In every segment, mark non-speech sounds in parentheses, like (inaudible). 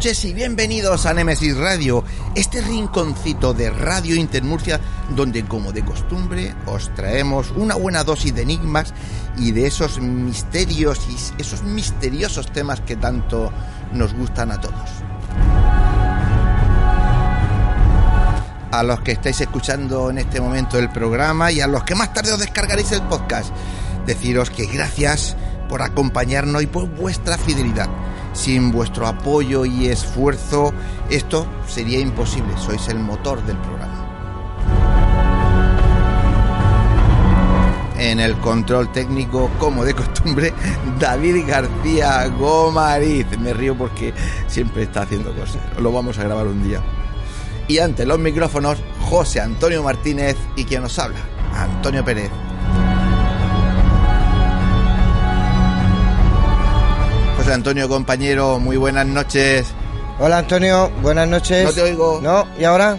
Noches y bienvenidos a Nemesis Radio, este rinconcito de Radio Intermurcia donde como de costumbre os traemos una buena dosis de enigmas y de esos misterios y esos misteriosos temas que tanto nos gustan a todos. A los que estáis escuchando en este momento el programa y a los que más tarde os descargaréis el podcast, deciros que gracias por acompañarnos y por vuestra fidelidad. Sin vuestro apoyo y esfuerzo, esto sería imposible. Sois el motor del programa. En el control técnico, como de costumbre, (laughs) David García Gomariz. Me río porque siempre está haciendo cosas. Lo vamos a grabar un día. Y ante los micrófonos, José Antonio Martínez y quien nos habla, Antonio Pérez. José Antonio, compañero, muy buenas noches. Hola Antonio, buenas noches. No te oigo. ¿No? ¿Y ahora?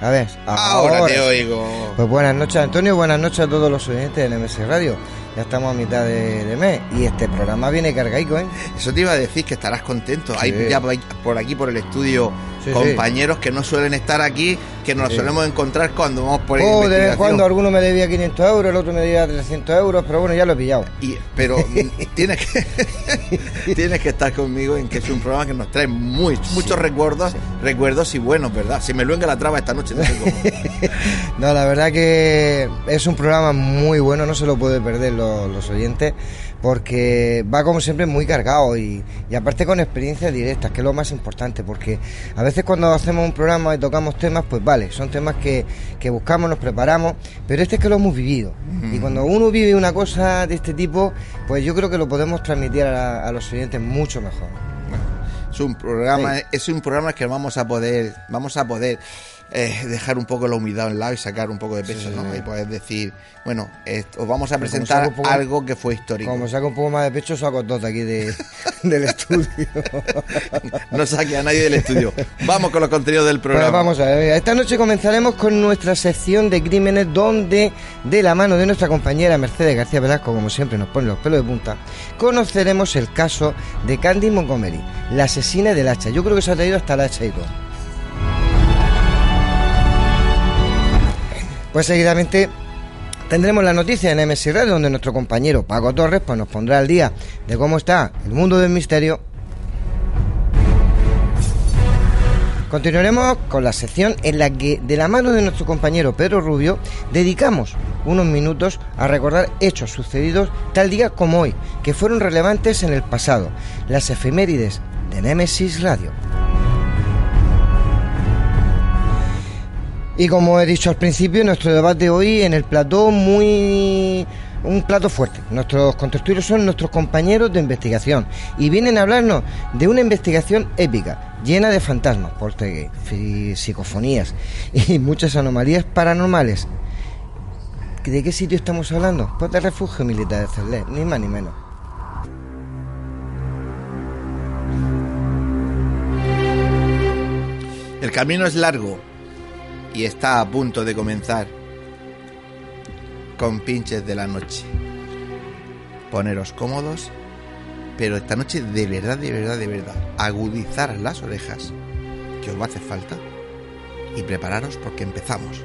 A ver, Ahora, te oigo. Pues buenas noches Antonio, buenas noches a todos los oyentes de NMS Radio. Ya estamos a mitad de, de mes y este programa viene cargaico, ¿eh? Eso te iba a decir que estarás contento. Sí. Hay ya por aquí, por el estudio, Sí, compañeros que no suelen estar aquí, que nos Sí. solemos encontrar cuando vamos por Oh, de vez en cuando alguno me debía 500 euros, el otro me debía 300 euros, pero bueno, ya lo he pillado. Y- pero (laughs) tienes que (laughs) tienes que estar conmigo en que es un programa que nos trae muy, muchos recuerdos, recuerdos y buenos, ¿verdad? Si me luenga la traba esta noche, no sé cómo. (laughs) No, la verdad que es un programa muy bueno, no se lo puede perder los, los oyentes, porque va como siempre muy cargado y, y aparte con experiencias directas, que es lo más importante, porque a veces cuando hacemos un programa y tocamos temas, pues vale, son temas que, que buscamos, nos preparamos, pero este es que lo hemos vivido. Y cuando uno vive una cosa de este tipo, pues yo creo que lo podemos transmitir a, a los oyentes mucho mejor. Es un programa, Sí. es un programa que vamos a poder, vamos a poder eh, dejar un poco la humildad a un lado y sacar un poco de peso, Sí. ¿no? Y poder decir, bueno, os vamos a presentar poco- algo que fue histórico. Como saco un poco más de pecho, saco dos de aquí de, (laughs) del estudio. No saque a nadie del estudio. Vamos con los contenidos del Pues programa. vamos a ver, esta noche comenzaremos con nuestra sección de crímenes donde, de la mano de nuestra compañera Mercedes García Velasco, como siempre nos pone los pelos de punta, conoceremos el caso de Candy Montgomery, la asesina del hacha. Yo creo que se ha traído hasta el hacha y todo. Pues seguidamente tendremos la noticia en MS Radio, donde nuestro compañero Paco Torres pues, nos pondrá al día de cómo está el mundo del misterio Continuaremos con la sección en la que, de la mano de nuestro compañero Pedro Rubio, dedicamos unos minutos a recordar hechos sucedidos tal día como hoy, que fueron relevantes en el pasado, las efemérides de Nemesis Radio. Y como he dicho al principio, nuestro debate hoy en el plató muy un plato fuerte. Nuestros contertulios son nuestros compañeros de investigación y vienen a hablarnos de una investigación épica, llena de fantasmas, fi- psicofonías y muchas anomalías paranormales. ¿De qué sitio estamos hablando? Pues del refugio militar de Cerlé, ni más ni menos. El camino es largo y está a punto de comenzar con pinches de la noche. Poneros cómodos, pero esta noche de verdad, de verdad, de verdad, agudizar las orejas, que os va a hacer falta, y prepararos porque empezamos.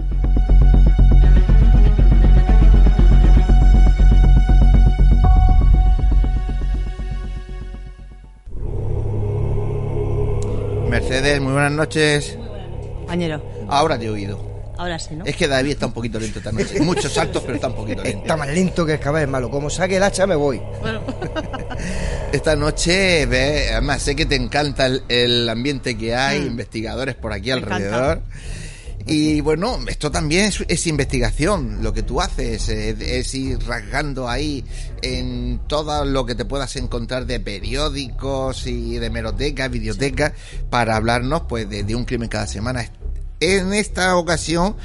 Mercedes, muy buenas noches. Compañero, Ahora te he oído. ahora sí, ¿no? Es que David está un poquito lento esta noche. (laughs) Muchos saltos, pero está un poquito lento. Está más lento que el caballo malo. Como saque el hacha me voy. (laughs) Esta noche, ve, además sé que te encanta el, el ambiente que hay, investigadores por aquí Mm. Me alrededor. Y bueno, esto también es, es investigación. Lo que tú haces es ir rasgando ahí en todo lo que te puedas encontrar de periódicos y de merotecas, videotecas, para hablarnos pues de, de un crimen cada semana. En esta ocasión,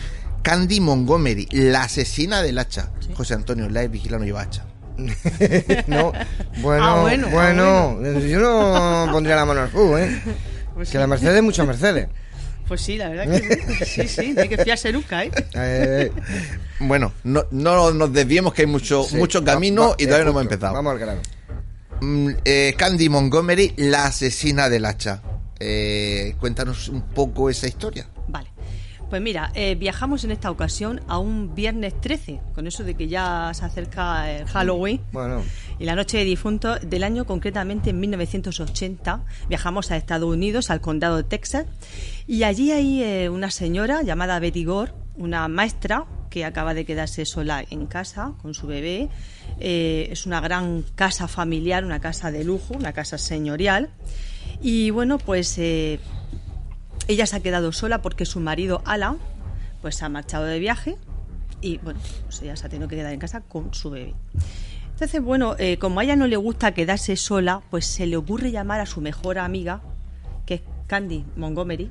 Candy Montgomery, la asesina del hacha. José Antonio, la vigila no lleva hacha. (laughs) No, bueno, Ah, bueno, bueno, ah, yo no pondría la mano al fuego, ¿eh? (laughs) Pues Que sí. la Mercedes, mucho Mercedes. Pues sí, la verdad que sí, (laughs) sí, no hay que fiarse nunca, ¿eh? Eh, Bueno, no, no nos desviemos que hay mucho, sí, mucho camino va- y todavía no hemos empezado. Vamos al grano. Mm, eh, Candy Montgomery, la asesina del hacha. Eh, cuéntanos un poco esa historia. Pues mira, eh, viajamos en esta ocasión a un viernes 13, con eso de que ya se acerca el Halloween Bueno, y la noche de difuntos del año concretamente en 1980. Viajamos a Estados Unidos, al condado de Texas, y allí hay eh, una señora llamada Betty Gore, una maestra que acaba de quedarse sola en casa con su bebé. Eh, es una gran casa familiar, una casa de lujo, una casa señorial. Y bueno, pues eh, ella se ha quedado sola porque su marido Alan pues se ha marchado de viaje y bueno, pues ella se ha tenido que quedar en casa con su bebé. Entonces, bueno, eh, como a ella no le gusta quedarse sola, pues se le ocurre llamar a su mejor amiga, que es Candy Montgomery,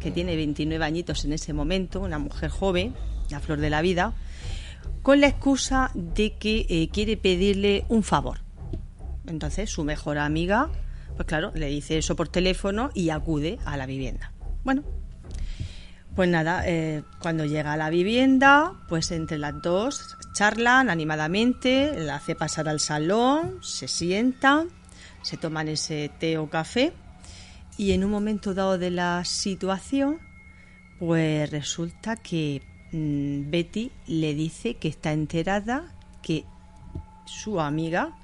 que tiene 29 añitos en ese momento, una mujer joven, la flor de la vida, con la excusa de que eh, quiere pedirle un favor. Entonces, su mejor amiga, pues claro, le dice eso por teléfono y acude a la vivienda. Bueno, pues nada, eh, cuando llega a la vivienda, pues entre las dos charlan animadamente, la hace pasar al salón, se sientan, se toman ese té o café y en un momento dado de la situación, pues resulta que mm, Betty le dice que está enterada que su amiga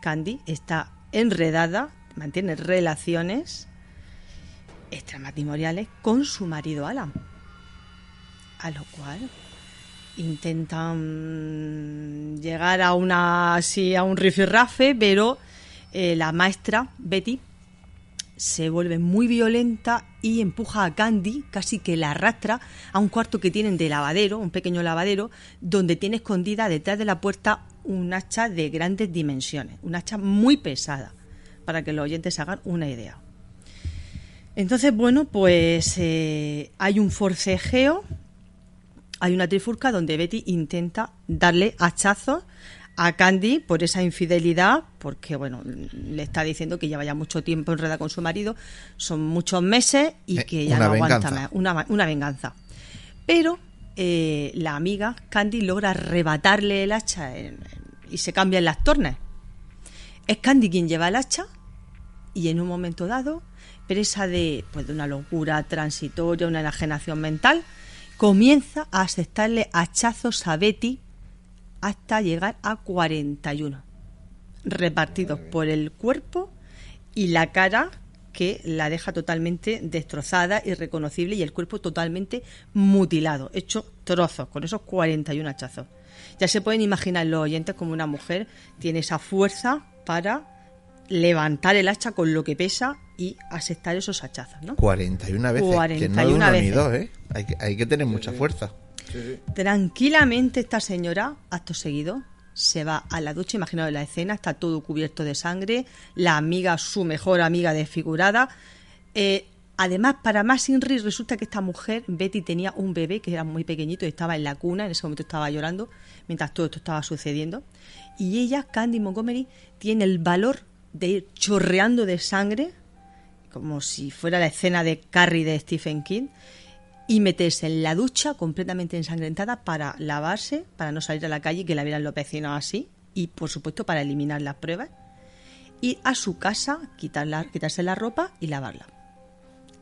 Candy está enredada, mantiene relaciones extramatrimoniales con su marido Alan. A lo cual intentan llegar a una así a un rifirrafe, pero eh, la maestra Betty se vuelve muy violenta y empuja a Candy, casi que la arrastra a un cuarto que tienen de lavadero, un pequeño lavadero, donde tiene escondida detrás de la puerta un hacha de grandes dimensiones, un hacha muy pesada, para que los oyentes hagan una idea. Entonces, bueno, pues eh, hay un forcejeo, hay una trifurca donde Betty intenta darle hachazos a Candy por esa infidelidad, porque bueno, le está diciendo que lleva ya mucho tiempo enredada con su marido, son muchos meses y Eh, que ya no aguanta venganza. más, una, una venganza. Pero eh, la amiga Candy logra arrebatarle el hacha en- en- y se cambian las tornas. Es Candy quien lleva el hacha y en un momento dado, presa de, pues, de una locura transitoria, una enajenación mental, comienza a aceptarle hachazos a Betty hasta llegar a 41, repartidos por el cuerpo y la cara que la deja totalmente destrozada, irreconocible y el cuerpo totalmente mutilado, hecho trozos, con esos 41 hachazos. Ya se pueden imaginar los oyentes como una mujer tiene esa fuerza para levantar el hacha con lo que pesa y asestar esos hachazos, ¿no? 41 veces. que no es 41 uno ni veces. dos, ¿eh? Hay que, hay que tener mucha fuerza. Tranquilamente esta señora, acto seguido, se va a la ducha, imaginaos la escena, está todo cubierto de sangre, la amiga, su mejor amiga desfigurada, eh, Además, para más Inri, resulta que esta mujer, Betty, tenía un bebé que era muy pequeñito y estaba en la cuna, en ese momento estaba llorando, mientras todo esto estaba sucediendo. Y ella, Candy Montgomery, tiene el valor de ir chorreando de sangre, como si fuera la escena de Carrie de Stephen King, y meterse en la ducha completamente ensangrentada para lavarse, para no salir a la calle y que la vieran los vecinos así, y por supuesto para eliminar las pruebas, ir a su casa, quitarse la ropa y lavarla.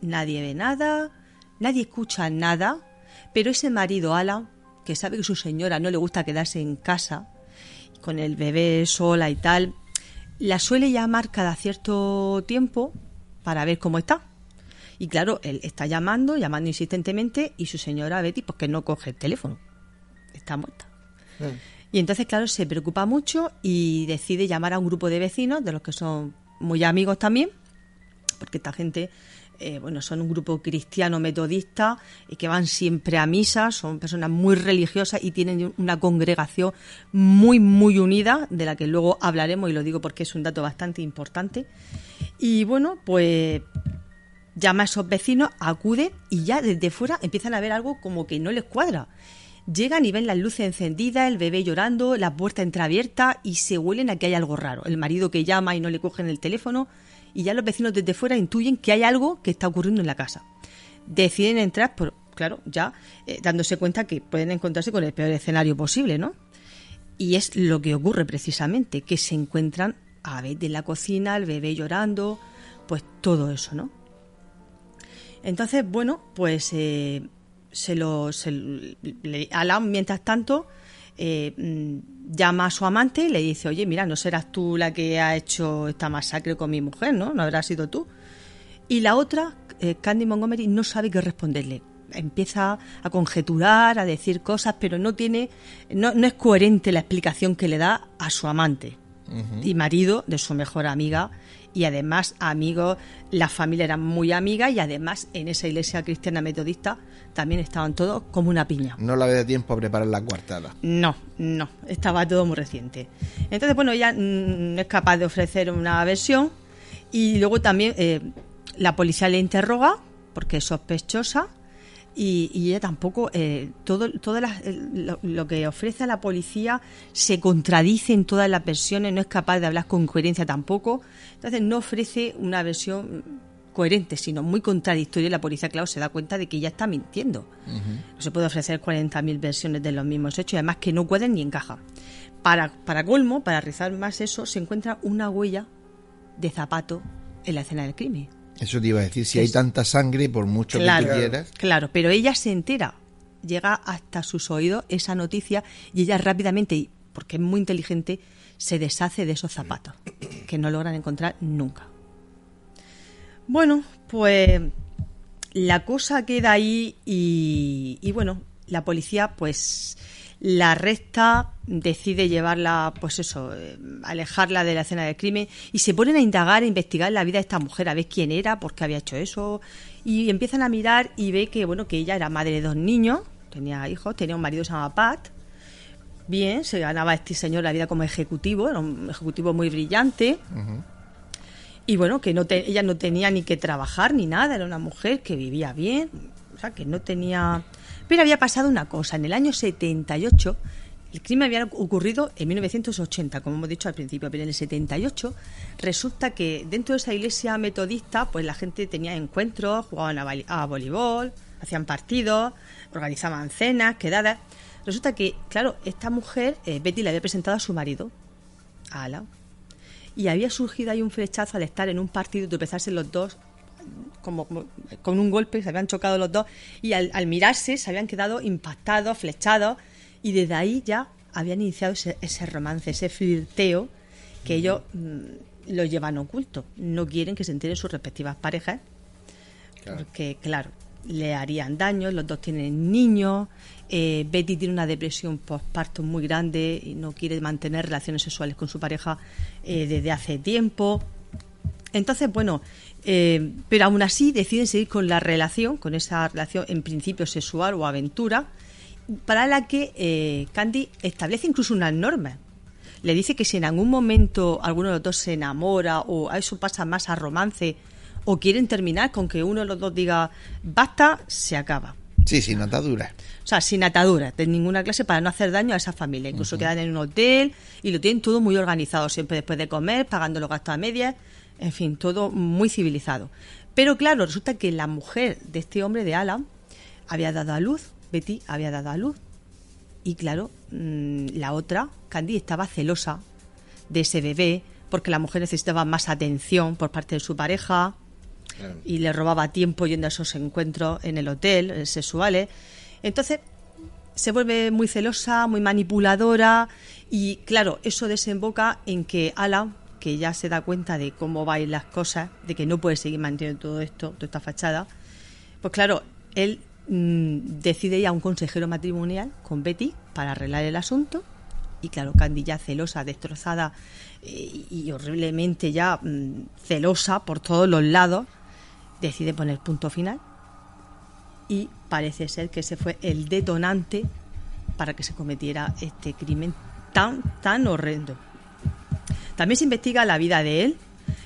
Nadie ve nada, nadie escucha nada, pero ese marido Alan, que sabe que su señora no le gusta quedarse en casa, con el bebé sola y tal, la suele llamar cada cierto tiempo para ver cómo está. Y claro, él está llamando, llamando insistentemente, y su señora Betty, pues que no coge el teléfono. Está muerta. Mm. Y entonces, claro, se preocupa mucho y decide llamar a un grupo de vecinos, de los que son muy amigos también, porque esta gente eh, bueno, son un grupo cristiano metodista y que van siempre a misa, son personas muy religiosas y tienen una congregación muy, muy unida, de la que luego hablaremos y lo digo porque es un dato bastante importante. Y bueno, pues llama a esos vecinos, acude y ya desde fuera empiezan a ver algo como que no les cuadra. Llegan y ven las luces encendidas, el bebé llorando, la puerta entreabierta y se huelen a que hay algo raro. El marido que llama y no le cogen el teléfono, y ya los vecinos desde fuera intuyen que hay algo que está ocurriendo en la casa. Deciden entrar, por, claro, ya eh, dándose cuenta que pueden encontrarse con el peor escenario posible, ¿no? Y es lo que ocurre precisamente, que se encuentran a ver de la cocina, el bebé llorando, pues todo eso, ¿no? Entonces, bueno, pues eh, se lo. Se, le, Alan, mientras tanto, eh, mm, llama a su amante y le dice, oye, mira, no serás tú la que ha hecho esta masacre con mi mujer, ¿no? No habrás sido tú. Y la otra, eh, Candy Montgomery, no sabe qué responderle. Empieza a conjeturar, a decir cosas, pero no tiene, no, no es coherente la explicación que le da a su amante y marido de su mejor amiga y además amigos, la familia era muy amiga y además en esa iglesia cristiana metodista también estaban todos como una piña. No la había tiempo a preparar la coartada. No, no, estaba todo muy reciente. Entonces, bueno, ella no es capaz de ofrecer una versión y luego también eh, la policía le interroga porque es sospechosa y, ella tampoco, eh, todo, todas lo, que ofrece a la policía se contradice en todas las versiones, no es capaz de hablar con coherencia tampoco, entonces no ofrece una versión coherente, sino muy contradictoria y la policía, claro, se da cuenta de que ella está mintiendo. No se puede ofrecer 40.000 versiones de los mismos hechos y además que no cuadran ni encajan. Para, para colmo, para rizar más eso, se encuentra una huella de zapato en la escena del crimen. Eso te iba a decir, si hay tanta sangre, por mucho que tú quieras. Claro, pero ella se entera, llega hasta sus oídos esa noticia y ella rápidamente, porque es muy inteligente, se deshace de esos zapatos, que no logran encontrar nunca. Bueno, pues la cosa queda ahí y, bueno, la policía pues la arresta, decide llevarla, pues eso, eh, alejarla de la escena del crimen y se ponen a indagar, a investigar la vida de esta mujer, a ver quién era, por qué había hecho eso. Y empiezan a mirar y ve que, bueno, que ella era madre de dos niños, tenía hijos, tenía un marido se llamaba Pat, bien, se ganaba este señor la vida como ejecutivo, era un ejecutivo muy brillante. Y bueno, que no ella no tenía ni que trabajar ni nada, era una mujer que vivía bien, o sea, que no tenía pero había pasado una cosa. En el año 78, el crimen había ocurrido en 1980, como hemos dicho al principio, pero en el 78 resulta que dentro de esa iglesia metodista, pues la gente tenía encuentros, jugaban a, voleibol, hacían partidos, organizaban cenas, quedadas. Resulta que, claro, esta mujer, eh, Betty, le había presentado a su marido, a Alan, y había surgido ahí un flechazo al estar en un partido y tropezarse los dos como, con un golpe, se habían chocado los dos y al, mirarse se habían quedado impactados, flechados y desde ahí ya habían iniciado ese, romance, ese flirteo que ellos mm, lo llevan oculto. No quieren que se enteren sus respectivas parejas porque, claro, le harían daño, los dos tienen niños, eh, Betty tiene una depresión postparto muy grande y no quiere mantener relaciones sexuales con su pareja eh, desde hace tiempo. Entonces, bueno, eh, pero aún así deciden seguir con la relación, con esa relación en principio sexual o aventura, para la que eh, Candy establece incluso unas normas. Le dice que si en algún momento alguno de los dos se enamora o a eso pasa más a romance o quieren terminar con que uno de los dos diga basta, se acaba. Sí, sin atadura. O sea, sin ataduras de ninguna clase para no hacer daño a esa familia. Incluso quedan en un hotel y lo tienen todo muy organizado, siempre después de comer, pagando los gastos a medias, en fin, todo muy civilizado. Pero claro, resulta que la mujer de este hombre, de Alan, había dado a luz, Betty había dado a luz. Y claro, mm, la otra, Candy, estaba celosa de ese bebé porque la mujer necesitaba más atención por parte de su pareja y le robaba tiempo yendo a esos encuentros en el hotel eh, sexuales. Entonces se vuelve muy celosa, muy manipuladora y claro, eso desemboca en que Alan, que ya se da cuenta de cómo van las cosas, de que no puede seguir manteniendo todo esto, toda esta fachada, pues claro, él mm, decide ir a un consejero matrimonial con Betty para arreglar el asunto y claro, Candy ya celosa, destrozada eh, y horriblemente ya mm, celosa por todos los lados, decide poner punto final y parece ser que ese fue el detonante para que se cometiera este crimen tan, tan horrendo. También se investiga la vida de él,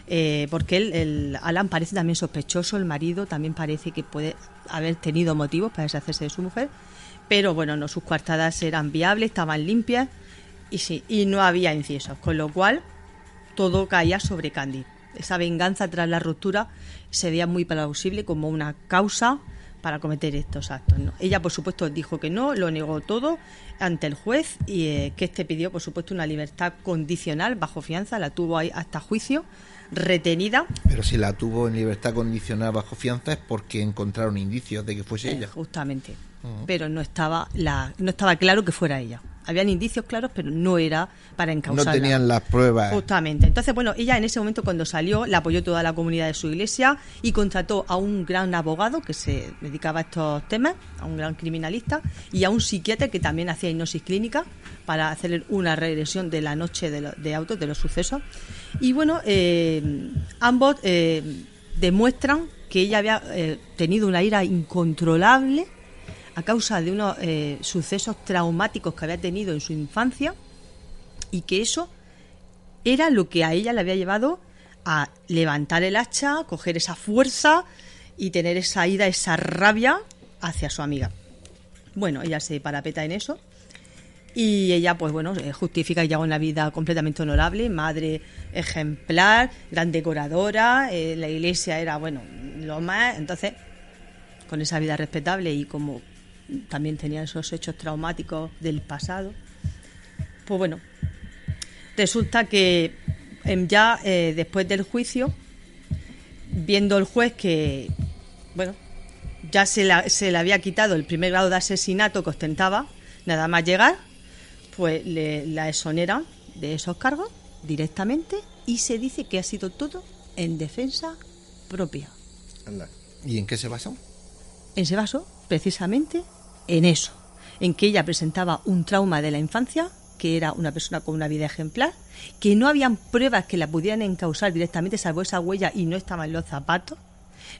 eh, porque él, el Alan parece también sospechoso, el marido también parece que puede haber tenido motivos para deshacerse de su mujer, pero bueno, no, sus coartadas eran viables, estaban limpias y sí, y no había inciensos, con lo cual todo caía sobre Candy. Esa venganza tras la ruptura se veía muy plausible como una causa para cometer estos actos. Ella, por supuesto, dijo que no, lo negó todo ante el juez y eh, que este pidió, por supuesto, una libertad condicional bajo fianza, la tuvo ahí hasta juicio, retenida. Pero si la tuvo en libertad condicional bajo fianza es porque encontraron indicios de que fuese Eh, ella. Justamente. Pero no estaba, la, no estaba claro que fuera ella. Habían indicios claros, pero no era para No encausarla. tenían las pruebas. Justamente. Entonces, bueno, ella en ese momento cuando salió, la apoyó toda la comunidad de su iglesia y contrató a un gran abogado que se dedicaba a estos temas, a un gran criminalista, y a un psiquiatra que también hacía hipnosis clínica para hacer una regresión de la noche de, lo- de autos, de los sucesos. Y bueno, eh, ambos eh, demuestran que ella había eh, tenido una ira incontrolable a causa de unos eh, sucesos traumáticos que había tenido en su infancia y que eso era lo que a ella le había llevado a levantar el hacha, coger esa fuerza y tener esa ira, esa rabia hacia su amiga. Bueno, ella se parapeta en eso y ella, pues bueno, eh, justifica que lleva una vida completamente honorable, madre ejemplar, gran decoradora, eh, la iglesia era, bueno, lo más, entonces, con esa vida respetable y como también tenía esos hechos traumáticos del pasado, pues bueno, resulta que em, ya eh, después del juicio, viendo el juez que, bueno, ya se, la- se le había quitado el primer grado de asesinato que ostentaba, nada más llegar, pues le, la exoneran de esos cargos directamente y se dice que ha sido todo en defensa propia. Anda. ¿Y en qué se basó? En se basó precisamente en eso, en que ella presentaba un trauma de la infancia, que era una persona con una vida ejemplar, que no habían pruebas que la pudieran encausar directamente, salvo esa huella y no estaban los zapatos.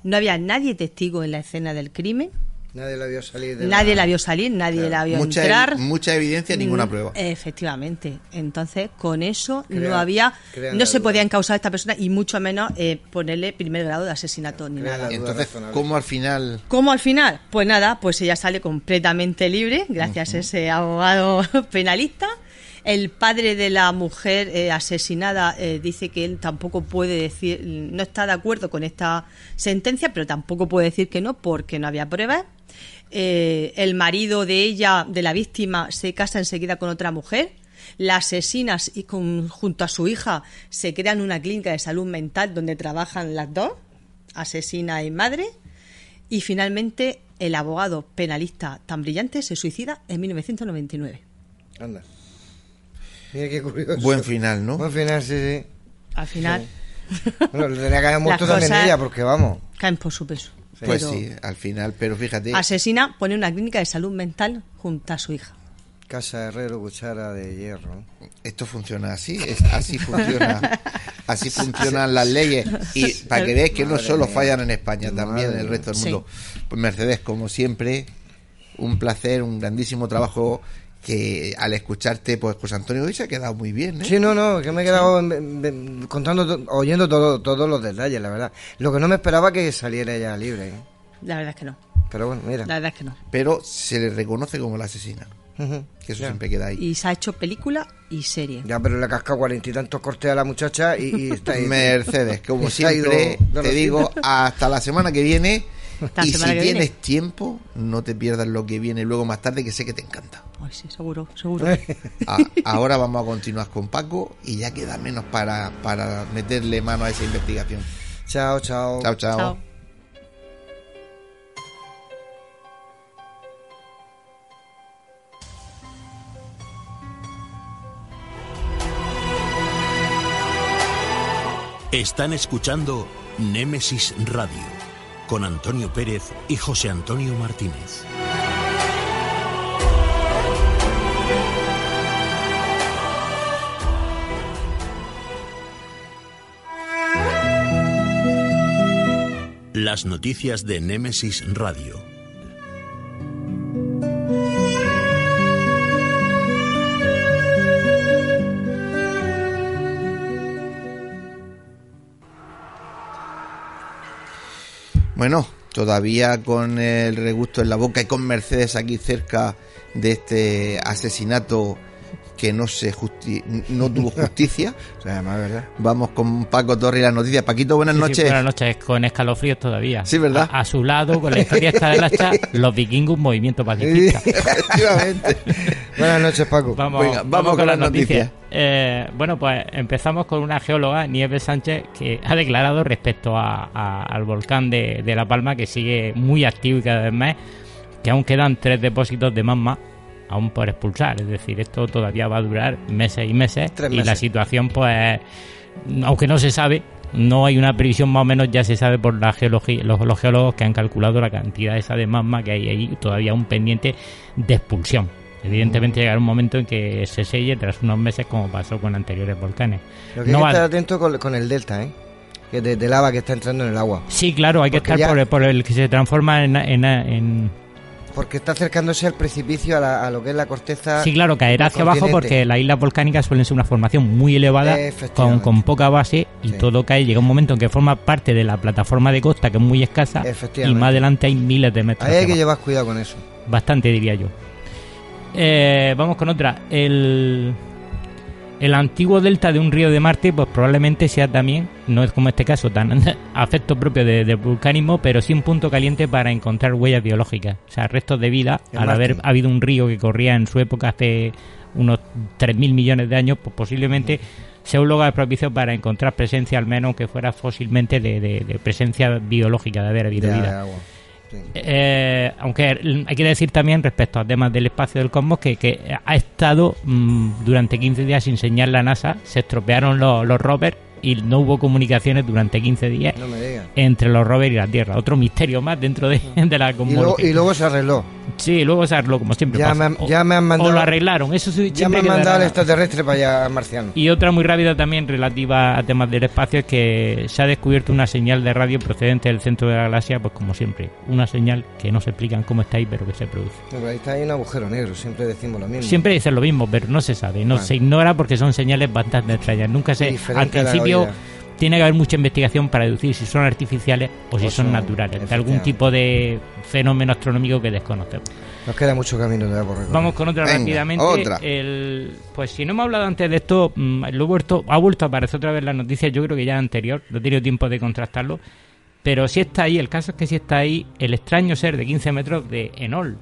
No había nadie testigo en la escena del crimen, Nadie la vio salir de nadie la vio salir, nadie la vio Mucha, entrar. mucha evidencia, ninguna prueba. Efectivamente. Entonces, con eso no había, no la se duda. podía encausar a esta persona y mucho menos eh, ponerle primer grado de asesinato ni nada. la Entonces, razonable. ¿cómo al final ¿Cómo al final? Pues nada, pues ella sale completamente libre gracias a ese abogado (laughs) penalista. El padre de la mujer eh, asesinada eh, dice que él tampoco puede decir, no está de acuerdo con esta sentencia, pero tampoco puede decir que no porque no había pruebas. Eh, el marido de ella, de la víctima, se casa enseguida con otra mujer. La asesina y con- junto a su hija se crean una clínica de salud mental donde trabajan las dos, asesina y madre. Y finalmente el abogado penalista tan brillante se suicida en 1999. Anda. Mira qué curioso. Buen final, ¿no? Buen final, sí, sí. Al final Bueno, le tenía que haber (laughs) muerto Las también cosas- ella, porque vamos. caen por su peso. Pues Pero sí, al final, pero fíjate, Asesina pone una clínica de salud mental junto a su hija. Casa Herrero, cuchara de hierro. esto funciona así, es, así funciona, (laughs) así funcionan las leyes y para que veáis que no solo mía. fallan en España, también en el resto del mundo. Pues Mercedes, como siempre, un placer, un grandísimo trabajo que al escucharte, pues José Antonio hoy se ha quedado muy bien, ¿eh? Sí, no, no, que me he quedado contando, oyendo todo, todos los detalles, la verdad. Lo que no me esperaba que saliera ella libre. ¿eh? La verdad es que no. Pero bueno, mira. La verdad es que no. Pero se le reconoce como la asesina, que eso Ya. siempre queda ahí. Y se ha hecho película y serie. Ya, pero le ha cascado cuarenta y tantos cortes a la muchacha y, y está ahí. (laughs) Mercedes, como (laughs) Se ha ido siempre, te digo, hasta la semana que viene. Y si que viene. tienes tiempo, no te pierdas lo que viene luego más tarde, que sé que te encanta. Ay, sí, seguro, seguro. A- ahora vamos a continuar con Paco y ya queda menos para, para meterle mano a esa investigación. Chao, chao. Chao, chao. Chao. Están escuchando Némesis Radio con Antonio Pérez y José Antonio Martínez. Las noticias de Némesis Radio. Bueno, todavía con el regusto en la boca y con Mercedes aquí cerca de este asesinato que no se justi- no tuvo justicia. (laughs) O sea, además, ¿verdad? Vamos con Paco Torre y las noticias. Paquito, buenas Sí, sí, noches. buenas noches, con escalofríos todavía. Sí, ¿verdad? A, a su lado, con la historia esta del hacha, (laughs) los vikingos, movimiento pacifista. (laughs) Efectivamente. Buenas noches, Paco. Vamos, Venga, vamos con las noticias. Eh, bueno, pues empezamos con una geóloga, Nieves Sánchez, que ha declarado respecto a- a- al volcán de, de La Palma, que sigue muy activo y cada vez más, que aún quedan tres depósitos de magma aún por expulsar. Es decir, esto todavía va a durar meses y meses. Y la situación, pues, aunque no se sabe, no hay una previsión más o menos, ya se sabe por la geología, los, los geólogos que han calculado la cantidad esa de magma que hay ahí todavía un pendiente de expulsión. Evidentemente llegará un momento en que se selle tras unos meses como pasó con anteriores volcanes. Lo que No hay que estar atento con, con el delta, ¿eh? Que de, de lava que está entrando en el agua. Sí, claro, hay que estar ya- por, el, por el que se transforma en... en- en- Porque está acercándose al precipicio, a, la- a lo que es la corteza. Sí, claro, caerá hacia abajo porque las islas volcánicas suelen ser una formación muy elevada, con, con poca base, y Sí. todo cae. Llega un momento en que forma parte de la plataforma de costa, que es muy escasa, y más adelante hay miles de metros. Ahí hay que abajo. llevar cuidado con eso. Bastante, diría yo. Eh, vamos con otra. El, el antiguo delta de un río de Marte, pues probablemente sea también, no es como este caso, tan (laughs) afecto propio de, de vulcanismo, pero sí un punto caliente para encontrar huellas biológicas. O sea, restos de vida, al Marte. haber habido un río que corría en su época hace unos 3.000 millones de años, pues posiblemente sea un lugar propicio para encontrar presencia, al menos que fuera fósilmente, de, de- de presencia biológica, de haber habido vida. agua. Eh, aunque hay que decir también respecto a temas del espacio del cosmos que, que ha estado mm, durante 15 días sin señal la NASA, se estropearon los, los rovers y no hubo comunicaciones durante 15 días No entre los rovers y la Tierra. Otro misterio más dentro de, (laughs) de la Y cosmología. y luego se arregló. Sí, luego se arregló como siempre Ya pasa. me, han- O- ya me han o mandado. lo arreglaron, eso sí, ya me han mandado al extraterrestre para allá, al marciano. y otra muy rápida también relativa a temas del espacio es que se ha descubierto una señal de radio procedente del centro de la galaxia, pues como siempre, una señal que no se explican cómo está ahí, pero que se produce. Pero ahí está ahí un agujero negro, siempre decimos lo mismo. Siempre dicen lo mismo, pero no se sabe, no Bueno. se ignora porque son señales bastante extrañas. Nunca se, al Diferente principio tiene que haber mucha investigación para deducir si son artificiales o si O son son- naturales, de algún tipo de fenómeno astronómico que desconocemos. Nos queda mucho camino todavía por. Vamos con otra Venga, rápidamente. otra. El, pues si no hemos hablado antes de esto, mm, lo he vuelto, ha vuelto a aparecer otra vez en las noticias, yo creo que ya anterior, no he tenido tiempo de contrastarlo, pero sí está ahí, el caso es que sí está ahí el extraño ser de 15 metros de Enol,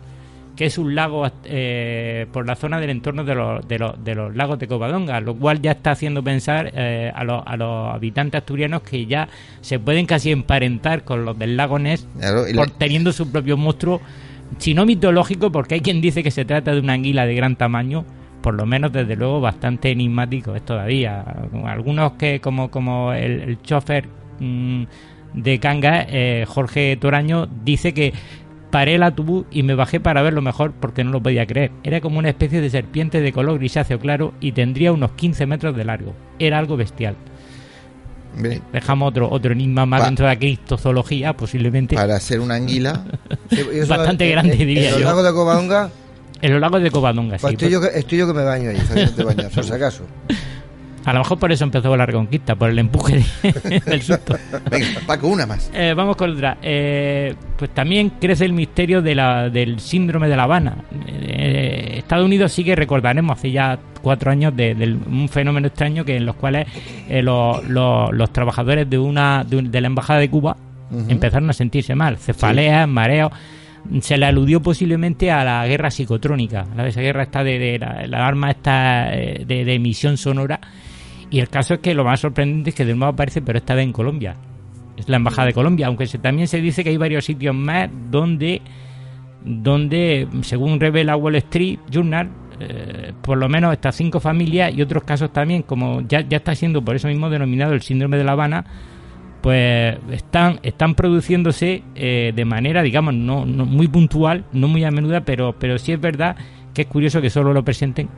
que es un lago eh, por la zona del entorno de los, de, los, de los lagos de Covadonga, lo cual ya está haciendo pensar eh, a, los, a los habitantes asturianos que ya se pueden casi emparentar con los del lago Ness Claro, por teniendo su propio monstruo, si no mitológico, porque hay quien dice que se trata de una anguila de gran tamaño, por lo menos desde luego bastante enigmático es todavía. Algunos que, como, como el, el chofer mm, de Canga, eh, Jorge Toraño, dice que paré el autobús y me bajé para verlo mejor porque no lo podía creer. Era como una especie de serpiente de color grisáceo claro y tendría unos 15 metros de largo. Era algo bestial. Dejamos otro, otro enigma más Pa- dentro de la criptozoología, posiblemente. para ser una anguila, (laughs) bastante grande, en- diría en los yo. lagos de Covadonga En los lagos de Covadonga, Pues sí. estoy, yo, que- estoy yo que me baño ahí, de bañar, por si acaso. (laughs) A lo mejor por eso empezó la reconquista, por el empuje de- (laughs) del susto. Venga, Paco, una más. Eh, vamos con otra. Eh, pues también crece el misterio de la, del síndrome de La Habana. Eh, Estados Unidos sí que recordaremos hace ya cuatro años de, del- un fenómeno extraño que en los cuales eh, los, los- los trabajadores de una de, de la embajada de Cuba empezaron a sentirse mal, cefaleas, mareos. Se le aludió posiblemente a la guerra psicotrónica, a esa guerra esta de, de la, la arma esta eh, de, de emisión sonora. Y el caso es que lo más sorprendente es que de nuevo aparece, pero esta vez en Colombia. Es la embajada de Colombia, aunque se, también se dice que hay varios sitios más donde, donde según revela Wall Street Journal, eh, por lo menos estas cinco familias y otros casos también, como ya, está siendo por eso mismo denominado el síndrome de La Habana, pues están, están produciéndose eh, de manera, digamos, no, no muy puntual, no muy a menuda, pero, pero sí es verdad que es curioso que solo lo presenten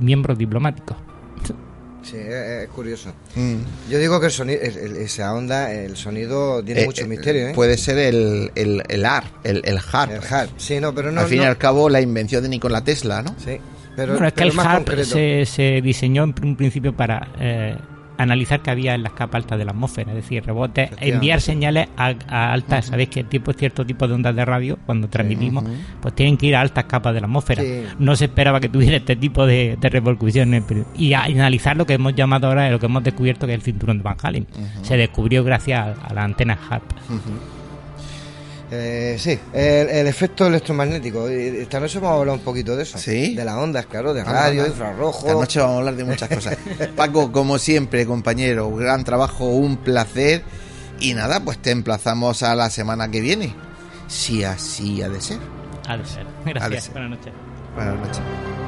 miembros diplomáticos. Sí, es, es curioso. Mm. Yo digo que el sonido, el- el- esa onda, el sonido tiene Eh, mucho eh, misterio, ¿eh? Puede ser el, el, el AR, el, el HARP. El harp. Sí, no, pero no. al fin y al cabo, la invención de Nikola Tesla, ¿no? Sí, pero, bueno, es que el concreto. se, se diseñó en un principio para eh, analizar qué había en las capas altas de la atmósfera, es decir, rebotes, enviar señales a, a altas. Sabéis que el tipo, cierto tipo de ondas de radio, cuando transmitimos, pues tienen que ir a altas capas de la atmósfera. Sí. No se esperaba que tuviera este tipo de, de repercusiones. pero- y a- analizar lo que hemos llamado ahora, lo que hemos descubierto, que es el cinturón de Van Halen. Se descubrió gracias a, a la antena HARP. Eh, sí, el, el efecto electromagnético. Esta noche vamos a hablar un poquito de eso. ¿Sí? De las ondas, claro, de radio, anda. infrarrojo. Esta noche vamos a hablar de muchas cosas. (laughs) Paco, como siempre, compañero, gran trabajo, un placer. Y nada, pues te emplazamos a la semana que viene. Si así ha de ser. Ha de ser. De Gracias. ser. Buenas noches. Buenas noches.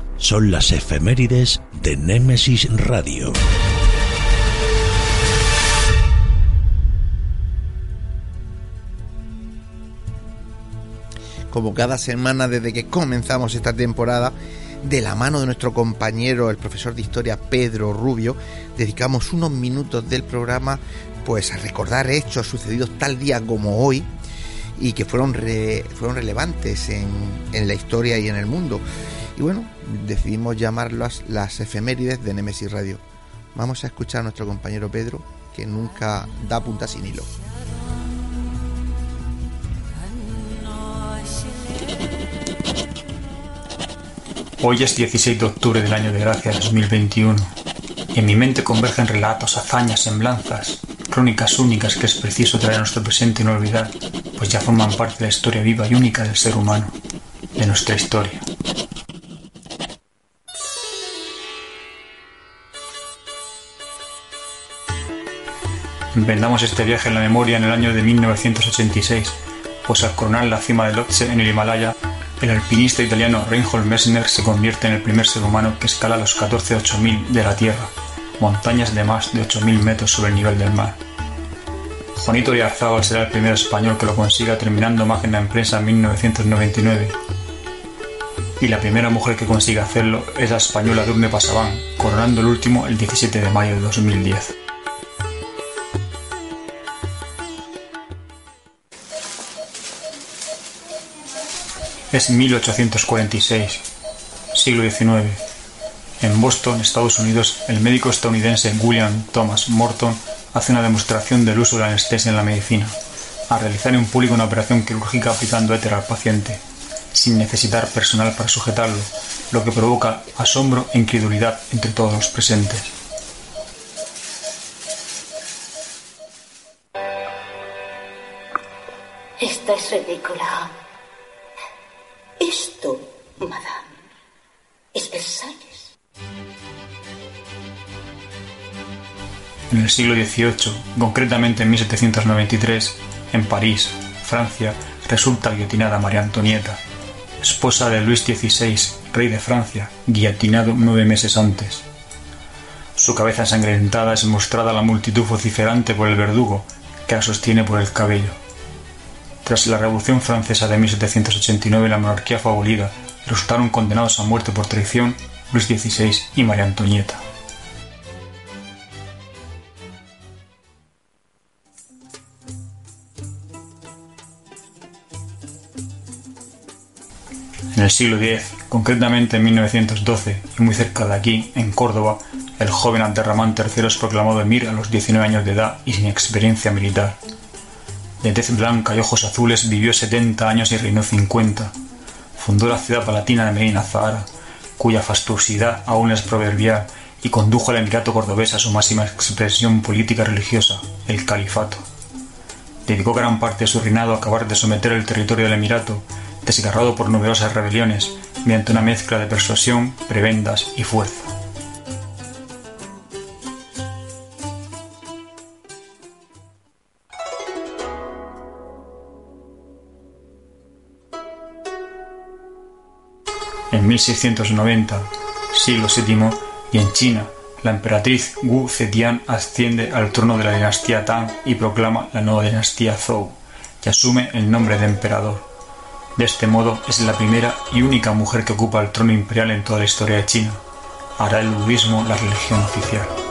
son las efemérides de Némesis Radio. como cada semana desde que comenzamos esta temporada, de la mano de nuestro compañero, el profesor de historia Pedro Rubio, dedicamos unos minutos del programa pues a recordar hechos sucedidos tal día como hoy y que fueron, re- fueron relevantes en, en la historia y en el mundo. Y bueno, decidimos llamarlas las efemérides de Nemesis Radio. Vamos a escuchar a nuestro compañero Pedro, que nunca da punta sin hilo. Hoy es 16 de octubre del año de gracia 2021. Y en mi mente convergen relatos, hazañas, semblanzas, crónicas únicas que es preciso traer a nuestro presente y no olvidar, pues ya forman parte de la historia viva y única del ser humano, de nuestra historia. Emprendamos este viaje en la memoria en el año de 1986, pues al coronar la cima del Lhotse en el Himalaya, el alpinista italiano Reinhold Messner se convierte en el primer ser humano que escala los 14-8000 de la Tierra, montañas de más de 8000 metros sobre el nivel del mar. Juanito Oyarzábal será el primer español que lo consiga terminando Máquina Empresa en 1999. Y la primera mujer que consiga hacerlo es la española Durne Pasabán, coronando el último el 17 de mayo de 2010. Es 1846, siglo XIX. En Boston, Estados Unidos, el médico estadounidense William Thomas Morton hace una demostración del uso de la anestesia en la medicina, al realizar en público una operación quirúrgica aplicando éter al paciente, sin necesitar personal para sujetarlo, lo que provoca asombro e incredulidad entre todos los presentes. Esta es ridícula. Esto, madame, es Versalles. En el siglo XVIII, concretamente en 1793, en París, Francia, resulta guillotinada María Antonieta, esposa de Luis XVI, rey de Francia, guillotinado nueve meses antes. Su cabeza ensangrentada es mostrada a la multitud vociferante por el verdugo, que la sostiene por el cabello. Tras la Revolución Francesa de 1789 la monarquía fue abolida y resultaron condenados a muerte por traición Luis XVI y María Antonieta. En el siglo X, concretamente en 1912 y muy cerca de aquí, en Córdoba, el joven Abderramán III es proclamado emir a los 19 años de edad y sin experiencia militar. De tez blanca y ojos azules vivió 70 años y reinó 50. Fundó la ciudad palatina de Medina Zahara, cuya fastuosidad aún es proverbial, y condujo al Emirato cordobés a su máxima expresión política religiosa, el califato. Dedicó gran parte de su reinado a acabar de someter el territorio del Emirato, desgarrado por numerosas rebeliones, mediante una mezcla de persuasión, prebendas y fuerza. 1690, siglo VII, y en China, la emperatriz Wu Zetian asciende al trono de la dinastía Tang y proclama la nueva dinastía Zhou, y asume el nombre de emperador. De este modo es la primera y única mujer que ocupa el trono imperial en toda la historia de China. Hará el budismo la religión oficial.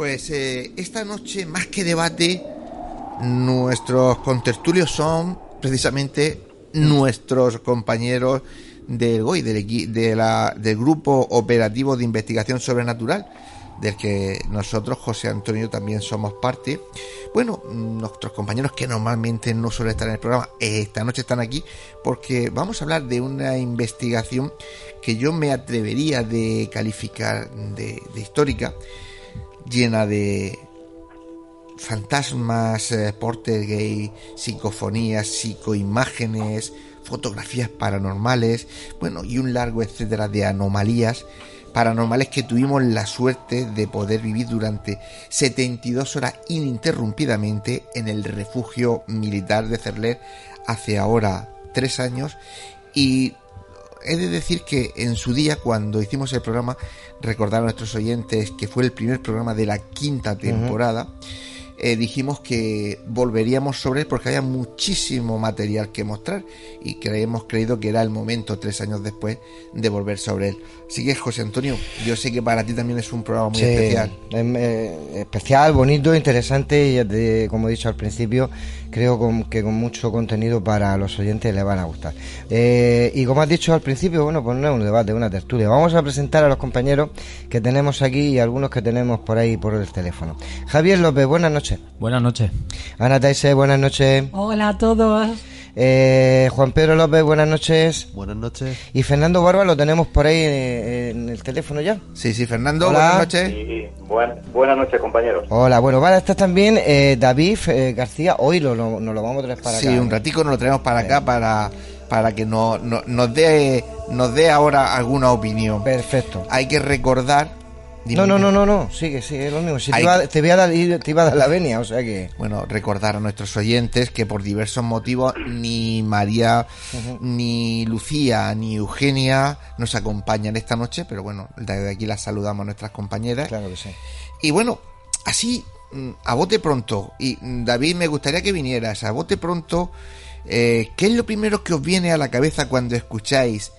Pues eh, esta noche, más que debate, nuestros contertulios son precisamente nuestros compañeros del GOI, del, de la- del Grupo Operativo de Investigación Sobrenatural, del que nosotros, José Antonio, también somos parte. Bueno, nuestros compañeros que normalmente no suelen estar en el programa, esta noche están aquí porque vamos a hablar de una investigación que yo me atrevería de calificar de, de histórica, llena de fantasmas, eh, gay, psicofonías, psicoimágenes, fotografías paranormales, bueno, y un largo etcétera de anomalías paranormales que tuvimos la suerte de poder vivir durante 72 horas ininterrumpidamente en el refugio militar de Cerler hace ahora tres años. Y he de decir que en su día, cuando hicimos el programa, recordar a nuestros oyentes que fue el primer programa de la quinta temporada, eh, dijimos que volveríamos sobre él porque había muchísimo material que mostrar y que hemos creído que era el momento, tres años después, de volver sobre él. Así que, José Antonio, yo sé que para ti también es un programa muy Sí, especial. eh, especial, bonito, interesante y te- como he dicho al principio, creo con- que con mucho contenido para los oyentes les van a gustar. Eh, y como has dicho al principio, bueno, pues no es un debate, es una tertulia. Vamos a presentar a los compañeros que tenemos aquí y algunos que tenemos por ahí por el teléfono. Javier López, buenas noches. Buenas noches. Ana Taise, buenas noches. Hola a todos. Eh, Juan Pedro López, buenas noches. Buenas noches. Y Fernando Barba lo tenemos por ahí eh, en el teléfono ya. Sí, sí, Fernando, Hola. buenas noches. Sí, buen- buenas noches, compañeros. Hola, bueno, vale, está también eh, David eh, García. Hoy lo, lo- nos lo vamos a traer para Sí, acá. un ¿eh? ratico nos lo traemos para acá para, para que no- no- nos, dé, nos dé ahora alguna opinión. Perfecto. Hay que recordar No, no, no, no, no, sigue, sigue, es lo mismo. Si te, iba, te voy a dar, te iba a dar la venia, o sea que... Bueno, recordar a nuestros oyentes que por diversos motivos ni María, ni Lucía, ni Eugenia nos acompañan esta noche, pero bueno, desde aquí las saludamos a nuestras compañeras. Claro que sí. Y bueno, así, mm, a bote pronto, y mm, David, me gustaría que vinieras, a bote pronto, eh, ¿qué es lo primero que os viene a la cabeza cuando escucháis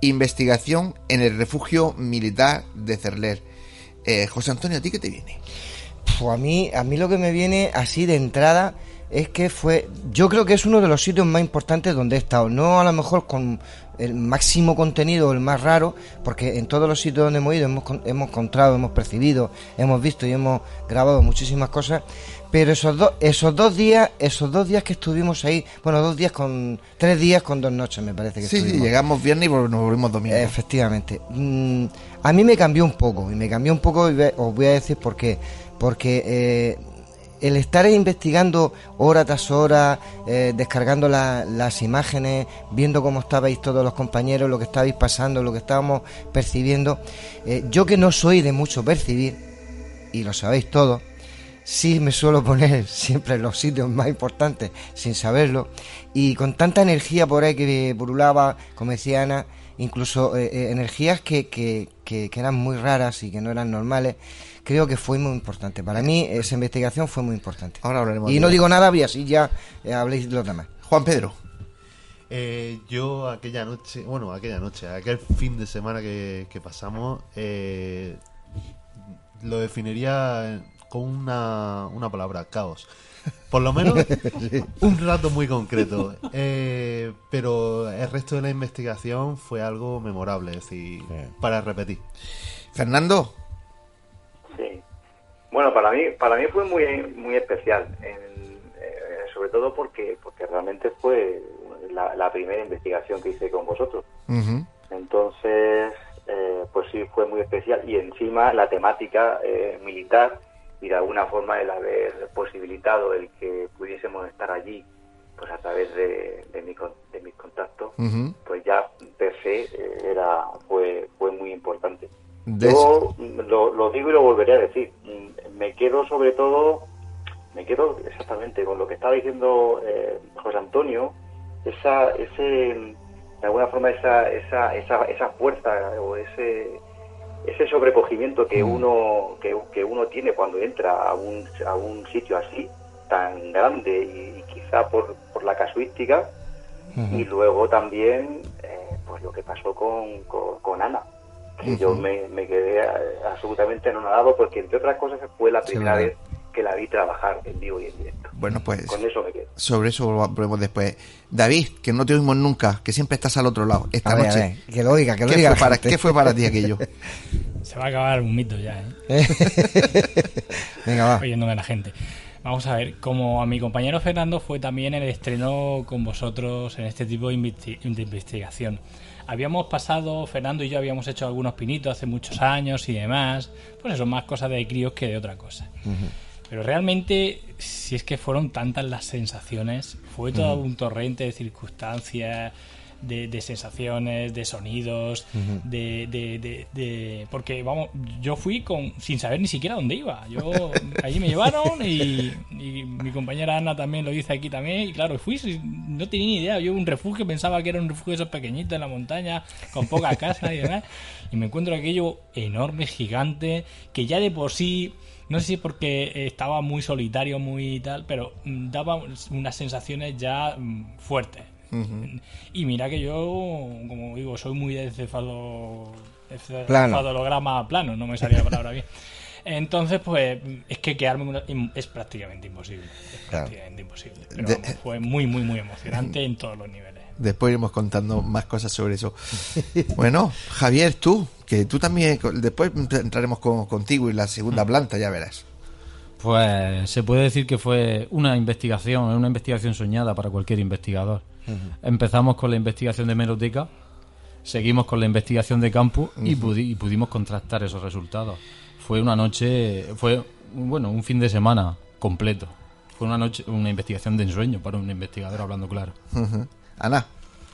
investigación en el refugio militar de Cerler? Eh, José Antonio, ¿a ti qué te viene? Pues a mí, a mí lo que me viene así de entrada es que fue, yo creo que es uno de los sitios más importantes donde he estado, no a lo mejor con el máximo contenido o el más raro, porque en todos los sitios donde hemos ido hemos, hemos encontrado, hemos percibido, hemos visto y hemos grabado muchísimas cosas, pero esos dos, esos dos días, esos dos días que estuvimos ahí, bueno, dos días con, tres días con dos noches me parece que Sí, sí, estuvimos. llegamos viernes y nos volvimos domingo. Efectivamente. Mm, a mí me cambió un poco, y me cambió un poco, y ve- os voy a decir por qué. Porque eh, el estar investigando hora tras hora, eh, descargando la- las imágenes, viendo cómo estabais todos los compañeros, lo que estabais pasando, lo que estábamos percibiendo, eh, yo que no soy de mucho percibir, y lo sabéis todos, sí me suelo poner (laughs) siempre en los sitios más importantes sin saberlo y con tanta energía por ahí que purulaba, como decía Ana, incluso eh, eh, energías que, que, que- que eran muy raras y que no eran normales, creo que fue muy importante. Para mí esa investigación fue muy importante. Ahora hablaremos Y de no digo nada, y así ya eh, habléis de los demás. Juan Pedro. Eh, yo aquella noche, bueno, aquella noche, aquel fin de semana que, que pasamos, eh, lo definiría con una, una palabra, caos. Por lo menos (laughs) un rato muy concreto. Eh, pero el resto de la investigación fue algo memorable, es decir, para repetir. Fernando. Sí. Bueno, para mí, para mí fue muy, muy especial, en- eh, sobre todo porque, porque realmente fue la, la primera investigación que hice con vosotros. Entonces, eh, pues sí, fue muy especial. Y encima la temática eh, militar y de alguna forma el haber posibilitado el que pudiésemos estar allí, pues a través de, de, mi de mis contactos, pues ya per se eh, era, fue, fue muy importante. De Yo lo, lo digo y lo volveré a decir. Mm, Me quedo sobre todo, me quedo exactamente con lo que estaba diciendo eh, José Antonio, esa, ese, de alguna forma esa, esa, esa, esa fuerza o ese, ese sobrecogimiento que uno, que, que uno tiene cuando entra a un, a un sitio así, tan grande y, y quizá por, por la casuística, y luego también eh, pues lo que pasó con, con, con Ana que yo me, me quedé eh, absolutamente anonadado porque entre otras cosas fue la primera vez que la vi trabajar en vivo y en directo Bueno, pues con eso me quedo sobre eso volvemos después. David, que no te oímos nunca, que siempre estás al otro lado. Esta A ver, a noche. ver, que lo oiga, que lo ¿Qué diga fue para. ¿Qué fue para ti aquello? (laughs) Se va a acabar un mito ya, ¿eh? (laughs) Venga, va. Oyéndome la gente. Vamos a ver, como a mi compañero Fernando fue también el estreno con vosotros en este tipo de investigación. Habíamos pasado, Fernando y yo habíamos hecho algunos pinitos hace muchos años y demás, pues eso, más cosas de críos que de otra cosa. Pero realmente, si es que fueron tantas las sensaciones, fue todo un torrente de circunstancias, de, de sensaciones, de sonidos, de, de, de- de- Porque, vamos, yo fui con sin saber ni siquiera dónde iba. Yo (laughs) Allí me llevaron y, y mi compañera Ana también lo dice aquí también. Y claro, fui, sin- no tenía ni idea. Yo un refugio, pensaba que era un refugio de esos pequeñitos en la montaña, con poca casa y demás. Y me encuentro aquello enorme, gigante, que ya de por sí no sé si es porque estaba muy solitario, muy tal, pero mm, daba unas sensaciones ya mm, fuertes. Y mira que yo, como digo, soy muy de cefalo, de Plano. cefalograma plano, no me salía la palabra bien. Entonces, pues, es que quedarme una- es prácticamente imposible. Es Claro. prácticamente imposible. Pero De- vamos, fue muy, muy, muy emocionante en todos los niveles. Después iremos contando más cosas sobre eso. Bueno, Javier, tú, que tú también, después entraremos con- contigo y la segunda planta, ya verás. Pues se puede decir que fue una investigación, una investigación soñada para cualquier investigador. Empezamos con la investigación de meroteca, seguimos con la investigación de campo y, Ujú. pudi- y pudimos contrastar esos resultados. Fue una noche, fue bueno, un fin de semana completo. Fue una noche, una investigación de ensueño para un investigador hablando claro. Ana.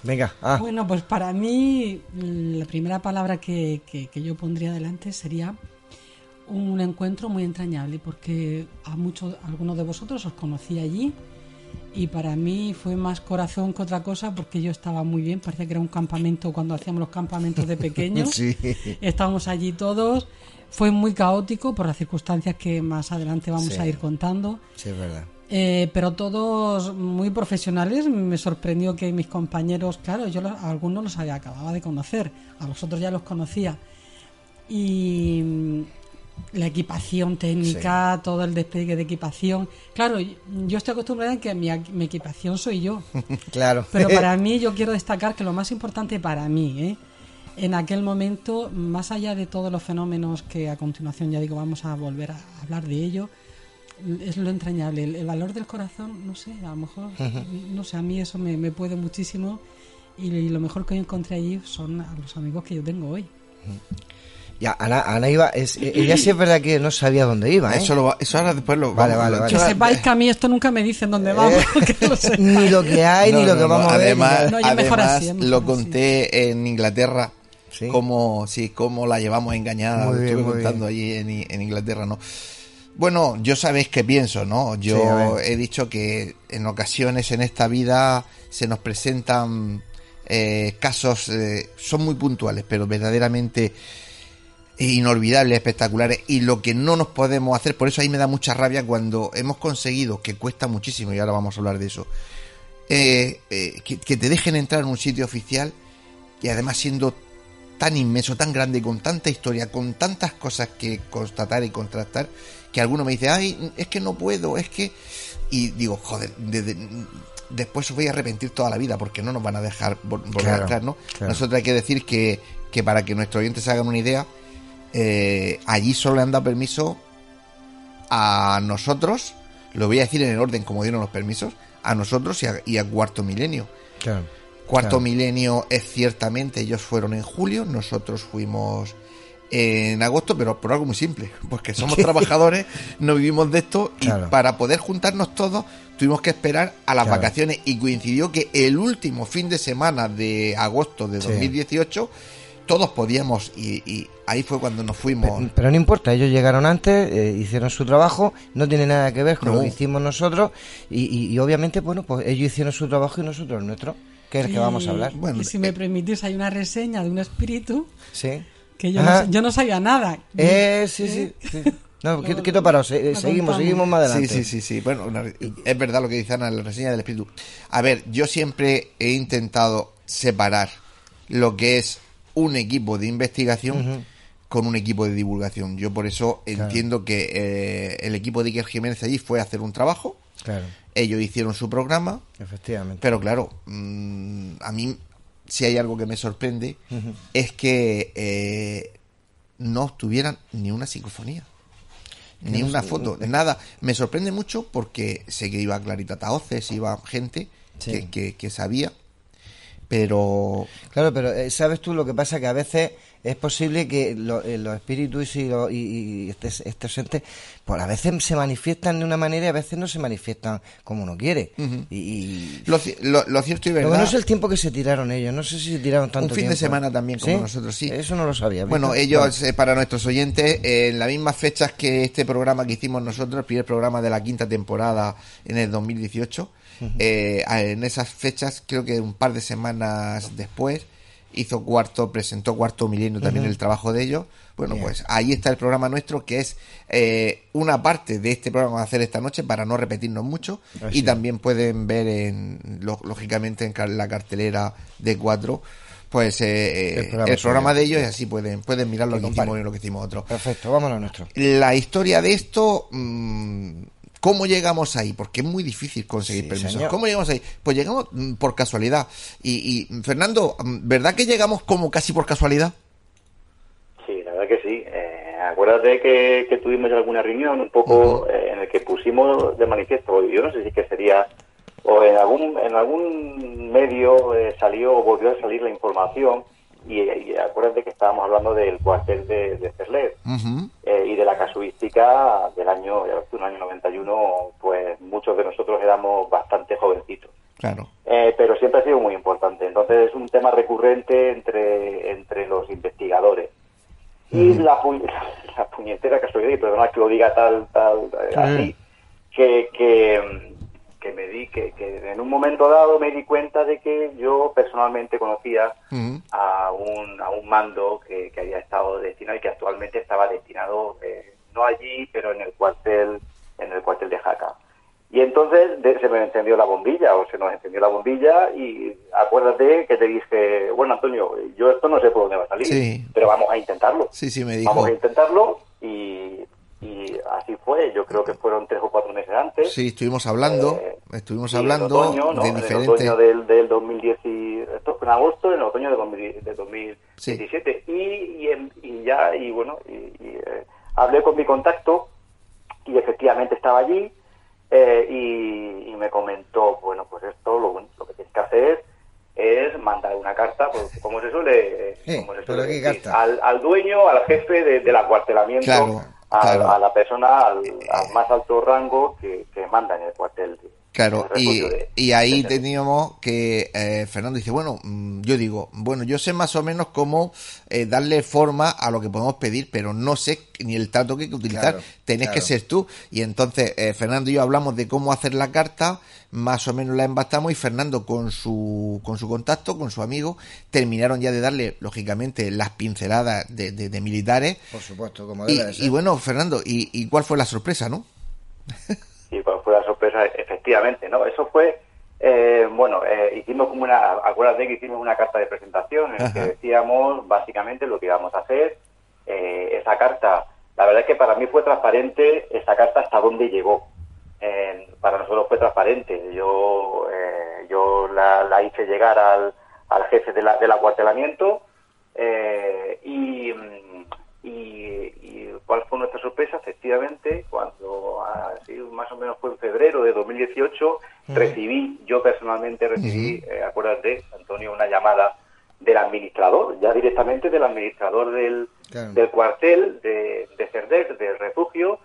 Venga, Bueno, pues para mí la primera palabra que, que- que yo pondría delante sería un encuentro muy entrañable porque a muchos, a algunos de vosotros os conocí allí y para mí fue más corazón que otra cosa porque yo estaba muy bien, parecía que era un campamento cuando hacíamos los campamentos de pequeños. (laughs) Sí. Estábamos allí todos. Fue muy caótico por las circunstancias que más adelante vamos Sí. a ir contando. Sí, es verdad. Eh, pero todos muy profesionales. Me sorprendió que mis compañeros, claro, yo lo- a algunos los había acabado de conocer, a los otros ya los conocía. Y mm, la equipación técnica, todo el despliegue de equipación. Claro, yo estoy acostumbrada en que mi, mi equipación soy yo. (laughs) Claro. Pero para (laughs) mí yo quiero destacar que lo más importante para mí, ¿eh? en aquel momento, más allá de todos los fenómenos que a continuación ya digo vamos a volver a hablar de ello, es lo entrañable, el, el valor del corazón, no sé, a lo mejor, no sé, a mí eso me, me puede muchísimo y, lo mejor que yo encontré allí son a los amigos que yo tengo hoy. Ya, Ana, Ana iba, es, eh, ella (clears throat) sí es verdad que no sabía dónde iba, ¿eh? Eso, lo va- eso ahora después lo Vale, vamos- vale, vale. Que sepáis que a mí esto nunca me dicen dónde vamos, (laughs) que lo (laughs) sepáis. Ni lo que hay, ni lo no, que no, vamos a ver. Además, ni- No, yo mejor además así, es mejor lo así. conté en Inglaterra. Sí. Cómo, sí, cómo la llevamos engañada. Muy lo bien, estuve muy contando allí en Inglaterra, ¿no? Bueno, yo sabéis que pienso, ¿no? Yo he dicho que en ocasiones en esta vida se nos presentan eh, casos, eh, son muy puntuales, pero verdaderamente inolvidables, espectaculares, y lo que no nos podemos hacer, por eso ahí me da mucha rabia cuando hemos conseguido, que cuesta muchísimo, y ahora vamos a hablar de eso, eh, eh, que, que te dejen entrar en un sitio oficial y además siendo tan inmenso, tan grande, con tanta historia, con tantas cosas que constatar y contrastar, que alguno me dice, ay, es que no puedo, es que... Y digo, joder, desde- después os voy a arrepentir toda la vida porque no nos van a dejar vol- volver Claro, a entrar, ¿no? claro. Nosotros hay que decir que, que para que nuestros oyentes se hagan una idea, eh, allí solo le han dado permiso a nosotros, lo voy a decir en el orden como dieron los permisos, a nosotros y a, y a Cuarto Milenio. Claro. Cuarto Claro. Milenio es ciertamente, ellos fueron en julio, nosotros fuimos en agosto, pero por algo muy simple, (laughs) porque somos (laughs) trabajadores, no vivimos de esto y Claro. para poder juntarnos todos tuvimos que esperar a las Claro. vacaciones y coincidió que el último fin de semana de agosto de Sí. 2018 todos podíamos y, y ahí fue cuando nos fuimos. Pe- Pero no importa, ellos llegaron antes, eh, hicieron su trabajo, no tiene nada que ver con No. lo que hicimos nosotros y, y- y obviamente, bueno, pues ellos hicieron su trabajo y nosotros el nuestro, es el que vamos a hablar. Bueno, y si me permitís, hay una reseña de un espíritu Sí. que yo, no, yo no sabía nada. Eh, sí, sí. sí. No, quieto, quieto paraos, eh, seguimos, contamos. seguimos más adelante. Sí, sí, sí, sí. Bueno, una- es verdad lo que dice Ana en la reseña del espíritu. A ver, yo siempre he intentado separar lo que es un equipo de investigación con un equipo de divulgación. Yo por eso entiendo que eh, el equipo de Iker Jiménez allí fue a hacer un trabajo, Claro, ellos hicieron su programa, efectivamente. pero claro, mm, a mí si hay algo que me sorprende es que eh, no obtuvieran ni una psicofonía. Ni no una foto, (laughs) nada. Me sorprende mucho porque sé que iba Clarita Taoces, iba gente Sí. que, que, que sabía, pero Claro, pero eh, sabes tú lo que pasa que a veces es posible que lo- eh, los espíritus y, lo- y, y estos, estos entes, pues a veces se manifiestan de una manera y a veces no se manifiestan como uno quiere. y, y- lo, ci- lo- lo cierto y Lo verdad. bueno es el tiempo que se tiraron ellos. No sé si se tiraron tanto un fin de tiempo. semana también, como ¿Sí? nosotros, sí. Eso no lo sabía. ¿viste? Bueno, ellos, eh, para nuestros oyentes, eh, en las mismas fechas que este programa que hicimos nosotros, el primer programa de la quinta temporada en el 2018, eh, en esas fechas, creo que un par de semanas después, hizo cuarto, presentó cuarto milenio también el trabajo de ellos. Bueno, Bien. pues ahí está el programa nuestro, que es eh, una parte de este programa que vamos a hacer esta noche para no repetirnos mucho. Así y también pueden ver, en, lo- lógicamente, en la cartelera de cuatro, pues eh, El el programa de ellos y así pueden, pueden mirar lo Que hicimos y lo que hicimos otros. Perfecto, vámonos a nuestro. La historia de esto, mm, ¿cómo llegamos ahí? Porque es muy difícil conseguir Sí, permisos. señor. ¿Cómo llegamos ahí? Pues llegamos mm, por casualidad. Y, y, Fernando, mm, ¿verdad que llegamos como casi por casualidad? Sí, la verdad que sí. Eh, acuérdate que, que tuvimos ya alguna reunión un poco eh, en el que pusimos de manifiesto, yo no sé si que sería, o en algún, en algún medio eh, salió o volvió a salir la información y, y acuérdate que estábamos hablando del cuartel de, de Cerlet eh, y de la casuística del año, ya ves tú, el año 91, pues muchos de nosotros éramos bastante jovencitos. Claro. Eh, pero siempre ha sido muy importante. Entonces es un tema recurrente entre, entre los investigadores. Y la, pu- (laughs) la puñetera casualidad, y perdona que lo diga tal, tal, eh, así, que, que, que me di, que, que en un momento dado me di cuenta de que yo personalmente conocía a un, a un mando que, que había estado destinado y que actualmente estaba destinado eh, no allí pero en el cuartel en el cuartel de Jaca y entonces de- se me encendió la bombilla o se nos encendió la bombilla y acuérdate que te dije bueno Antonio yo esto no sé por dónde va a salir Sí. pero vamos a intentarlo Sí, sí, me dijo. vamos a intentarlo y, y así fue yo creo que fueron tres o cuatro meses antes. Sí, estuvimos hablando, estuvimos Sí, en hablando otoño, ¿no? de En el otoño del, del 2010 y, esto fue en agosto, en el otoño de, 2000 de 2017 y, y, en- y ya y bueno y, y, eh, hablé con mi contacto y efectivamente estaba allí eh, y, y me comentó bueno pues esto lo, lo que tienes que hacer es mandar una carta pues, como se suele, Sí, como se suele al, al dueño al jefe de- del acuartelamiento Claro, a, claro. a la persona al, al más alto rango que, que manda en el cuartel Claro, y, de- y ahí teníamos que eh, Fernando dice, bueno, mm, yo digo, bueno, yo sé más o menos cómo eh, darle forma a lo que podemos pedir, pero no sé ni el trato que hay que utilizar. Claro, Tenés que ser tú. Y entonces eh, Fernando y yo hablamos de cómo hacer la carta, más o menos la embastamos y Fernando con su con su contacto, con su amigo, terminaron ya de darle, lógicamente, las pinceladas de, de- de militares. Por supuesto, como Y, debe de ser. y bueno, Fernando, ¿y, y cuál fue la sorpresa, no? y cuál fue la sorpresa efectivamente no eso fue eh, bueno eh, hicimos como una acuérdate que hicimos una carta de presentación en la que decíamos básicamente lo que íbamos a hacer. Eh, esa carta la verdad es que para mí fue transparente esa carta hasta dónde llegó. Para nosotros fue transparente. Yo yo la, la hice llegar al, al jefe de la- del acuartelamiento y cuál fue nuestra sorpresa efectivamente cuando así más o menos fue en febrero de 2018 recibí yo personalmente recibí eh, acuérdate Antonio una llamada del administrador ya directamente del administrador del, Claro. del cuartel de, de Cerdés del refugio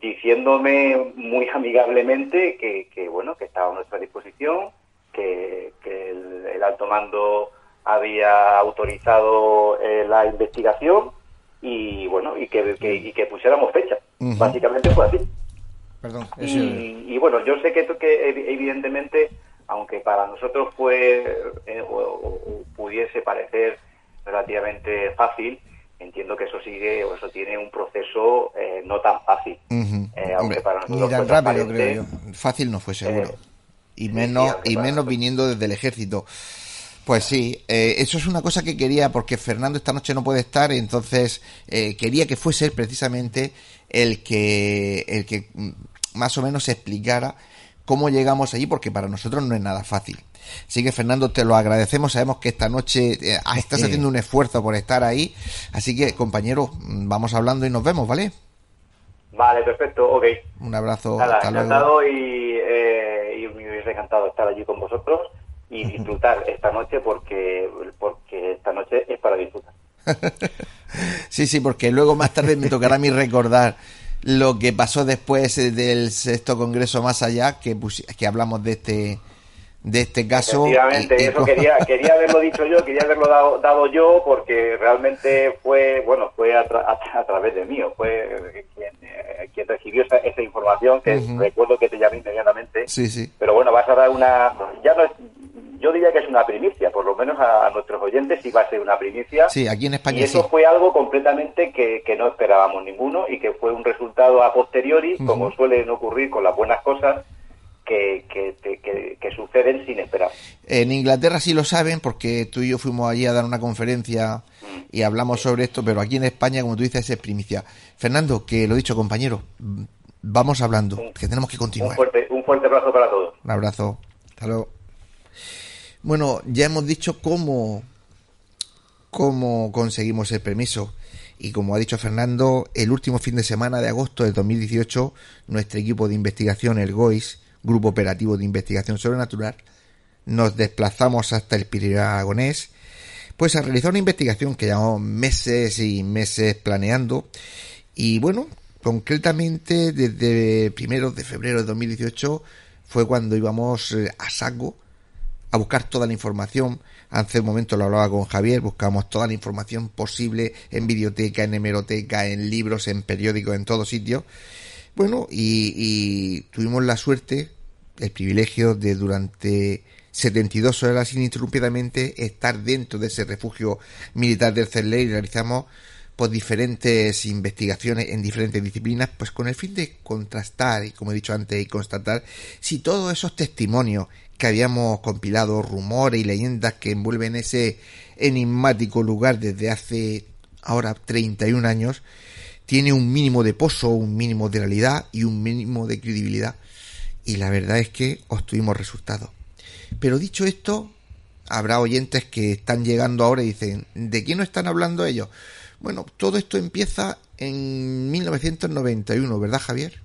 diciéndome muy amigablemente que, que, bueno que estaba a nuestra disposición que, que el, el alto mando había autorizado eh, la investigación y bueno y que, que- y que pusiéramos fecha básicamente fue así Perdón, y, y bueno yo sé que, que evi- evidentemente aunque para nosotros fue eh, o, pudiese parecer relativamente fácil entiendo que eso sigue o eso tiene un proceso eh, no tan fácil. Eh, Hombre, para ni nosotros tan rápido, creo yo. Fácil no fue seguro. Eh, y menos, y menos viniendo desde el ejército. Pues sí, eh, eso es una cosa que quería, porque Fernando esta noche no puede estar, entonces eh, quería que fuese él precisamente el que, el que mm, más o menos explicara cómo llegamos allí, porque para nosotros no es nada fácil. Así que Fernando, te lo agradecemos, sabemos que esta noche eh, estás Sí. haciendo un esfuerzo por estar ahí, así que compañero, mm, vamos hablando y nos vemos, ¿vale? vale perfecto ok Un abrazo, Nada, hasta luego. encantado y, eh, y me hubiese encantado estar allí con vosotros y disfrutar esta noche porque porque esta noche es para disfrutar. (laughs) Sí, sí, porque luego más tarde me tocará a mí recordar lo que pasó después eh, del sexto congreso más allá, que, que hablamos de este de este caso. Efectivamente, y- y eso quería (laughs) quería haberlo dicho yo, quería haberlo dado, dado yo porque realmente fue bueno fue a, tra- a- a través de mí, fue quien, eh, quien recibió esa, esa información que recuerdo que te llamé inmediatamente. Sí, sí. Pero bueno, vas a dar una ya no es- yo diría que es una primicia, por lo menos a, a nuestros oyentes sí va a ser una primicia. Sí, aquí en España Y eso sí. fue algo completamente que, que no esperábamos ninguno y que fue un resultado a posteriori, Ujú. como suelen ocurrir con las buenas cosas, que, que, que- suceden sin esperar. En Inglaterra sí lo saben porque tú y yo fuimos allí a dar una conferencia y hablamos sobre esto, pero aquí en España, como tú dices, es primicia. Fernando, que lo dicho, compañero, mm, vamos hablando, que tenemos que Un continuar. fuerte, un fuerte abrazo para todos. Un abrazo. Hasta luego. Bueno, ya hemos dicho cómo, cómo conseguimos el permiso. Y como ha dicho Fernando, el último fin de semana de agosto de 2018, nuestro equipo de investigación, el GOIS, Grupo Operativo de Investigación Sobrenatural, nos desplazamos hasta el Pirineo Aragonés, pues a realizar una investigación que llevamos meses y meses planeando. Y bueno, concretamente desde primeros de febrero de 2018 fue cuando íbamos eh, a saco a buscar toda la información. Hace un momento lo hablaba con Javier, buscamos toda la información posible en biblioteca, en hemeroteca, en libros, en periódicos, en todos sitios. Bueno, y, y tuvimos la suerte, el privilegio de durante 72 horas ininterrumpidamente estar dentro de ese refugio militar del CERLE y realizamos pues diferentes investigaciones en diferentes disciplinas, pues con el fin de contrastar y como he dicho antes y constatar si todos esos testimonios que habíamos compilado, rumores y leyendas que envuelven ese enigmático lugar desde hace ahora 31 años, tiene un mínimo de pozo, un mínimo de realidad y un mínimo de credibilidad. Y la verdad es que obtuvimos resultados. Pero dicho esto, habrá oyentes que están llegando ahora y dicen, ¿de quién no están hablando ellos? Bueno, todo esto empieza en 1991, ¿verdad Javier?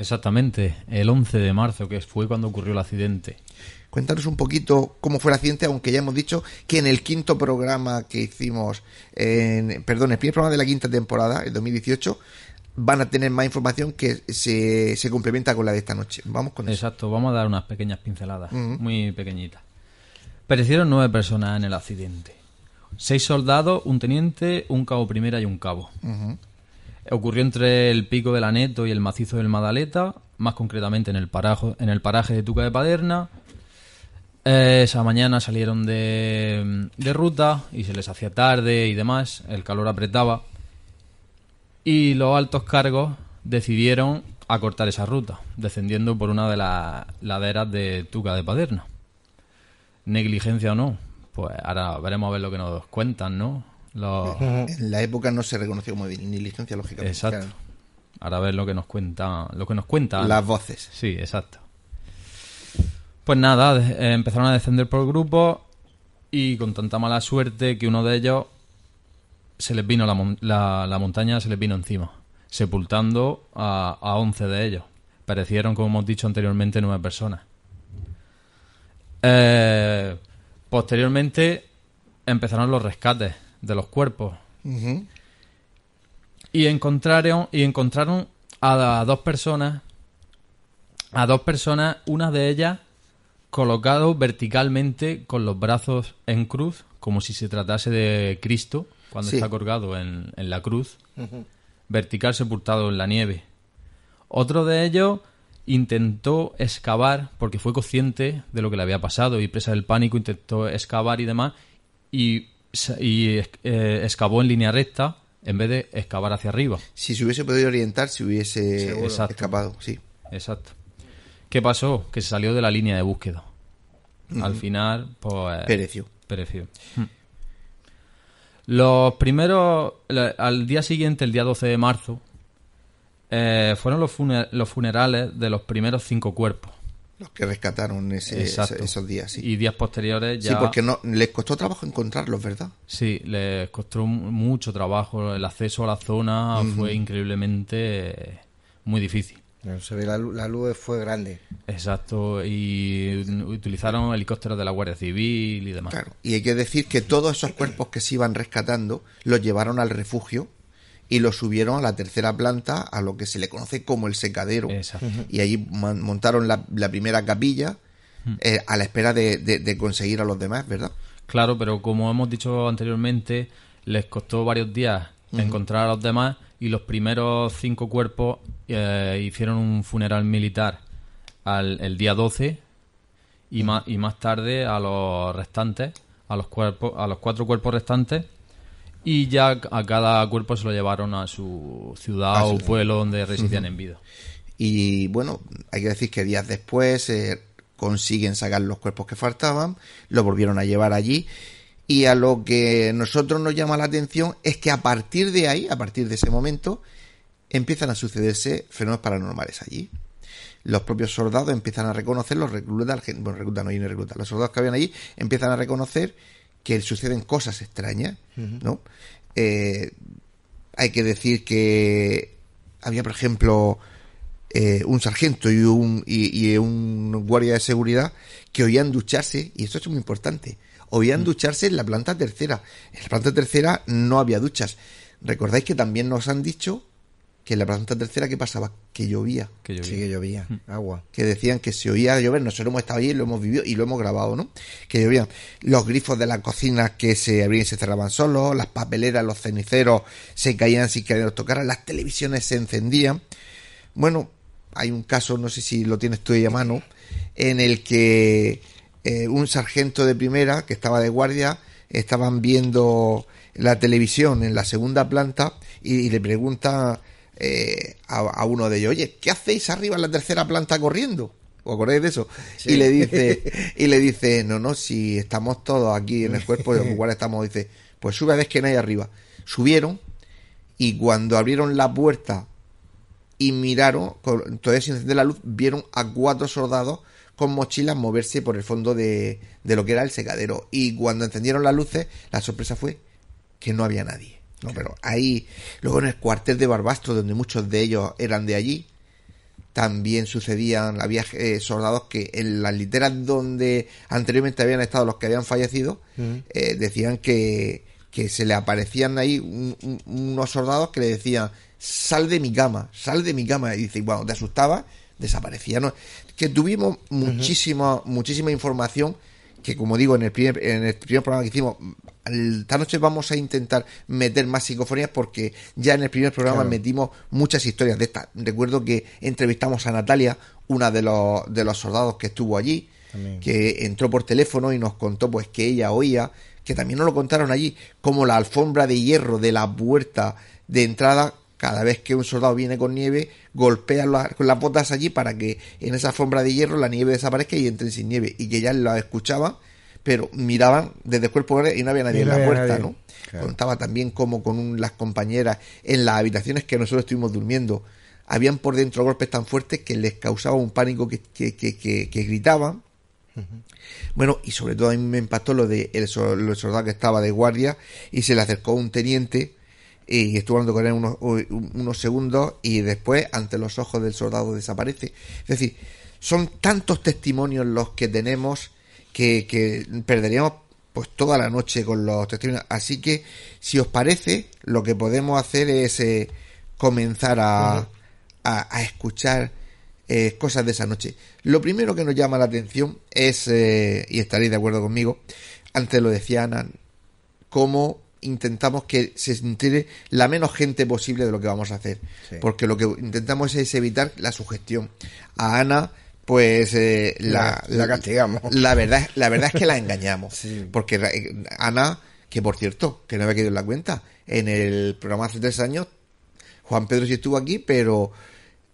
Exactamente, el 11 de marzo, que fue cuando ocurrió el accidente. Cuéntanos un poquito cómo fue el accidente, aunque ya hemos dicho que en el quinto programa que hicimos, en, perdón, el primer programa de la quinta temporada, el 2018, van a tener más información que se, se complementa con la de esta noche. Vamos con eso. Exacto, vamos a dar unas pequeñas pinceladas, muy pequeñitas. Perecieron nueve personas en el accidente. Seis soldados, un teniente, un cabo primera y un cabo. Ujú. Ocurrió entre el pico del Aneto y el macizo del Madaleta, más concretamente en el, parajo, en el paraje de Tuca de Paderna. Eh, esa mañana salieron de, de ruta y se les hacía tarde y demás, el calor apretaba. Y los altos cargos decidieron acortar esa ruta, descendiendo por una de las laderas de Tuca de Paderna. Negligencia o no, pues ahora veremos a ver lo que nos cuentan, ¿no? Los, (laughs) En la época no se reconoció como negligencia, lógicamente. Exacto. Claro. Ahora a ver lo que nos cuenta, lo que nos cuentan. Las voces. Sí, exacto. Pues nada, eh, empezaron a descender por grupos y con tanta mala suerte que uno de ellos se les vino la, mon- la, la montaña, se les vino encima, sepultando a, a 11 de ellos. Perecieron, como hemos dicho anteriormente, nueve personas. Eh, posteriormente empezaron los rescates de los cuerpos. Y encontraron y encontraron a, a dos personas a dos personas una de ellas colocado verticalmente con los brazos en cruz como si se tratase de Cristo cuando Sí. está colgado en, en la cruz vertical sepultado en la nieve. Otro de ellos intentó excavar porque fue consciente de lo que le había pasado y presa del pánico intentó excavar y demás y, y eh, excavó en línea recta en vez de excavar hacia arriba. Si se hubiese podido orientar, si hubiese. Exacto. escapado, sí. Exacto. ¿Qué pasó? Que se salió de la línea de búsqueda. Al final, pues... Pereció. Pereció. Hmm. Los primeros... Al día siguiente, el día 12 de marzo, eh, fueron los, funer- los funerales de los primeros cinco cuerpos. Los que rescataron ese, esos días, sí. Y días posteriores ya... Sí, porque no les costó trabajo encontrarlos, ¿verdad? Sí, les costó mu- mucho trabajo. El acceso a la zona fue increíblemente eh, muy difícil. Se ve la luz fue grande. Exacto, y utilizaron helicópteros de la Guardia Civil y demás. Claro. Y hay que decir que todos esos cuerpos que se iban rescatando los llevaron al refugio y los subieron a la tercera planta, a lo que se le conoce como el secadero. Exacto. Y allí montaron la, la primera capilla eh, a la espera de, de- de conseguir a los demás, ¿verdad? Claro, pero como hemos dicho anteriormente, les costó varios días encontrar a los demás y los primeros cinco cuerpos eh, hicieron un funeral militar al, el día 12 y, más, y más tarde a los restantes, a los, cuerpos, a los cuatro cuerpos restantes y ya a cada cuerpo se lo llevaron a su ciudad A o pueblo donde residían en vida. Y bueno, hay que decir que días después eh, consiguen sacar los cuerpos que faltaban, los volvieron a llevar allí. Y a lo que nosotros nos llama la atención es que a partir de ahí, a partir de ese momento, empiezan a sucederse fenómenos paranormales allí. Los propios soldados empiezan a reconocer, los reclutas, bueno, reclutas no, y no reclutas, los soldados que habían allí empiezan a reconocer que suceden cosas extrañas, ¿no? Eh, hay que decir que había, por ejemplo, eh, un sargento y un, y, y un guardia de seguridad que oían ducharse, y esto es muy importante, oían ducharse en la planta tercera. En la planta tercera no había duchas. Recordáis que también nos han dicho que en la planta tercera, ¿qué pasaba? Que llovía. Que llovía. Sí, que llovía. Agua. Que decían que se oía llover. Nosotros hemos estado allí, lo hemos vivido y lo hemos grabado, ¿no? Que llovían. Los grifos de la cocina que se abrían y se cerraban solos, las papeleras, los ceniceros se caían sin que los tocara, las televisiones se encendían. Bueno, hay un caso, no sé si lo tienes tú ahí a mano, en el que eh, un sargento de primera que estaba de guardia estaban viendo la televisión en la segunda planta y, y le pregunta eh, a, a uno de ellos, oye, ¿qué hacéis arriba en la tercera planta corriendo? ¿Os acordáis de eso? Sí. Y le dice, (laughs) y le dice, no, no, si estamos todos aquí en el cuerpo, igual estamos, dice, pues sube a ver que no hay arriba. Subieron y cuando abrieron la puerta y miraron, con- todavía sin encender la luz, vieron a cuatro soldados con mochilas moverse por el fondo de, de lo que era el secadero. Y cuando encendieron las luces, la sorpresa fue que no había nadie. No, pero ahí, luego en el cuartel de Barbastro, donde muchos de ellos eran de allí, también sucedían, había eh, soldados que en las literas donde anteriormente habían estado los que habían fallecido, eh, decían que, que se le aparecían ahí un- un- unos soldados que le decían, sal de mi cama, sal de mi cama. Y dice, cuando te asustaba, desaparecía. ¿no? Que tuvimos muchísima, muchísima información que como digo en el primer, en el primer programa que hicimos, esta noche vamos a intentar meter más psicofonías porque ya en el primer programa Claro. metimos muchas historias de estas. Recuerdo que entrevistamos a Natalia, una de los, de los soldados que estuvo allí, También. que entró por teléfono y nos contó pues que ella oía, que también nos lo contaron allí, como la alfombra de hierro de la puerta de entrada, cada vez que un soldado viene con nieve, golpea la- con las botas allí para que en esa alfombra de hierro la nieve desaparezca y entren sin nieve. Y que ellas la escuchaban, pero miraban desde el cuerpo y no había nadie en la puerta, nadie. ¿no? Claro. Contaba también como con un- las compañeras en las habitaciones que nosotros estuvimos durmiendo, habían por dentro golpes tan fuertes que les causaba un pánico que, que, que, que- que gritaban. Bueno, y sobre todo a mí me impactó lo de el soldado que estaba de guardia y se le acercó un teniente y estuvo hablando con él unos, unos segundos y después ante los ojos del soldado desaparece. Es decir, son tantos testimonios los que tenemos que, que perderíamos pues toda la noche con los testimonios. Así que, si os parece, lo que podemos hacer es eh, comenzar a, a, a escuchar eh, cosas de esa noche. Lo primero que nos llama la atención es, eh, y estaréis de acuerdo conmigo, antes lo decía Ana, cómo intentamos que se entere la menos gente posible de lo que vamos a hacer. Sí. Porque lo que intentamos es evitar la sugestión. A Ana, pues eh, la, La- la castigamos. La verdad, la verdad es que la engañamos. (laughs) Sí. Porque eh, Ana, que por cierto, que no había quedado en la cuenta, en el programa hace tres años, Juan Pedro sí estuvo aquí, pero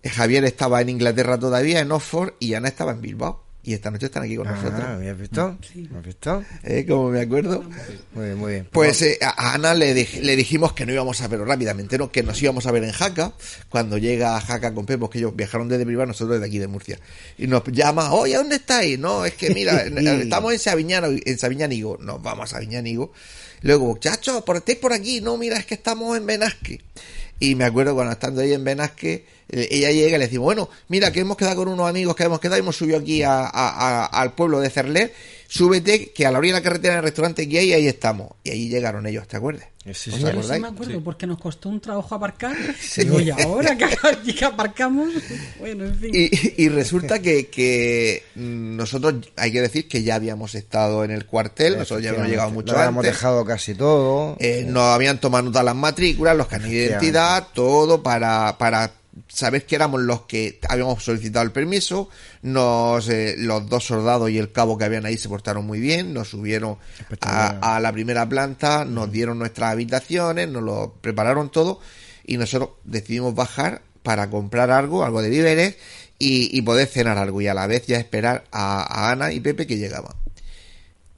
Javier estaba en Inglaterra todavía, en Oxford, y Ana estaba en Bilbao. Y esta noche están aquí con nosotros. Ah, ¿me has visto? ¿Me has visto? ¿Eh? Como me acuerdo. Muy bien, muy bien. Pues eh, a Ana le, dij- le dijimos que no íbamos a verlo rápidamente, ¿no? que nos íbamos a ver en Jaca, cuando llega a Jaca con Pepo, que ellos viajaron desde Bilbao, nosotros desde aquí de Murcia. Y nos llama, oye, ¿dónde estáis? No, es que mira, (laughs) estamos en Sabiñano, en Sabiñánigo. Nos vamos a Sabiñánigo. Luego, muchachos, ¿por estáis por aquí? No, mira, es que estamos en Benasque. Y me acuerdo cuando estando ahí en Benasque, eh, ella llega y le decimos, bueno, mira, que hemos quedado con unos amigos que hemos quedado y hemos subido aquí a- al pueblo de Cerler. Súbete, que a la orilla de la carretera en el restaurante que hay, ahí estamos. Y ahí llegaron ellos, ¿te acuerdas? Sí, ¿Os sí. Me acuerdo, porque nos costó un trabajo aparcar. (laughs) Digo, y ahora que, (laughs) que aparcamos, bueno, en fin. Y, y resulta que, que nosotros, hay que decir que ya habíamos estado en el cuartel, nosotros ya habíamos llegado mucho Lo habíamos antes. dejado casi todo. Eh, nos habían tomado nota las matrículas, los carnes de identidad, todo para, para saber que éramos los que habíamos solicitado el permiso. Nos, eh, los dos soldados y el cabo que habían ahí se portaron muy bien, nos subieron a, a la primera planta, nos dieron nuestras habitaciones, nos lo prepararon todo y nosotros decidimos bajar para comprar algo, algo de víveres y, y poder cenar algo y a la vez ya esperar a, a Ana y Pepe que llegaban.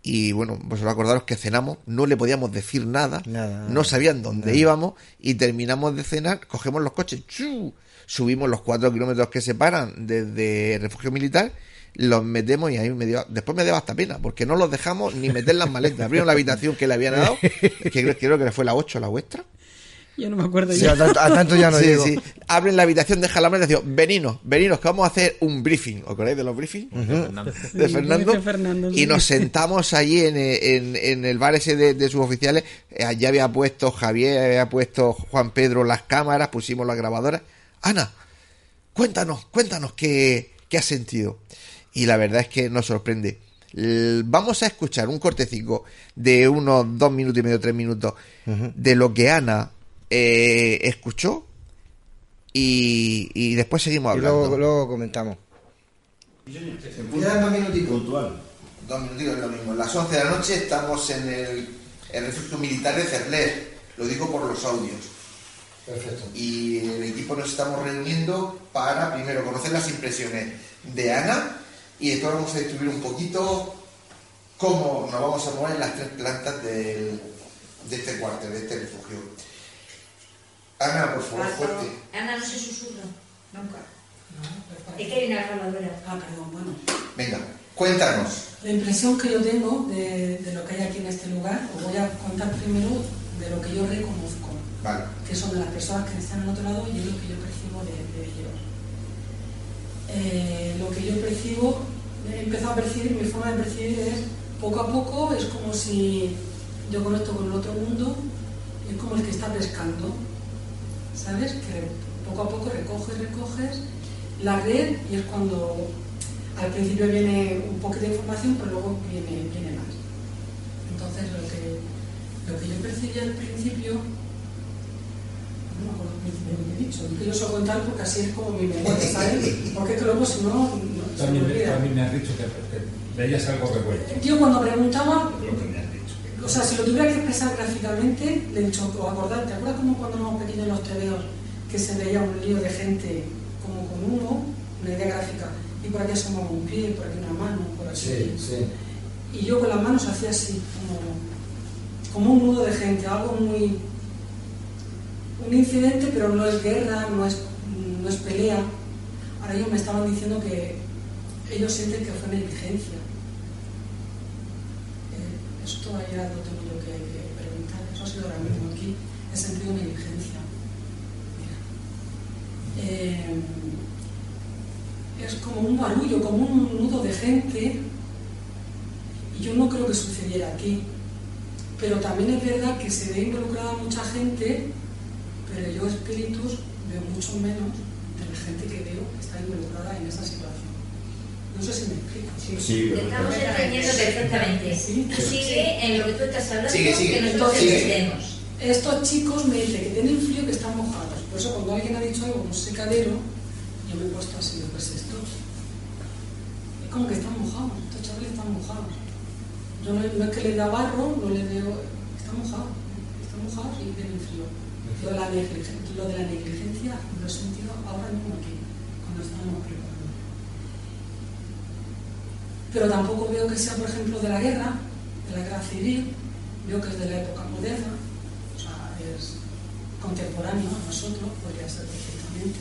Y bueno, vosotros acordaros que cenamos, no le podíamos decir nada, Nada, no sabían dónde nada. íbamos y terminamos de cenar, cogemos los coches, ¡chu! Subimos los cuatro kilómetros que separan desde el refugio militar, los metemos y ahí me dio, después me dio hasta pena, porque no los dejamos ni meter las maletas, abrieron la habitación que le habían dado, que creo, creo que fue la 8, la vuestra, Yo no me acuerdo Sí, ya. a tanto, a tanto ya no Sí, sí. Abren la habitación de Jalamar y decían, veninos, veninos, que vamos a hacer un briefing. ¿Os acordáis de los briefings? Fernando. De Sí, Fernando. de Fernando, y sí. nos sentamos allí en, en- en el bar ese de, de sus oficiales. Eh, Allí había puesto Javier, había puesto Juan Pedro las cámaras, pusimos las grabadoras. Ana, cuéntanos, cuéntanos qué, qué has sentido. Y la verdad es que nos sorprende. Vamos a escuchar un cortecico de unos dos minutos y medio, tres minutos de lo que Ana eh, escuchó y, y después seguimos Y hablando. luego, luego comentamos. Quedan dos minutitos. Puntual. Dos minutitos es lo mismo. Las 11 de la noche estamos en el, el refugio militar de Cerler. Lo digo por los audios. Perfecto. Y el equipo nos estamos reuniendo para primero conocer las impresiones de Ana y después vamos a distribuir un poquito cómo nos vamos a mover en las tres plantas del- de este cuartel, de este refugio. Ana, por favor, fuerte. Ana no se susurra, nunca. Es que hay una grabadora. Ah, perdón, bueno. Venga, cuéntanos. La impresión que yo tengo de, de lo que hay aquí en este lugar, os voy a contar primero de lo que yo reconozco, Que son de las personas que están al otro lado y es lo que yo percibo de, ellos. Eh, lo que yo percibo, he empezado a percibir, mi forma de percibir es poco a poco, es como si yo conecto con el otro mundo, es como el que está pescando, ¿sabes? Que poco a poco recoges, recoges la red y es cuando al principio viene un poquito de información, pero luego viene, viene más. Entonces, lo que, lo que yo percibí al principio, no me acuerdo al principio lo que he dicho, que yo suelo contar porque así es como mi memoria, ¿sabes? Porque es que luego si no, no se me También, también me has dicho que, que veías algo revuelto. Yo cuando preguntaba, Lo que me has dicho. o sea, si lo tuviera que expresar gráficamente, le he dicho, o acordar, ¿te acuerdas como cuando éramos pequeños en los tebeos que se veía un lío de gente como con humo, una idea gráfica, y por aquí asomaba un pie, por aquí una mano, por aquí. Sí, sí. Y yo con las manos hacía así, como, como un nudo de gente, algo muy. Un incidente, pero no es guerra, no es, no es pelea. Ahora ellos me estaban diciendo que ellos sienten que fue negligencia. Eh, eso todavía lo tengo yo que, que preguntar, eso ha sido ahora mismo aquí, he sentido negligencia. Mira. Eh, es como un barullo, como un nudo de gente y yo no creo que sucediera aquí. Pero también es verdad que se ve involucrada mucha gente, pero yo espíritus veo mucho menos de la gente que veo que está involucrada en esa situación. No sé si me explico. Sí, Te estamos entendiendo perfectamente. Tú sigue en lo que tú estás hablando, Sigue, sigue. que nosotros entendemos. Estos chicos me dicen que tienen frío que están mojados. Por eso cuando alguien ha dicho algo como secadero, yo me he puesto así, pues esto. Es como que están mojados, estos chavales están mojados. Yo no, no es que les da barro, no les veo. Están mojados, están mojados y tienen frío. Negligencia, lo de la negligencia lo he sentido ahora mismo aquí, cuando estábamos preparando. Pero tampoco veo que sea, por ejemplo, de la guerra, de la guerra civil, veo que es de la época moderna, o sea, es contemporáneo a nosotros, podría ser perfectamente.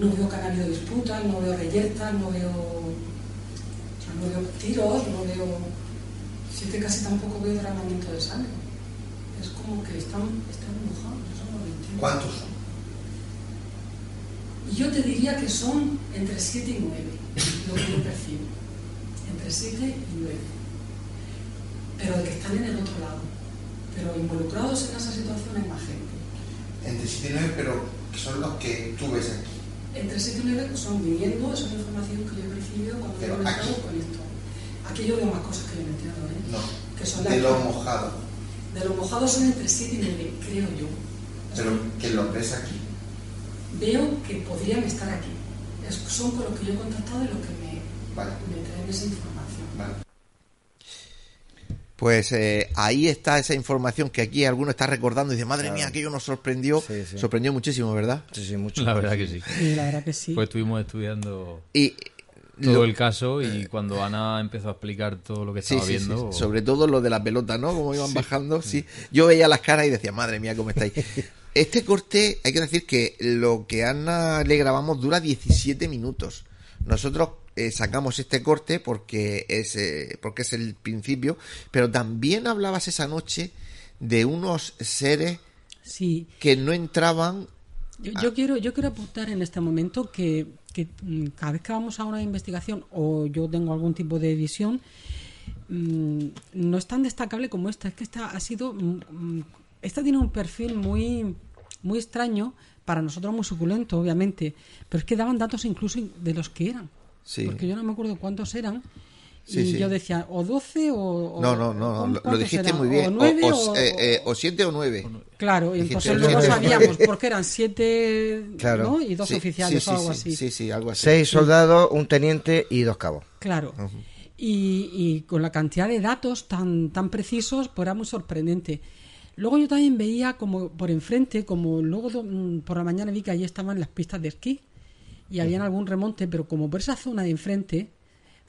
No veo que habido disputas, no veo reyertas, no veo, no veo tiros, no veo... Que casi tampoco veo derramamiento de sangre. Es como que están, están mojados, entiendo. ¿Cuántos son? Yo te diría que son entre 7 y 9, lo que yo percibo. Entre 7 y 9. Pero de que están en el otro lado. Pero involucrados en esa situación hay más gente. Entre 7 y 9, pero que son los que tú ves aquí. Entre 7 y 9 son viviendo, esa es la información que yo he recibido cuando Pero he aquí. con esto. Aquí yo veo más cosas que yo no entiendo, ¿eh? No. Que son De las- lo mojado. De lo mojado son entre 7 y 9, creo yo. Pero que los ves aquí. Veo que podrían estar aquí. Es- son con los que yo he contactado y los que me, Vale. me traen esa información. Vale. Pues eh, ahí está esa información que aquí alguno está recordando y dice, madre mía, aquello nos sorprendió. Sorprendió muchísimo, ¿verdad? Sí, sí, mucho. La verdad que sí. Sí, la verdad que sí. Pues estuvimos estudiando Y todo lo- el caso y cuando Ana empezó a explicar todo lo que Sí, estaba sí, sí, viendo... Sobre todo lo de la pelota, ¿no? Como iban Sí. bajando, sí. Yo veía las caras y decía, madre mía, ¿cómo estáis? (laughs) Este corte, hay que decir que lo que Ana le grabamos dura 17 minutos. Nosotros eh, sacamos este corte porque es, eh, porque es el principio, pero también hablabas esa noche de unos seres Sí. que no entraban Yo, yo quiero, yo quiero apuntar en este momento que, que, mm, cada vez que vamos a una investigación o yo tengo algún tipo de visión, mm, no es tan destacable como esta. Es que esta ha sido. mm, Esta tiene un perfil muy, muy extraño, para nosotros muy suculento, obviamente, pero es que daban datos incluso de los que eran. Sí. Porque yo no me acuerdo cuántos eran. Sí, y sí. yo decía, o 12 o. No, no, no, no, lo- lo ¿cuántos dijiste eran? muy bien. O 9 o, o, o- eh, eh, o siete o nueve. Claro, y Dijiste entonces luego nueve. (laughs) sabíamos porque eran siete Claro. ¿no? y dos Sí, oficiales sí, o algo sí, así. Sí, sí, algo así. Seis soldados, un teniente y dos cabos. Claro. y, y con la cantidad de datos tan, tan precisos, pues era muy sorprendente. Luego yo también veía como por enfrente, como luego mm, por la mañana vi que allí estaban las pistas de esquí y habían algún remonte, pero como por esa zona de enfrente,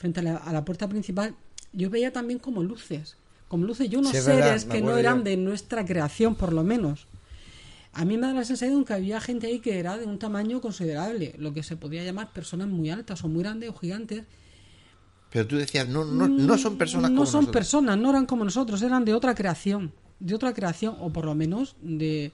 frente a la, a la puerta principal, yo veía también como luces, como luces y unos Sí, es verdad, seres que no eran yo. de nuestra creación, por lo menos. A mí me da la sensación que había gente ahí que era de un tamaño considerable, lo que se podría llamar personas muy altas o muy grandes o gigantes, Pero tú decías, no, no, no son personas no como son nosotros. personas, no eran como nosotros, eran de otra creación, de otra creación, o por lo menos de...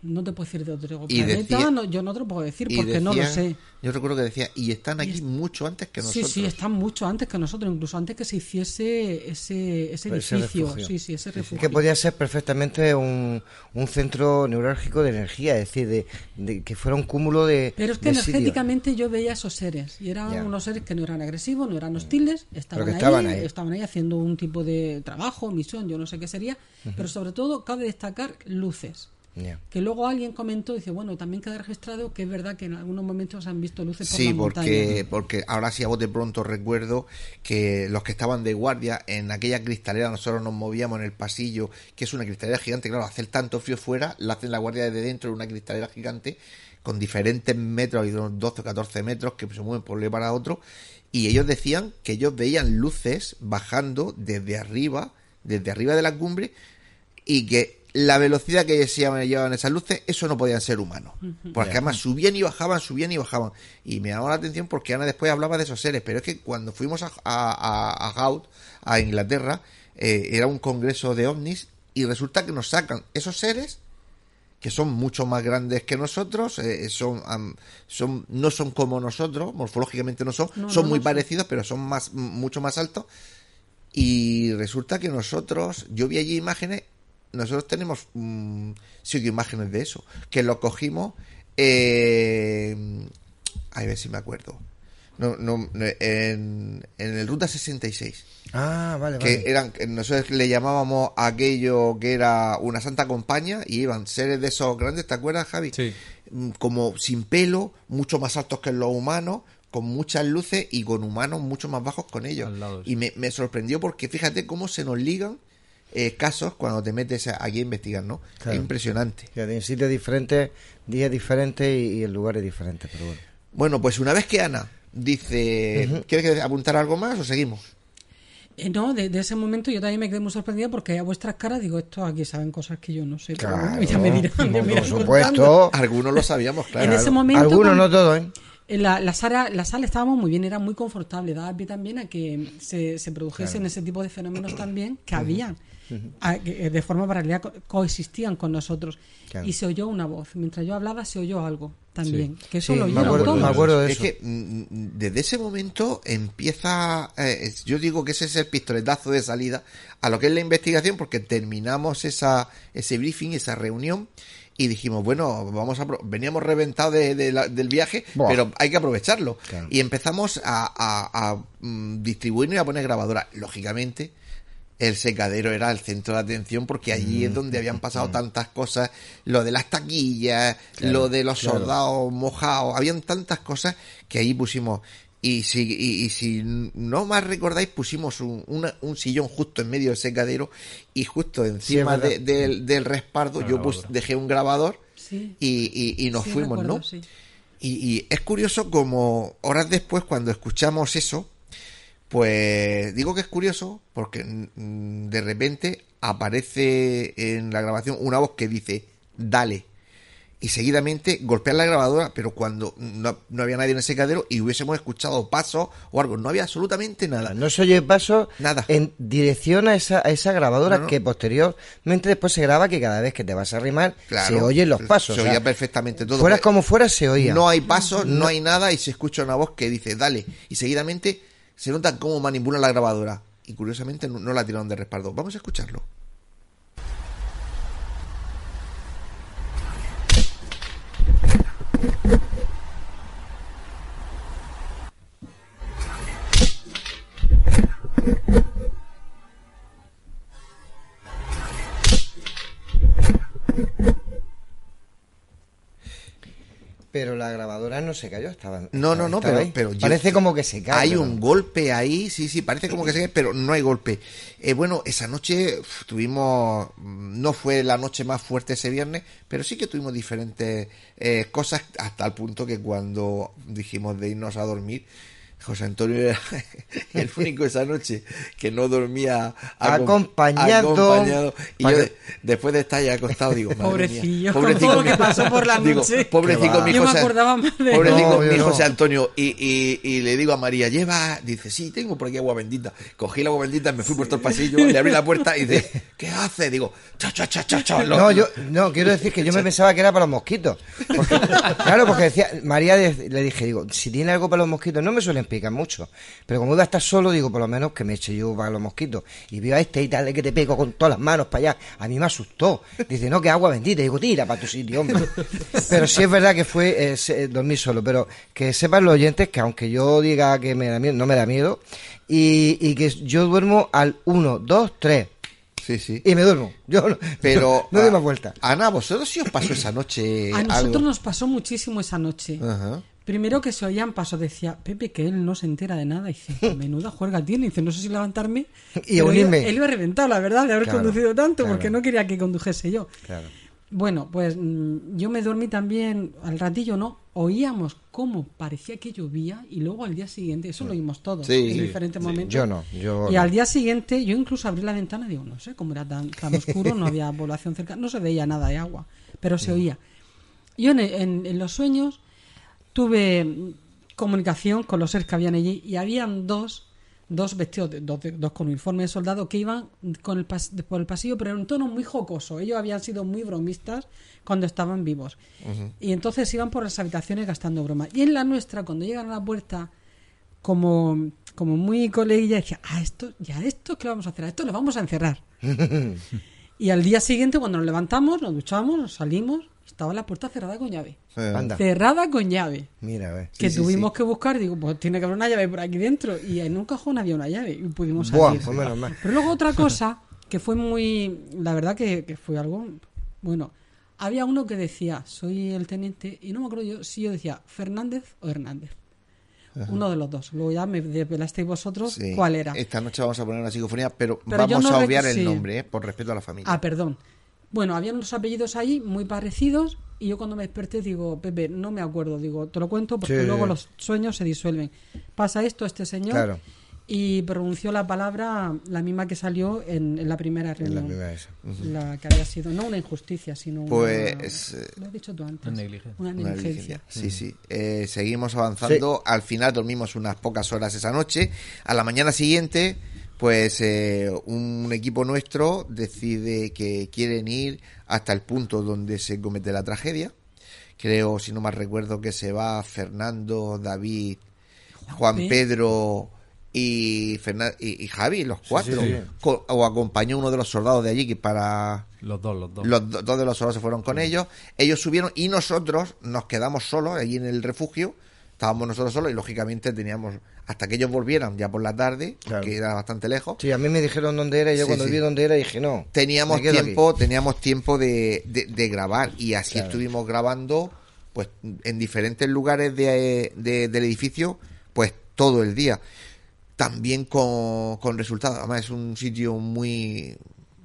No te puedo decir de otro Y planeta, decía- no, yo no te lo puedo decir porque no lo sé. Yo recuerdo que decía, y están aquí mucho antes que Sí, nosotros. sí, están mucho antes que nosotros, incluso antes que se hiciese ese, ese edificio. sí, sí, ese Es refugio. que podía ser perfectamente un, un centro neurálgico de energía, es decir, de, de que fuera un cúmulo de. Pero es que energéticamente yo veía esos seres y eran Ya. unos seres que no eran agresivos, no eran hostiles, estaban, que ahí, estaban ahí. estaban ahí haciendo un tipo de trabajo, misión, yo no sé qué sería, pero sobre todo cabe destacar luces. Que luego alguien comentó, dice, bueno, también queda registrado que es verdad que en algunos momentos han visto luces por Sí, la porque, montaña. porque ahora sí a vos de pronto recuerdo que los que estaban de guardia en aquella cristalera, nosotros nos movíamos en el pasillo, que es una cristalera gigante, claro, hacer tanto frío fuera, la hacen la guardia desde dentro de una cristalera gigante con diferentes metros, hay unos 12 o 14 metros que se mueven por un lado para otro, y ellos decían que ellos veían luces bajando desde arriba, desde arriba de la cumbre, y que la velocidad que se llevaban esas luces, eso no podían ser humanos. Porque además subían y bajaban, subían y bajaban. Y me llamó la atención porque Ana después hablaba de esos seres. Pero es que cuando fuimos a, a, a, a Hout, a Inglaterra, eh, era un congreso de ovnis y resulta que nos sacan esos seres que son mucho más grandes que nosotros, eh, son, am, son no son como nosotros, morfológicamente no son, No, son no, muy son. parecidos, pero son más mucho más altos. Y resulta que nosotros, yo vi allí imágenes, nosotros tenemos mm, sí que imágenes de eso, que lo cogimos, eh, a ver si me acuerdo, no, no, en, en el Ruta 66 Ah, vale, que vale. eran nosotros le llamábamos aquello que era una santa compañía y iban seres de esos grandes, ¿te acuerdas, Javi? Mm, Como sin pelo, mucho más altos que los humanos, con muchas luces y con humanos mucho más bajos con ellos. Y me, me sorprendió porque fíjate cómo se nos ligan eh, casos cuando te metes a- aquí a investigar, ¿no? Claro. Es impresionante. En sitios diferentes, días diferentes y, y en lugares diferentes, pero bueno. Bueno, pues una vez que Ana dice, Ujú. ¿quieres apuntar algo más o seguimos? Eh, no, de, de ese momento yo también me quedé muy sorprendida porque a vuestras caras digo, esto aquí saben cosas que yo no sé. pero bueno, Claro, ya me dirán, por supuesto. contando. Algunos lo sabíamos, claro. (laughs) En ese momento. Algunos, con- no todos, ¿eh? en La, la, sala, la sala estábamos muy bien, era muy confortable, daba pie también a que se, se produjesen Claro. ese tipo de fenómenos también que Ujú. A- eh, de forma paralela co- coexistían con nosotros. Claro. Y se oyó una voz, mientras yo hablaba se oyó algo también, Sí. que eso Sí, lo me oyeron acuerdo, todos. Es que mm, mm, desde ese momento empieza, eh, yo digo que ese es el pistoletazo de salida a lo que es la investigación porque terminamos esa, ese briefing, esa reunión y dijimos, bueno, vamos a veníamos reventados de- de la- del viaje, Buah. pero hay que aprovecharlo. Claro. Y empezamos a, a, a, mm, distribuirnos y a poner grabadoras. Lógicamente, el secadero era el centro de atención porque allí es donde habían pasado tantas cosas, lo de las taquillas, Claro, lo de los claro. soldados mojados, habían tantas cosas que ahí pusimos y si, y, y si no más recordáis pusimos un, una- un sillón justo en medio del secadero y justo encima de- del, del respaldo Una yo pus- dejé un grabador Sí. y, y- y nos Sí, fuimos, recuerdo, ¿no? sí. Y, y es curioso como horas después, cuando escuchamos eso, pues digo que es curioso porque mm, de repente aparece en la grabación una voz que dice, dale. y seguidamente golpear la grabadora, pero cuando no, no había nadie en el secadero y hubiésemos escuchado pasos o algo, no había absolutamente nada. No se oye paso Nada. en dirección a esa, a esa grabadora No, no. que posteriormente después se graba que cada vez que te vas a arrimar Claro, se oyen los pasos. Se o sea, oía perfectamente todo. Fueras Pues, como fuera se oía. No hay pasos, no hay nada y se escucha una voz que dice dale. Y seguidamente se nota cómo manipulan la grabadora. Y curiosamente no la tiraron de respaldo. Vamos a escucharlo. Pero la grabadora no se cayó, estaba. No, no, no, estaba pero, ahí. pero yo- Parece como que se cae. Hay pero- un golpe ahí, sí, sí, parece como que se cae, pero no hay golpe. Eh, bueno, esa noche tuvimos, mm, no fue la noche más fuerte ese viernes, pero sí que tuvimos diferentes eh, cosas hasta el punto que cuando dijimos de irnos a dormir, José Antonio era (laughs) el único esa noche que no dormía acom- Acompañado. acompañado. Y yo de- después de estar ya acostado digo, madre Pobrecillo, mía, con todo lo que pasó por la digo, noche. Pobrecito mi Yo me José- de- Pobrecito No, mi no. José Antonio. Y, y, y le digo a María, lleva, dice, sí, tengo por aquí agua bendita. Cogí la agua bendita, me fui por todo el pasillo, le abrí la puerta y dice, (laughs) ¿qué hace? Digo, cha, cha, cha, cha, cha. No, yo, no, quiero decir que yo me (laughs) pensaba que era para los mosquitos. Porque- claro, porque decía, María le dije, digo, si tiene algo para los mosquitos, no me suelen picar mucho. Pero como iba a estar solo, digo, por lo menos que me eche yo para los mosquitos. Y veo a este y tal, que te pego con todas las manos para allá. A mí me asustó. Dice, no, que agua bendita. Digo, tira para tu sitio, hombre. (laughs) Pero sí es verdad que fue eh, se- dormir solo. Pero que sepan los oyentes que aunque yo diga que me da miedo, no me da miedo. Y, y que yo duermo al 1, 2, 3. Sí, sí. Y me duermo. Yo no, Pero, no doy más vuelta. Ana, ¿vosotros sí os pasó esa noche A nosotros algo? nos pasó muchísimo esa noche. Ajá. Primero que se oían pasos, decía Pepe que él no se entera de nada. Y dice, (laughs) menuda juerga tiene. Y dice, no sé si levantarme. Y unirme. Él, él iba reventado, la verdad, de haber Claro, conducido tanto, claro. porque no quería que condujese yo. Claro. Bueno, pues mm, yo me dormí también, al ratillo no, oíamos cómo parecía que llovía y luego al día siguiente, eso lo oímos todos Sí, en sí, diferentes sí. momentos. Yo no, yo y no. al día siguiente yo incluso abrí la ventana y digo, no sé, como era tan, tan oscuro, no había (laughs) población cerca, no se veía nada de agua, pero se oía. Yo en, en- en los sueños tuve comunicación con los seres que habían allí y habían dos dos vestidos, de- dos, de- dos con uniforme de soldado que iban con el pas- por el pasillo, pero en un tono muy jocoso. Ellos habían sido muy bromistas cuando estaban vivos. Y entonces iban por las habitaciones gastando bromas. Y en la nuestra, cuando llegan a la puerta, como, como muy coleguilla, decía, ah, esto, ya esto, ¿qué vamos a hacer? A esto lo vamos a encerrar. (laughs) y al día siguiente, cuando nos levantamos, nos duchamos, nos salimos, estaba la puerta cerrada con llave. Anda. Cerrada con llave. Mira, a ver. que sí, tuvimos que buscar, digo, pues tiene que haber una llave por aquí dentro. Y en un cajón había una llave y pudimos Buah, salir. pues menos mal. Pero luego otra (laughs) cosa que fue muy. La verdad que, que fue algo. Bueno, había uno que decía, soy el teniente, y no me acuerdo yo si yo decía Fernández o Hernández. Uno de los dos. Luego ya me desvelasteis vosotros Sí. cuál era. Esta noche vamos a poner una psicofonía, pero, vamos no a obviar el sí. nombre, ¿eh? por respeto a la familia. Ah, perdón. Bueno, había unos apellidos ahí muy parecidos y yo cuando me desperté digo, Pepe, no me acuerdo, digo, te lo cuento porque Sí. luego los sueños se disuelven. Pasa esto, este señor, Claro. y pronunció la palabra, la misma que salió en, en la primera En la reunión. primera esa. La que había sido, no una injusticia, sino Pues, una... eh, Lo has dicho tú antes. Una negligencia. Una negligencia. Sí, sí. Eh, seguimos avanzando. Al final dormimos unas pocas horas esa noche. A la mañana siguiente, pues eh, un equipo nuestro decide que quieren ir hasta el punto donde se comete la tragedia. Creo, si no mal recuerdo, que se va Fernando, David, Juan Pe- Pedro y, Fernan- y, y Javi, los cuatro. sí. Co- o acompañó uno de los soldados de allí que para Los dos, los dos. los do- dos de los soldados se fueron con ellos. Ellos subieron y nosotros nos quedamos solos allí en el refugio. Estábamos nosotros solos y lógicamente teníamos hasta que ellos volvieran ya por la tarde, Claro. que era bastante lejos. Sí, a mí me dijeron dónde era y yo Sí, cuando sí. vi dónde era dije, no. Teníamos tiempo, aquí. teníamos tiempo de, de- de grabar y así Claro. estuvimos grabando pues en diferentes lugares de- de- del edificio pues todo el día. También con, con resultados. Además es un sitio muy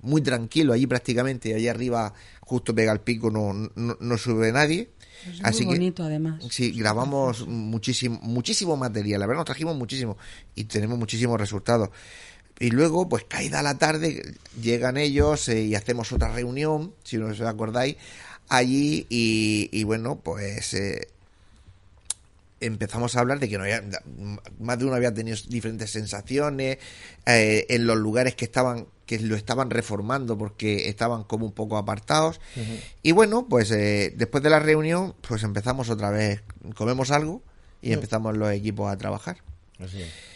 muy tranquilo allí prácticamente. Allí arriba justo pega el pico, no, no, no sube nadie. Es Así muy que bonito, además. Sí, grabamos muchísimo, muchísimo material. La verdad, nos trajimos muchísimo y tenemos muchísimos resultados. Y luego, pues caída la tarde, llegan ellos eh, y hacemos otra reunión, si no os acordáis, allí y, y bueno, pues eh, empezamos a hablar de que no había, más de uno había tenido diferentes sensaciones eh, en los lugares que estaban que lo estaban reformando porque estaban como un poco apartados. Y bueno pues eh, después de la reunión pues empezamos otra vez comemos algo y empezamos los equipos a trabajar. Así es.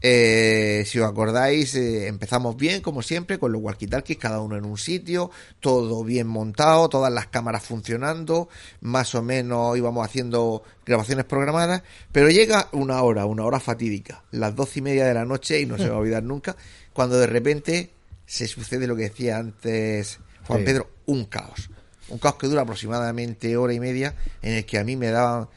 Eh, si os acordáis, eh, empezamos bien, como siempre, con los walkie-talkies, cada uno en un sitio, todo bien montado, todas las cámaras funcionando, más o menos íbamos haciendo grabaciones programadas, pero llega una hora, una hora fatídica, las doce y media de la noche, y no se me va a olvidar nunca, cuando de repente se sucede lo que decía antes Juan Sí. Pedro, un caos. Un caos que dura aproximadamente hora y media, en el que a mí me daban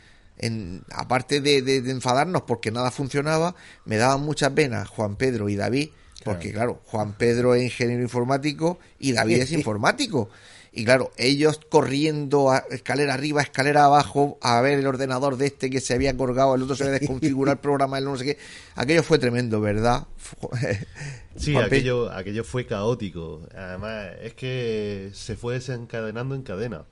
en, aparte de, de- de enfadarnos porque nada funcionaba, me daban muchas penas Juan Pedro y David, porque claro, Juan Pedro es ingeniero informático y David es (laughs) informático. Y claro, ellos corriendo a- escalera arriba, escalera abajo, a ver el ordenador de este que se había colgado, el otro se había desconfigurado el (laughs) programa, el no sé qué. Aquello fue tremendo, ¿verdad? (laughs) Sí, aquello, aquello fue caótico. Además, es que se fue desencadenando en cadena.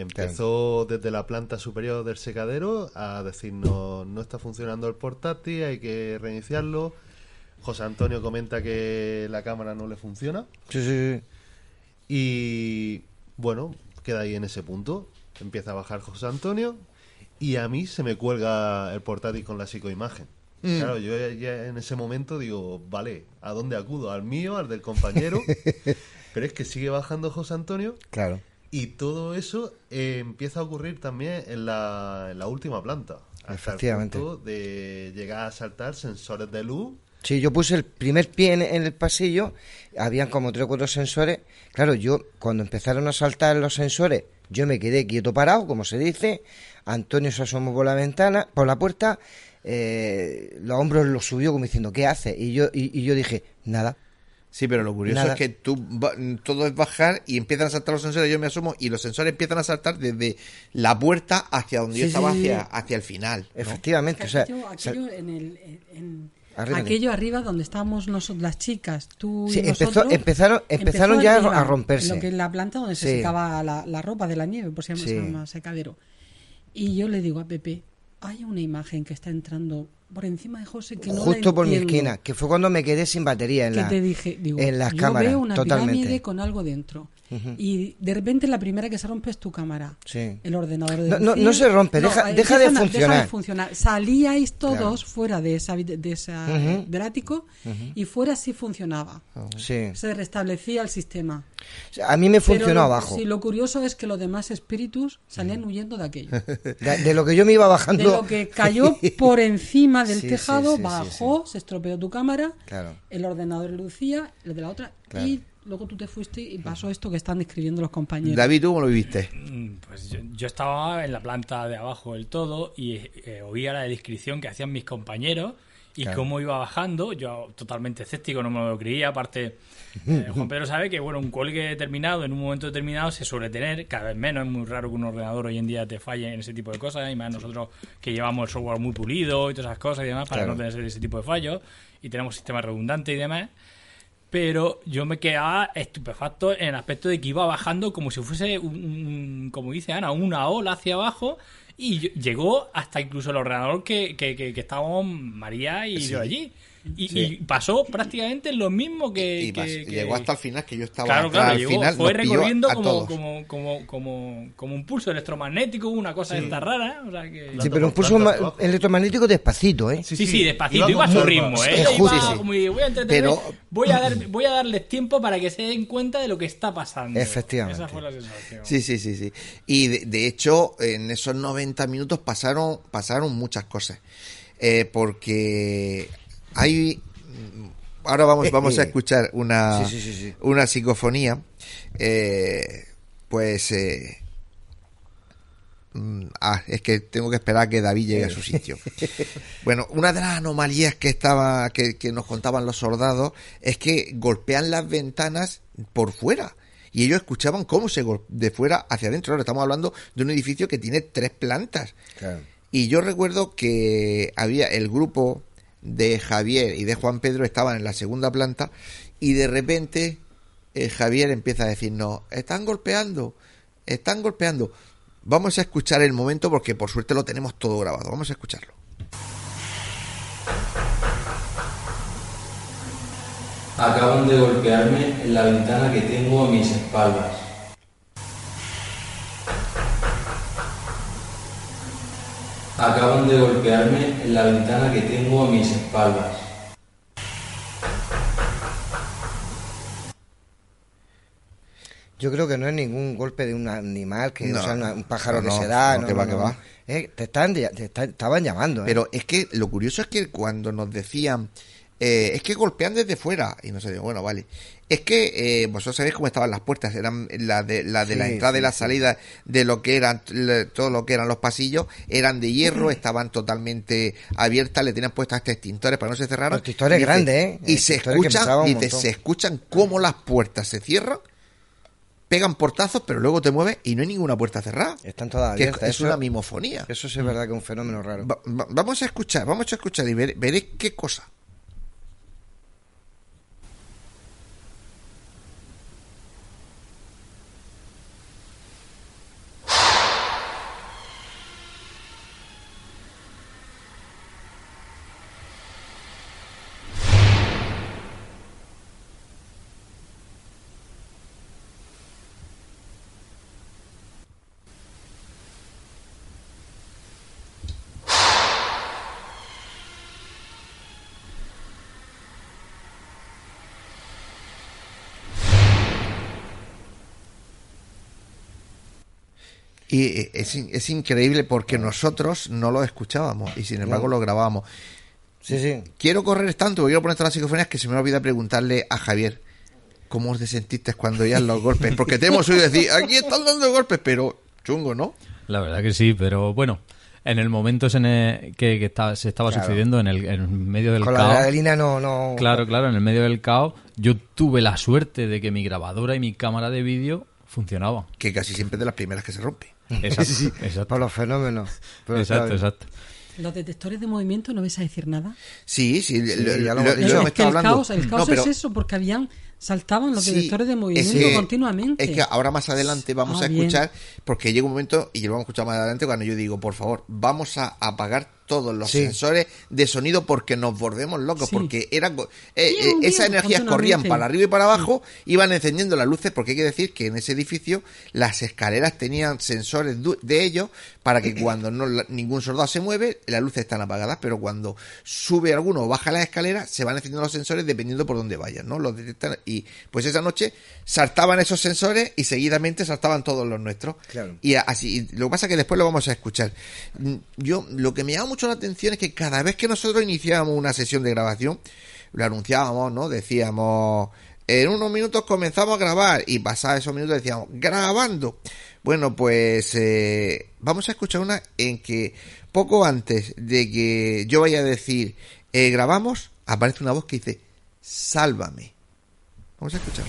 Empezó desde la planta superior del secadero a decirnos no está funcionando el portátil, hay que reiniciarlo. José Antonio comenta que la cámara no le funciona. Sí, sí, sí. Y bueno, queda ahí en ese punto. Empieza a bajar José Antonio y a mí se me cuelga el portátil con la psicoimagen. Mm. Claro, yo ya- ya en ese momento digo, vale, ¿a dónde acudo? ¿Al mío, al del compañero? (laughs) Pero es que sigue bajando José Antonio Claro. Y todo eso eh, empieza a ocurrir también en la, en la última planta. Hasta el Efectivamente. punto de llegar a saltar sensores de luz. Sí, yo puse el primer pie en, en el pasillo, habían como tres o cuatro sensores. Claro, yo cuando empezaron a saltar los sensores, yo me quedé quieto parado, como se dice. Antonio se asomó por la ventana, por la puerta, eh, los hombros los subió como diciendo, ¿qué hace? Y yo, y, y yo dije, nada. Sí, pero lo curioso Nada. es que tú va- todo es bajar y empiezan a saltar los sensores, yo me asomo y los sensores empiezan a saltar desde la puerta hacia donde yo estaba sí, sí. hacia, hacia el final. ¿no? Efectivamente, o sea, aquello, aquello en el, en- Arriba. aquello arriba donde estábamos nosotros, las chicas, tú Sí, y empezó- nosotros, empezaron- empezaron ya a romperse. Lo que es la planta donde se secaba la, la ropa de la nieve, por si Sí. se llama secadero. Y yo le digo a Pepe, hay una imagen que está entrando por encima de José que no la justo por mi entiendo". esquina, que fue cuando me quedé sin batería en, que la, te dije, digo, en las yo cámaras. veo una totalmente. pirámide con algo dentro. Y de repente la primera que se rompe es tu cámara. Sí. El ordenador de No, no, no se rompe, deja- eh, deja de empiezan a- funcionar. funcionar. Salíais todos Claro. fuera de esa, de esa Ujú. del ático Ujú. y fuera sí funcionaba. Sí. Se restablecía el sistema. A mí me Pero funcionó lo- abajo. Sí, lo curioso es que los demás espíritus salían huyendo de aquello. (laughs) De, de lo que yo me iba bajando. De lo que cayó (laughs) por encima del Sí, tejado, bajó, se estropeó tu cámara, Claro. el ordenador lucía, el de la otra, Claro. y luego tú te fuiste y pasó esto que están describiendo los compañeros. David, ¿tú cómo lo viviste? Mm, Pues yo, yo estaba en la planta de abajo del todo y eh, oía la descripción que hacían mis compañeros y Claro. cómo iba bajando. Yo totalmente escéptico, no me lo creía. Aparte, eh, (laughs) Juan Pedro sabe que bueno, un cuelgue determinado en un momento determinado se suele tener, cada vez menos. Es muy raro que un ordenador hoy en día te falle en ese tipo de cosas. Y más nosotros que llevamos el software muy pulido y todas esas cosas y demás para Claro. no tener ese, ese tipo de fallos. Y tenemos sistemas redundantes y demás pero yo me quedaba estupefacto en el aspecto de que iba bajando como si fuese, un, un- como dice Ana, una ola hacia abajo y llegó hasta incluso el ordenador que, que, que- que estábamos María y Sí. yo allí. Y, Sí. y pasó prácticamente lo mismo que... Y que- pas- que- llegó hasta el final, que yo estaba Claro, claro, al llegó, final, fue recorriendo como, como, como, como, como un pulso electromagnético, una cosa de Sí. esta rara. O sea que... Sí, pero un pulso ma- electromagnético despacito, ¿eh? Sí, sí, despacito, iba, a su ritmo, ¿eh? Es Iba justo. como, voy a entretener, Pero- voy, a dar, (clears throat) voy a darles tiempo para que se den cuenta de lo que está pasando. Efectivamente. Esa fue la sensación. Sí, sí, sí, sí. Y de, de hecho, en esos 90 minutos pasaron, pasaron muchas cosas. Eh, porque hay... Ahora vamos, vamos a escuchar una, Sí, sí, sí, sí. una psicofonía. Eh, pues... eh, mm, ah, es que tengo que esperar a que David llegue a su sitio. (laughs) Bueno, una de las anomalías que estaba que, que nos contaban los soldados es que golpean las ventanas por fuera y ellos escuchaban cómo se de fuera hacia adentro. Ahora estamos hablando de un edificio que tiene tres plantas. Claro. Y yo recuerdo que había el grupo de Javier y de Juan Pedro estaban en la segunda planta y de repente eh, Javier empieza a decirnos, están golpeando. están golpeando. Vamos a escuchar el momento porque por suerte lo tenemos todo grabado. Vamos a escucharlo. Acaban de golpearme en la ventana que tengo a mis espaldas. Acaban de golpearme en la ventana que tengo a mis espaldas. Yo creo que no es ningún golpe de un animal, que No, o sea, una- un pájaro no, que se da. no, que va, que va. Eh, te, están, te estaban llamando. ¿eh? Pero es que lo curioso es que cuando nos decían, eh, es que golpean desde fuera, y no sé, digo, bueno, vale. Es que eh, vosotros sabéis cómo estaban las puertas, eran la de la, de la Sí, entrada y sí, la sí. salida de lo que eran le- todo lo que eran los pasillos, eran de hierro, estaban totalmente abiertas, le tenían puestos este extintores para no se cerraran. Extintores Y grandes, ¿eh? Y se escuchan, montón. se escuchan cómo las puertas se cierran, pegan portazos, pero luego te mueves y no hay ninguna puerta cerrada. Están todas abiertas. es Eso- una mimofonía. Eso sí es verdad que es un fenómeno raro. Va- va- vamos a escuchar, vamos a escuchar y ver- veréis qué cosa. Y eh, es, es increíble porque nosotros no lo escuchábamos y sin embargo lo grabábamos. Sí, sí. Quiero correr tanto, quiero poner todas las psicofonías que se me olvida preguntarle a Javier cómo os sentiste cuando oías los golpes. Porque te hemos oído decir, aquí están dando golpes, pero chungo, ¿no? La verdad que sí, pero bueno, en el momento en el que, que está- se estaba Claro. sucediendo en el en medio del Con la caos. adrenalina no, no. Claro, claro, en el medio del caos, yo tuve la suerte de que mi grabadora y mi cámara de vídeo funcionaban. Que casi siempre es de las primeras que se rompe. (laughs) Exacto, Sí, exacto. Por los fenómenos. Pero Exacto, claro, exacto. Los detectores de movimiento no vais a decir nada. Sí, sí, Sí, lo, ya lo lo- hemos lo estado el hablando. caos, el No, caos pero- es eso, porque habían saltaban los Sí, detectores de es movimiento que- continuamente. Es que ahora más adelante vamos Ah, a bien. escuchar, porque llega un momento, y lo vamos a escuchar más adelante, cuando yo digo, por favor, vamos a apagar todos los Sí. sensores de sonido porque nos volvemos locos, Sí. porque eran eh, Bien, eh, bien, esas energías corrían para arriba y para abajo, iban encendiendo las luces, porque hay que decir que en ese edificio las escaleras tenían sensores de ellos para que cuando no ningún soldado se mueve, las luces están apagadas, pero cuando sube alguno o baja las escaleras, se van encendiendo los sensores dependiendo por dónde vayan, ¿no? Los detectan y pues esa noche saltaban esos sensores y seguidamente saltaban todos los nuestros. Claro. Y así, y lo que pasa es que después lo vamos a escuchar. Mm, Yo, lo que me llama mucho la atención es que cada vez que nosotros iniciábamos una sesión de grabación, lo anunciábamos, ¿no? Decíamos, en unos minutos comenzamos a grabar y pasaba esos minutos decíamos, grabando. Bueno, pues eh, vamos a escuchar una en que poco antes de que yo vaya a decir, eh, grabamos, aparece una voz que dice, sálvame. 방금 했잖아.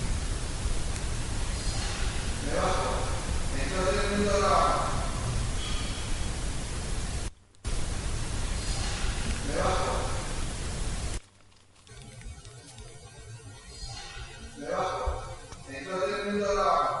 내가 내가 됩니다라.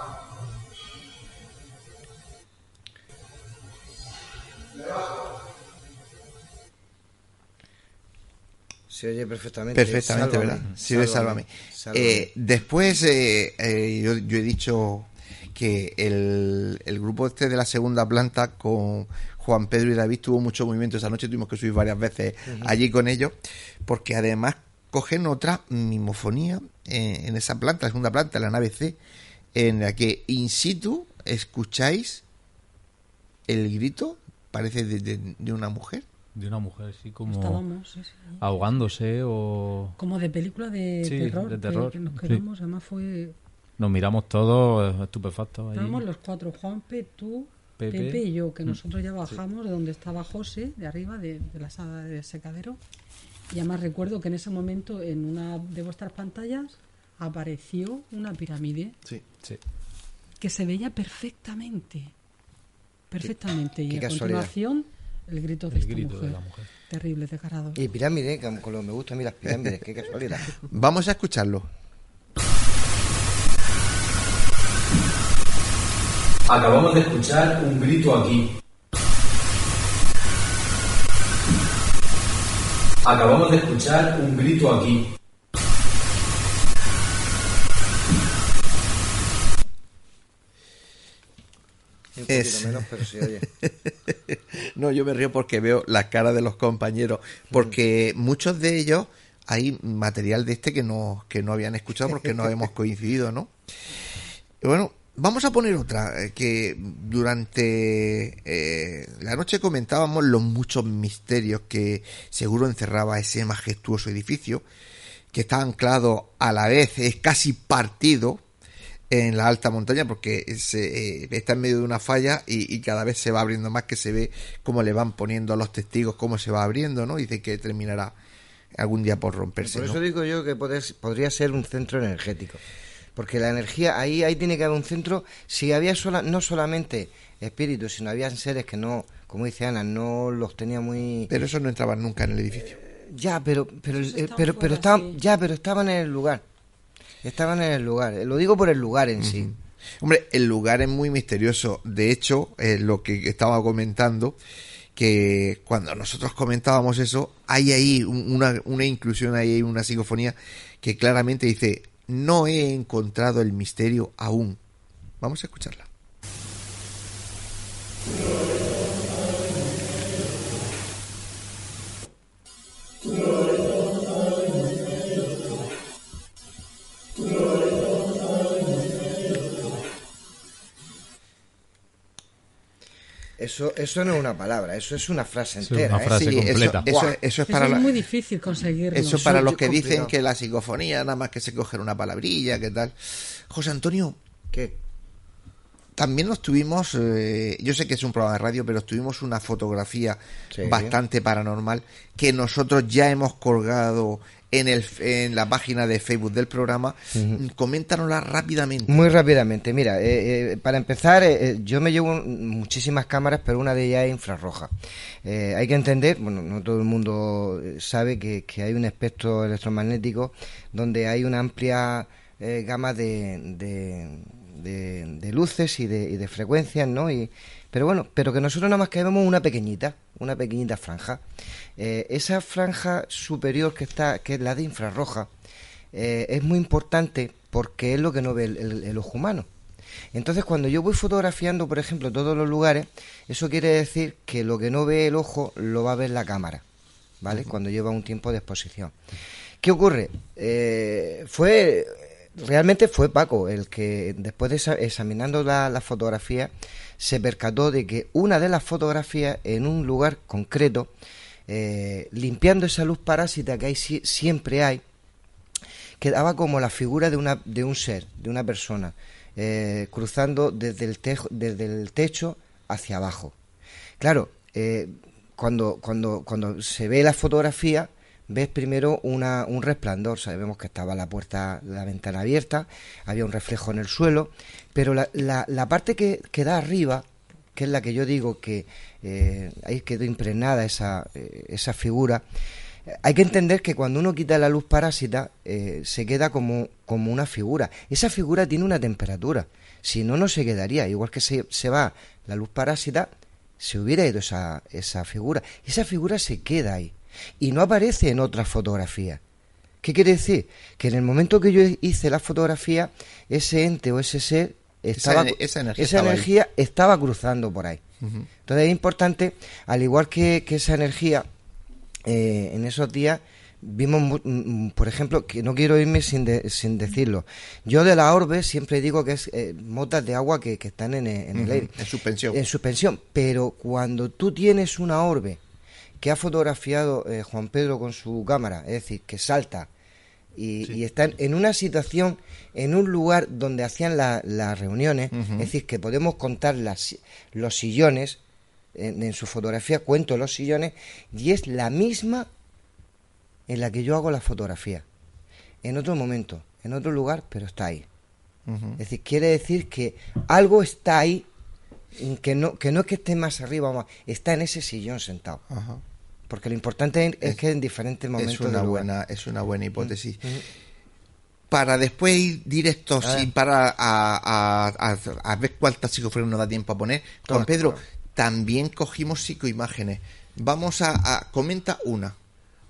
Se oye perfectamente. Perfectamente, Sálvame, ¿verdad? Sí, sálvame. sálvame. Eh, después, eh, eh, yo, yo he dicho que el, el grupo este de la segunda planta con Juan Pedro y David tuvo mucho movimiento esa noche, tuvimos que subir varias veces allí con ellos, porque además cogen otra mimofonía en esa planta, la segunda planta, la nave C, en la que in situ escucháis el grito, parece de, de- de una mujer. De una mujer, sí, como Estábamos, sí, sí. ahogándose o... Como de película de Sí, terror. de terror, que nos sí. quedamos, además fue. Nos miramos todos estupefactos ahí. Estábamos los cuatro, Juanpe, tú, Pepe, Pepe. y yo, que Mm. nosotros ya bajamos de donde estaba José, de arriba, de, de la sala de secadero. Y además recuerdo que en ese momento, en una de vuestras pantallas, apareció una pirámide Sí, sí. que se veía perfectamente. Perfectamente. y qué a casualidad. continuación, el grito de El esta grito mujer. de la mujer. Terrible, descarado. Y pirámide, que con lo que me gusta a mí las pirámides, qué casualidad. (laughs) Vamos a escucharlo. Acabamos de escuchar un grito aquí. Acabamos de escuchar un grito aquí. Un poquito Es- menos, pero se oye. (laughs) no, yo me río porque veo la cara de los compañeros, porque muchos de ellos hay material de este que no, que no habían escuchado porque no hemos (laughs) coincidido, ¿no? Y bueno, vamos a poner otra, eh, que durante eh, la noche comentábamos los muchos misterios que seguro encerraba ese majestuoso edificio, que está anclado a la vez, es casi partido en la alta montaña porque se, eh, está en medio de una falla y, y cada vez se va abriendo más que se ve cómo le van poniendo a los testigos cómo se va abriendo, ¿no? Y dice que terminará algún día por romperse. Por ¿no? eso digo yo que podés- podría ser un centro energético. Porque la energía, ahí, ahí tiene que haber un centro. Si había sola, no solamente espíritus, sino habían seres que no, como dice Ana, no los tenía muy. Pero eso no entraban nunca en el edificio. Ya, pero, pero, el- estaban pero, fuera, pero estaban, ya, pero estaban en el lugar. Estaban en el lugar. Lo digo por el lugar en sí. Hombre, el lugar es muy misterioso. De hecho, eh, lo que estaba comentando, que cuando nosotros comentábamos eso, hay ahí un- una, una inclusión, hay ahí una psicofonía que claramente dice, no he encontrado el misterio aún. Vamos a escucharla. Eso, eso no es una palabra, eso es una frase es entera. una ¿eh? frase Sí, completa. Eso, es Eso para es la- muy difícil conseguirlo. Eso para los que dicen que la psicofonía nada más que se coger una palabrilla, ¿qué tal? José Antonio, ¿Qué? también nos tuvimos, eh, yo sé que es un programa de radio, pero tuvimos una fotografía Sí. bastante paranormal que nosotros ya hemos colgado en, el, en la página de Facebook del programa. Coméntanosla rápidamente. Muy rápidamente, mira, eh, eh, para empezar, eh, eh, yo me llevo muchísimas cámaras, pero una de ellas es infrarroja. Eh, hay que entender, bueno, no todo el mundo eh, sabe que, que hay un espectro electromagnético donde hay una amplia eh, gama de, de, de- de luces y de, y de frecuencias, ¿no? Y, pero bueno, pero que nosotros nada más que vemos una pequeñita, una pequeñita franja. Eh, esa franja superior que está, que es la de infrarroja, eh, es muy importante porque es lo que no ve el, el- el ojo humano. Entonces, cuando yo voy fotografiando, por ejemplo, todos los lugares, eso quiere decir que lo que no ve el ojo lo va a ver la cámara, ¿vale? Cuando lleva un tiempo de exposición. ¿Qué ocurre? Eh, fue realmente fue Paco el que después de examinando la, la fotografía se percató de que una de las fotografías en un lugar concreto eh, limpiando esa luz parásita que siempre hay quedaba como la figura de una de un ser de una persona eh, cruzando desde el desde el techo hacia abajo. Claro eh, cuando cuando cuando se ve la fotografía ves primero una, un resplandor. Sabemos que estaba la puerta la ventana abierta había un reflejo en el suelo pero la, la, la parte que, que da arriba que es la que yo digo que eh, ahí quedó impregnada esa, eh, esa figura. Eh, Hay que entender que cuando uno quita la luz parásita se queda como, como una figura. Esa figura tiene una temperatura. Si no, no se quedaría. Igual que se, se va la luz parásita, se hubiera ido esa, esa figura. Esa figura se queda ahí. Y no aparece en otras fotografías. ¿Qué quiere decir? Que en el momento que yo hice la fotografía, ese ente o ese ser estaba, esa energía esa estaba ahí. energía estaba cruzando por ahí. Entonces es importante, al igual que, que esa energía, eh, en esos días vimos, mu- mm, por ejemplo, que no quiero irme sin, de- sin decirlo. Yo de la orbe siempre digo que es eh, motas de agua que, que están en, el- en el aire. en suspensión. En suspensión. Pero cuando tú tienes una orbe que ha fotografiado eh, Juan Pedro con su cámara, es decir, que salta y, y están en una situación, en un lugar donde hacían la- las reuniones, es decir, que podemos contar las, los sillones, en, en su fotografía cuento los sillones, y es la misma en la que yo hago la fotografía. En otro momento, en otro lugar, pero está ahí. Es decir, quiere decir que algo está ahí, que no, que no es que esté más arriba, o más, está en ese sillón sentado. Ajá. Porque lo importante es, que en diferentes momentos Es una buena, es una buena hipótesis. para después ir directo A ver. sin parar a, a, a, a ver cuántas psicofonías nos da tiempo a poner. Con Toma. Pedro, también cogimos psicoimágenes. Vamos a, a- comenta una.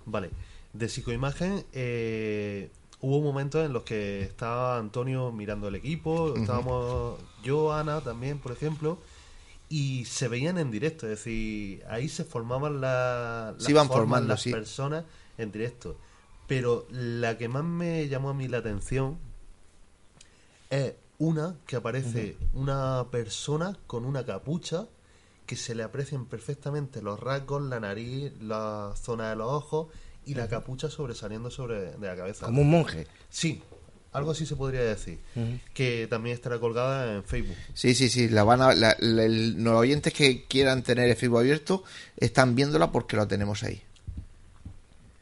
Vale, de psicoimagen eh, hubo momentos en los que estaba Antonio mirando el equipo, estábamos yo, Ana también, por ejemplo, y se veían en directo, es decir, ahí se formaban la- las Se iban formas, formando, las sí. personas en directo. Pero la que más me llamó a mí la atención es una que aparece una persona con una capucha que se le aprecian perfectamente los rasgos, la nariz, la zona de los ojos y la capucha sobresaliendo sobre de la cabeza. Como un monje. Sí, algo así se podría decir. Que también estará colgada en Facebook. Sí, sí, sí. La van a, la- la- el- los oyentes que quieran tener el Facebook abierto están viéndola porque lo tenemos ahí.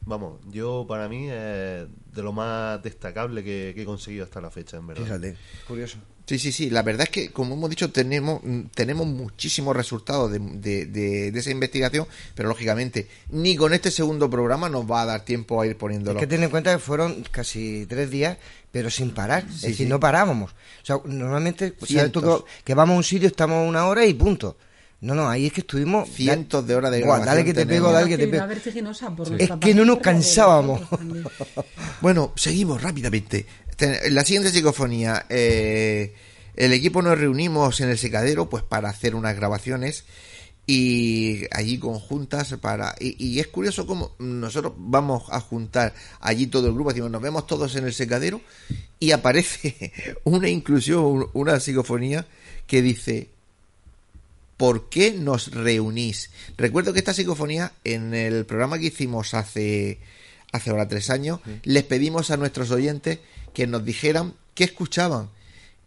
Vamos, yo para mí es de lo más destacable que, que he conseguido hasta la fecha, en verdad. Fíjate, curioso. Sí, sí, sí. La verdad es que, como hemos dicho, tenemos, tenemos muchísimos resultados de, de- de- de esa investigación, pero lógicamente ni con este segundo programa nos va a dar tiempo a ir Es poniéndolo. que ten en cuenta que fueron casi tres días, pero sin parar. es decir, sí. no parábamos. O sea, normalmente, pues, ¿sabes tú que, que vamos a un sitio, estamos una hora y punto. No, no, ahí es que estuvimos... Cientos de horas de Buah, Dale grabación que te tenemos. pego, dale que te pego. por Es que no nos cansábamos. (laughs) Bueno, seguimos rápidamente. La siguiente psicofonía. eh, el equipo nos reunimos en el secadero pues para hacer unas grabaciones y allí conjuntas para y, y es curioso cómo nosotros vamos a juntar allí todo el grupo decimos nos vemos todos en el secadero y aparece (laughs) una inclusión un- una psicofonía que dice ¿Por qué nos reunís? Recuerdo que esta psicofonía, en el programa que hicimos hace, hace ahora tres años, les pedimos a nuestros oyentes que nos dijeran qué escuchaban.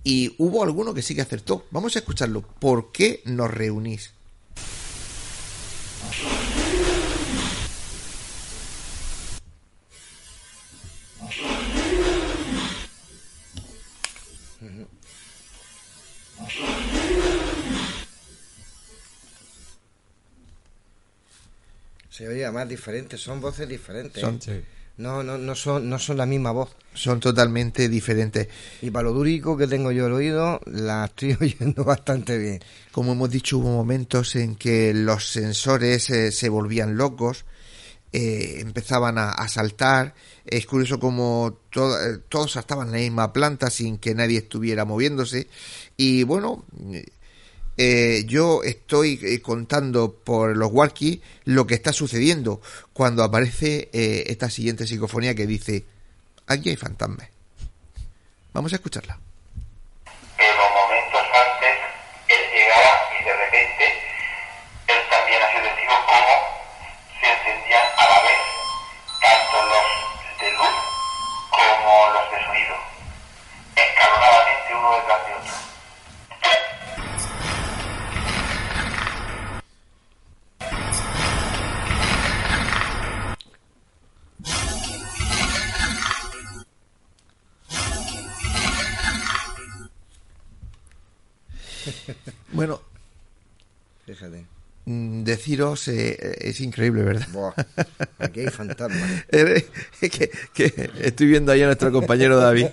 Y hubo alguno que sí que acertó. Vamos a escucharlo. ¿Por qué nos reunís? Se oye además diferente, son voces diferentes. Son- ¿eh? No, no, no son, no son la misma voz. Son totalmente diferentes. Y para lo durico que tengo yo el oído, la estoy (laughs) oyendo bastante bien. Como hemos dicho, hubo momentos en que los sensores eh, se volvían locos, eh, empezaban a, a saltar. Es curioso como to- todos estaban en la misma planta sin que nadie estuviera moviéndose. Y bueno, eh, yo estoy eh, contando por los walkie lo que está sucediendo cuando aparece eh, esta siguiente psicofonía que dice, aquí hay fantasmas. Vamos a escucharla. pero momentos antes él llegaba y de repente él también ha sido testigo cómo se encendían a la vez tanto los de luz como los de sonido, escalonadamente uno detrás de otro. (laughs) Bueno, Fíjate. mm, deciros, eh, eh, es increíble, ¿verdad? Buah, aquí hay fantasmas. (laughs) Eh, que, que estoy viendo ahí a nuestro compañero David.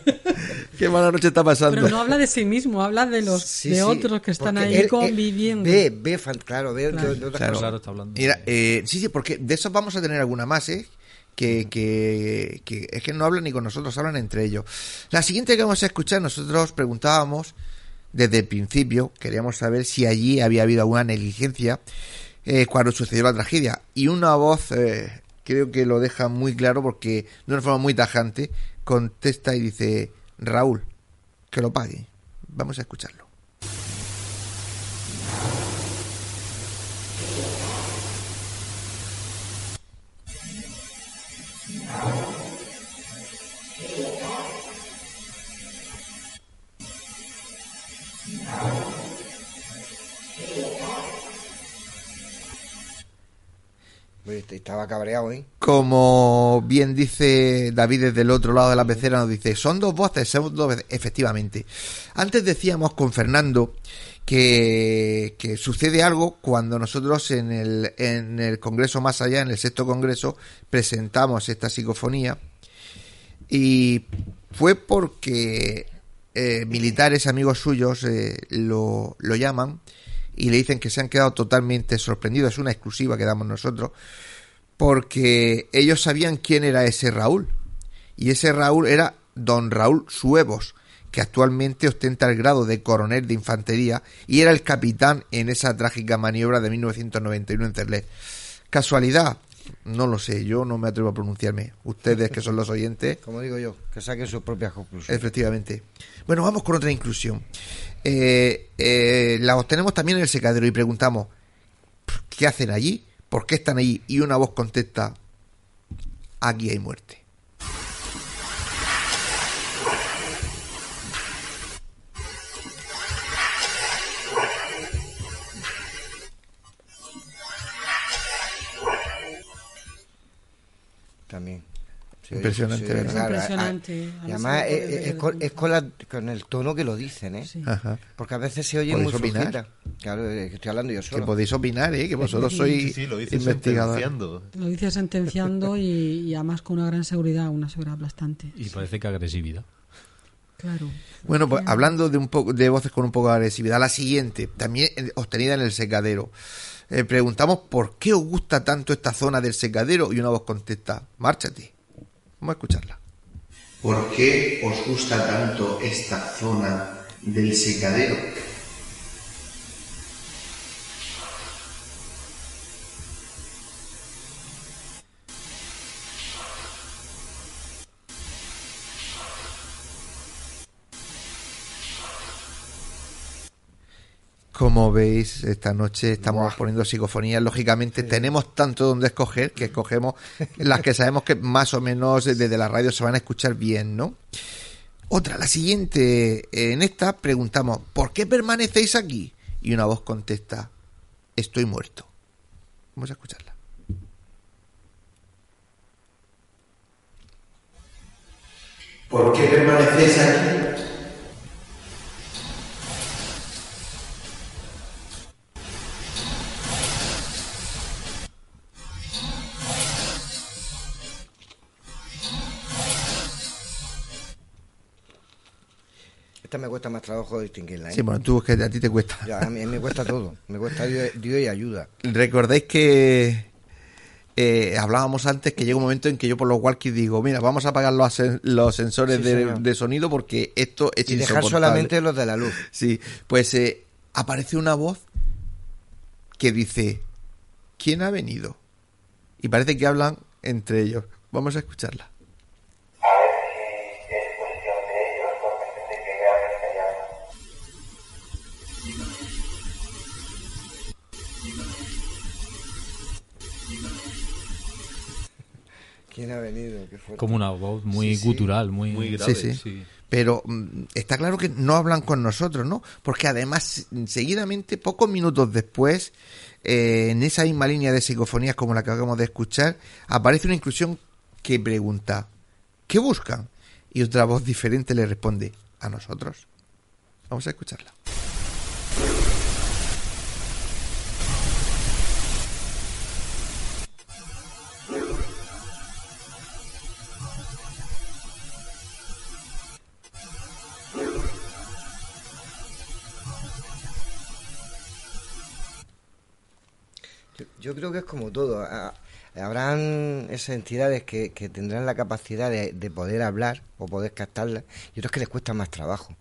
Qué mala noche está pasando. Pero no habla de sí mismo, habla de los Sí, de sí, otros que están ahí él- él conviviendo. Ve, ve, claro, ve de- Claro. de, otras Claro. cosas. Claro, está hablando. Mira, eh, sí, sí, porque de esos vamos a tener alguna más, ¿eh? Que, que, que es que no hablan ni con nosotros, hablan entre ellos. La siguiente que vamos a escuchar, nosotros preguntábamos desde el principio, queríamos saber si allí había habido alguna negligencia eh, cuando sucedió la tragedia. Y una voz, eh, creo que lo deja muy claro porque de una forma muy tajante, contesta y dice, Raúl, que lo pague. Vamos a escucharlo. Estaba cabreado, ¿eh? Como bien dice David desde el otro lado de la pecera, nos dice, son dos voces, son dos. Efectivamente. Antes decíamos con Fernando que, que sucede algo cuando nosotros en el, en el Congreso Más Allá, en el sexto Congreso, presentamos esta psicofonía y fue porque eh, militares amigos suyos eh, lo, lo llaman y le dicen que se han quedado totalmente sorprendidos. Es una exclusiva que damos nosotros porque ellos sabían quién era ese Raúl. Y ese Raúl era don Raúl Suevos, que actualmente ostenta el grado de coronel de infantería y era el capitán en esa trágica maniobra de 1991 en Cerlet. ¿Casualidad? No lo sé, yo no me atrevo a pronunciarme. Ustedes que son los oyentes. (laughs) Como digo yo, que saquen sus propias conclusiones. Efectivamente. Bueno, vamos con otra inclusión. Eh, eh, la obtenemos también en el secadero y preguntamos, ¿qué hacen allí? ¿Por qué están allí? Y una voz contesta, aquí hay muerte. También. Sí, Impresionante, sí, ¿verdad? Impresionante. Y además es, es- es con, es con la- con el tono que lo dicen, ¿eh? Ajá. Porque a veces se oye ¿Podéis muy opinar? Claro, que estoy hablando yo Que solo. podéis opinar, ¿eh? Que vosotros sois Sí, sí, lo dice investigadores. sentenciando. Lo dice sentenciando y, y además con una gran seguridad, una seguridad aplastante. Y parece que agresividad. Claro. Bueno, pues hablando de un poco de voces con un poco de agresividad, la siguiente, también eh, obtenida en el secadero. Eh, preguntamos por qué os gusta tanto esta zona del secadero y una voz contesta, márchate. Vamos a escucharla. ¿Por qué os gusta tanto esta zona del secadero? Como veis, esta noche estamos poniendo psicofonías. Lógicamente, tenemos tanto donde escoger que escogemos las que sabemos que más o menos desde la radio se van a escuchar bien, ¿no? Otra, la siguiente. En esta preguntamos, ¿por qué permanecéis aquí? Y una voz contesta, estoy muerto. Vamos a escucharla. ¿Por qué permanecéis aquí? Esta me cuesta más trabajo distinguirla, ¿eh? Sí, bueno, tú es que a ti te cuesta. Ya, a mí me cuesta todo. Me cuesta Dios, Dios y ayuda. Recordáis que eh, hablábamos antes que llega un momento en que yo por los walkies digo, mira, vamos a apagar los, los sensores Sí, de, de sonido porque esto es Y dejar solamente los de la luz. Sí, pues eh, aparece una voz que dice, ¿quién ha venido? Y parece que hablan entre ellos. Vamos a escucharla. ¿Quién ha venido? Qué fuerte. Como una voz muy Sí, sí. gutural, muy, sí, sí. Pero mm, está claro que no hablan con nosotros, ¿no? Porque además, seguidamente, pocos minutos después, eh, en esa misma línea de psicofonías como la que acabamos de escuchar, aparece una inclusión que pregunta, ¿qué buscan? Y otra voz diferente le responde, a nosotros. Vamos a escucharla. Yo, creo que es como todo. Habrán esas entidades que, tendrán la capacidad de, de poder hablar o poder captarlas y otros que les cuesta más trabajo.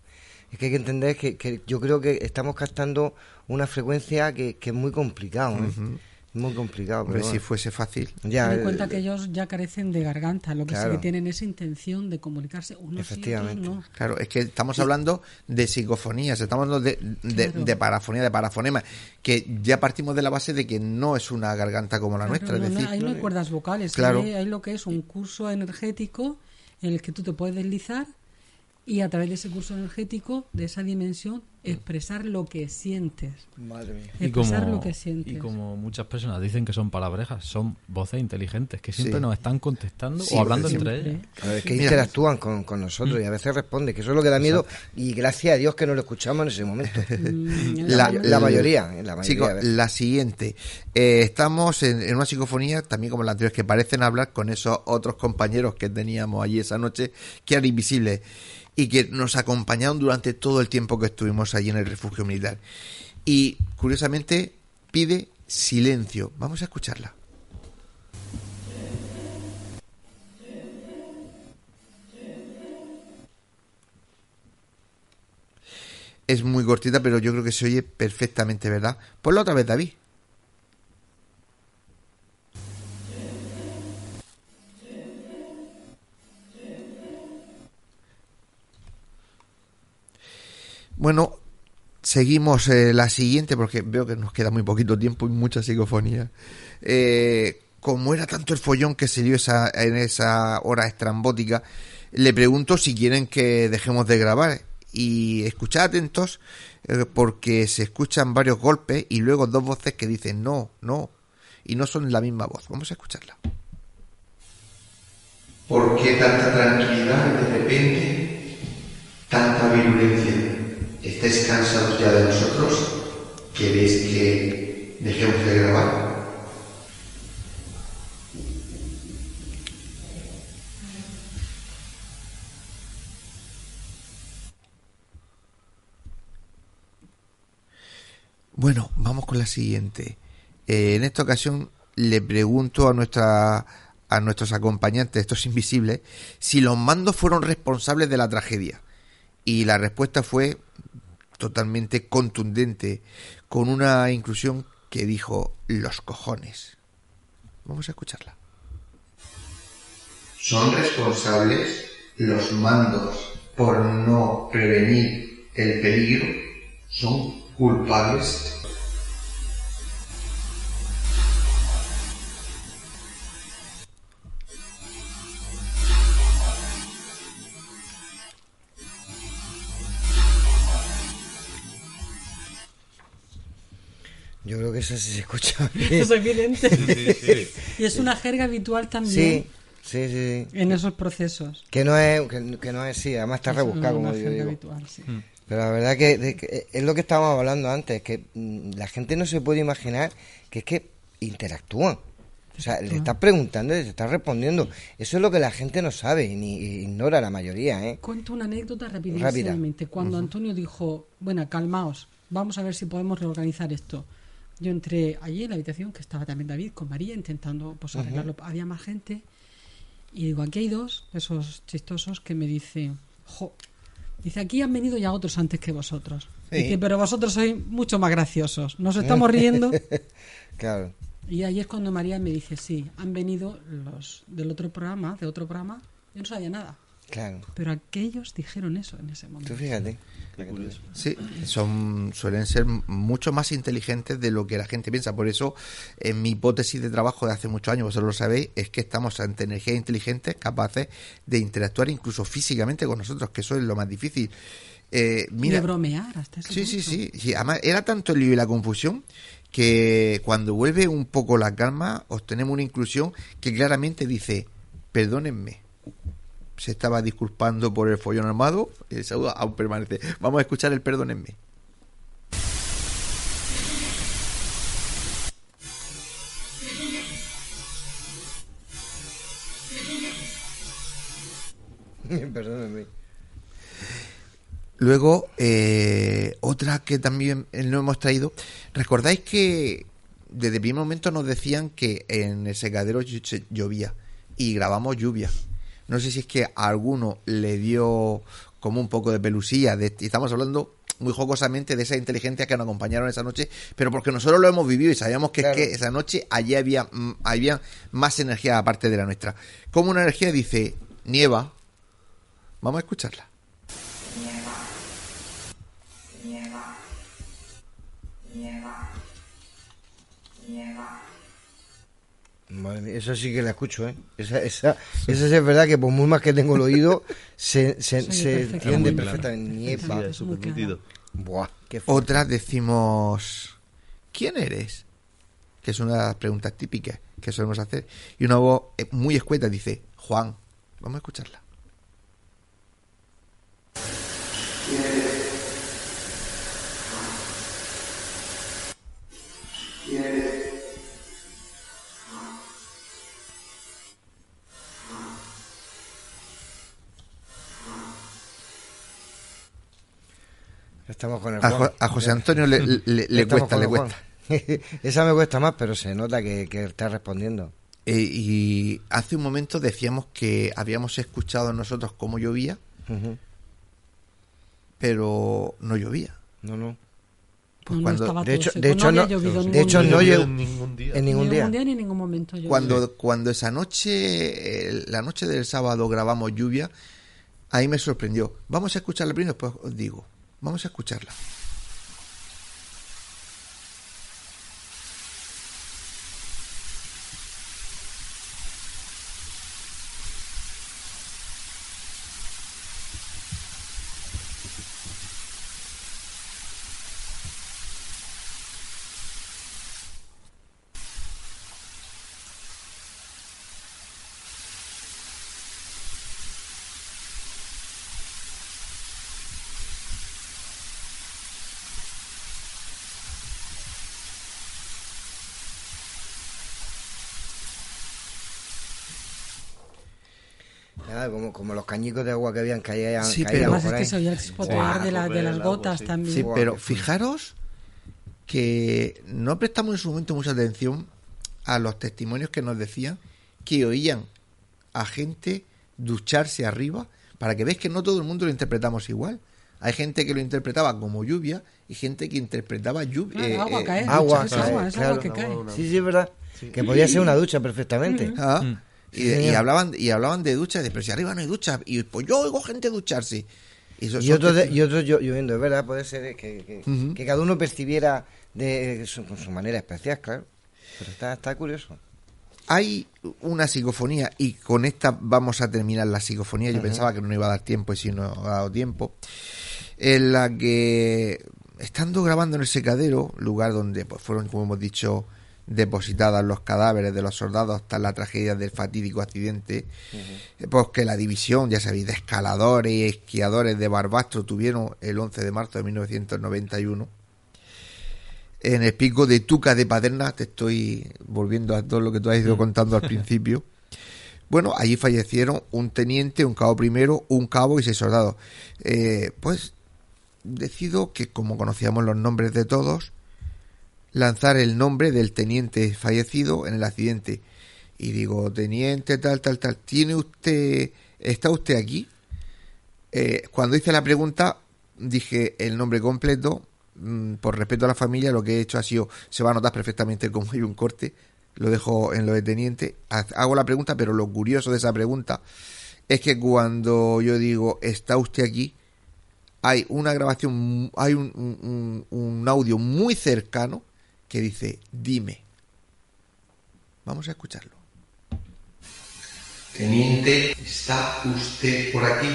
Es que hay que entender que, que yo creo que estamos captando una frecuencia que, que es muy complicado. ¿eh? Muy complicado. Pero si bueno. fuese fácil. Ya, Ten en eh, cuenta que ellos ya carecen de garganta, lo que sí que tienen es intención de comunicarse unos Efectivamente. y otros no. Claro, es que estamos hablando de psicofonías, estamos hablando de, de, Claro. de parafonía, de parafonema, que ya partimos de la base de que no es una garganta como la Claro, nuestra. no, es no, ahí no hay cuerdas vocales, Claro. ahí hay lo que es un curso energético en el que tú te puedes deslizar y a través de ese curso energético, de esa dimensión, expresar lo que sientes. Madre mía. Y Expresar como, lo que sientes. y como muchas personas dicen que son palabrejas, son voces inteligentes que siempre Sí. nos están contestando Sí, o hablando siempre. entre ellas. Es que Mira. interactúan con, con nosotros y a veces responde, que eso es lo que da miedo y gracias a Dios que no lo escuchamos en ese momento. (laughs) la, la mayoría, la mayoría. A la siguiente. Eh, estamos en, en una psicofonía, también como la anterior, que parecen hablar con esos otros compañeros que teníamos allí esa noche, que eran invisibles y que nos acompañaron durante todo el tiempo que estuvimos allí en el refugio militar. Y curiosamente pide silencio. Vamos a escucharla. Es muy cortita, pero yo creo que se oye perfectamente, ¿verdad? Ponla otra vez, David. Bueno, seguimos eh, la siguiente porque veo que nos queda muy poquito tiempo y mucha psicofonía. Eh, como era tanto el follón que se dio esa, en esa hora estrambótica, le pregunto si quieren que dejemos de grabar. Y escuchad atentos eh, porque se escuchan varios golpes y luego dos voces que dicen no, no. Y no son la misma voz. Vamos a escucharla. ¿Por qué tanta tranquilidad de repente tanta virulencia? ¿Estáis cansados ya de nosotros? ¿Queréis que dejemos de grabar? Bueno, vamos con la siguiente. Eh, en esta ocasión le pregunto a nuestra a nuestros acompañantes, estos invisibles, si los mandos fueron responsables de la tragedia. Y la respuesta fue totalmente contundente, con una inclusión que dijo los cojones. Vamos a escucharla. ¿Son responsables los mandos por no prevenir el peligro? ¿Son culpables? Yo creo que eso sí se escucha (laughs) bien. Eso es evidente. Y es una jerga habitual también Sí, sí, sí. en esos procesos. Que no es, que, que no es, sí, además está Es rebuscado, una como yo jerga digo. habitual, sí. Pero la verdad que, de que es lo que estábamos hablando antes, que mm, la gente no se puede imaginar que es que interactúan. O sea, le estás preguntando y te estás respondiendo. Eso es lo que la gente no sabe y ni ignora la mayoría, ¿eh? Cuento una anécdota Rápida. rapidísimamente. Cuando Antonio dijo, bueno, calmaos, vamos a ver si podemos reorganizar esto. Yo entré allí en la habitación, que estaba también David con María, intentando pues, arreglarlo. Había más gente. Y digo, aquí hay dos, esos chistosos, que me dicen, jo, dice, aquí han venido ya otros antes que vosotros. Sí. Dice, pero vosotros sois mucho más graciosos. Nos (laughs) estamos riendo. claro. Y ahí es cuando María me dice, sí, han venido los del otro programa, de otro programa. Yo no sabía nada. Claro. Pero aquellos dijeron eso en ese momento. Tú fíjate. Sí, son, suelen ser mucho más inteligentes de lo que la gente piensa. Por eso, en mi hipótesis de trabajo de hace muchos años, vosotros lo sabéis, es que estamos ante energías inteligentes capaces de interactuar incluso físicamente con nosotros, que eso es lo más difícil. Eh, Y mira, de bromear hasta ese Sí, sí, sí, sí. Además, era tanto el lío y la confusión que cuando vuelve un poco la calma, obtenemos una inclusión que claramente dice, perdónenme. Se estaba disculpando por el follón armado, el saludo aún permanece. Vamos a escuchar el perdónenme. (laughs) Perdóname. Luego, eh, otra que también eh, no hemos traído. ¿Recordáis que desde el primer momento nos decían que en el secadero llo- se- llovía y grabamos lluvia? No sé si es que a alguno le dio como un poco de pelusilla. De, y estamos hablando muy jocosamente de esa inteligencia que nos acompañaron esa noche, pero porque nosotros lo hemos vivido y sabíamos que Claro. es que esa noche allí había, mm, había más energía aparte de la nuestra. Como una energía dice, nieva. Vamos a escucharla. Madre mía, eso sí que la escucho, ¿eh? Esa, esa, esa sí es verdad que por muy más que tengo el oído, se, se, entiende perfectamente. Sí. Buah, qué. Otras decimos, ¿quién eres? Que es una de las preguntas típicas que solemos hacer. Y una voz eh, muy escueta dice, Juan. Vamos a escucharla. Estamos con el A, Juan. Jo- a José Antonio le, le- le Estamos cuesta, le cuesta. (laughs) Esa me cuesta más, pero se nota que, que está respondiendo. Eh, y hace un momento decíamos que habíamos escuchado nosotros cómo llovía, pero no llovía. No, no. Pues No, no cuando, estaba de hecho, de hecho no no, de hecho no llovió en ningún día. En ningún ni día. ni en ningún momento yo. cuando, cuando esa noche, eh, la noche del sábado grabamos lluvia, ahí me sorprendió. Vamos a escucharla primero, después os digo. Vamos a escucharla. Nada, como, los cañicos de agua que habían caído, Sí, pero- Además es que se oía el chispotear de, la- de las gotas sí. también. Sí, pero fijaros que no prestamos en su momento mucha atención a los testimonios que nos decían que oían a gente ducharse arriba para que veáis que no todo el mundo lo interpretamos igual. Hay gente que lo interpretaba como lluvia y gente que interpretaba lluvia. Ah, agua caer. agua, es agua, es agua claro. que cae. Sí, sí, es verdad. Que podía ser una ducha perfectamente. Ah, Mm. Y, y hablaban y hablaban de duchas, de, pero si arriba no hay duchas. Y pues yo oigo gente ducharse. Y, eso Y son otros, de- testi- y otros llo- lloviendo, es verdad, puede ser que, que, que cada uno percibiera de su, con su manera especial, claro. Pero está, está curioso. Hay una psicofonía y con esta vamos a terminar la psicofonía. Yo pensaba que no iba a dar tiempo y si no ha dado tiempo. En la que, estando grabando en el secadero, lugar donde pues, fueron, como hemos dicho, depositadas los cadáveres de los soldados hasta la tragedia del fatídico accidente, pues que la división, ya sabéis, de escaladores y esquiadores de Barbastro tuvieron el 11 de marzo de 1991 en el pico de Tuca de Paterna, te estoy volviendo a todo lo que tú has ido contando al principio. (laughs) Bueno, allí fallecieron un teniente, un cabo primero, un cabo y seis soldados. Eh, pues decido que, como conocíamos los nombres de todos, lanzar el nombre del teniente fallecido en el accidente. Y digo, teniente, tal, tal, tal, ¿tiene usted, está usted aquí? Eh, cuando hice la pregunta, dije el nombre completo. Mm, Por respeto a la familia, lo que he hecho ha sido, se va a notar perfectamente (laughs) como hay un corte, lo dejo en lo de teniente. Hago la pregunta, pero lo curioso de esa pregunta es que cuando yo digo, ¿está usted aquí? Hay una grabación, hay un- un audio muy cercano que dice, dime. Vamos a escucharlo. Teniente, ¿está usted por aquí?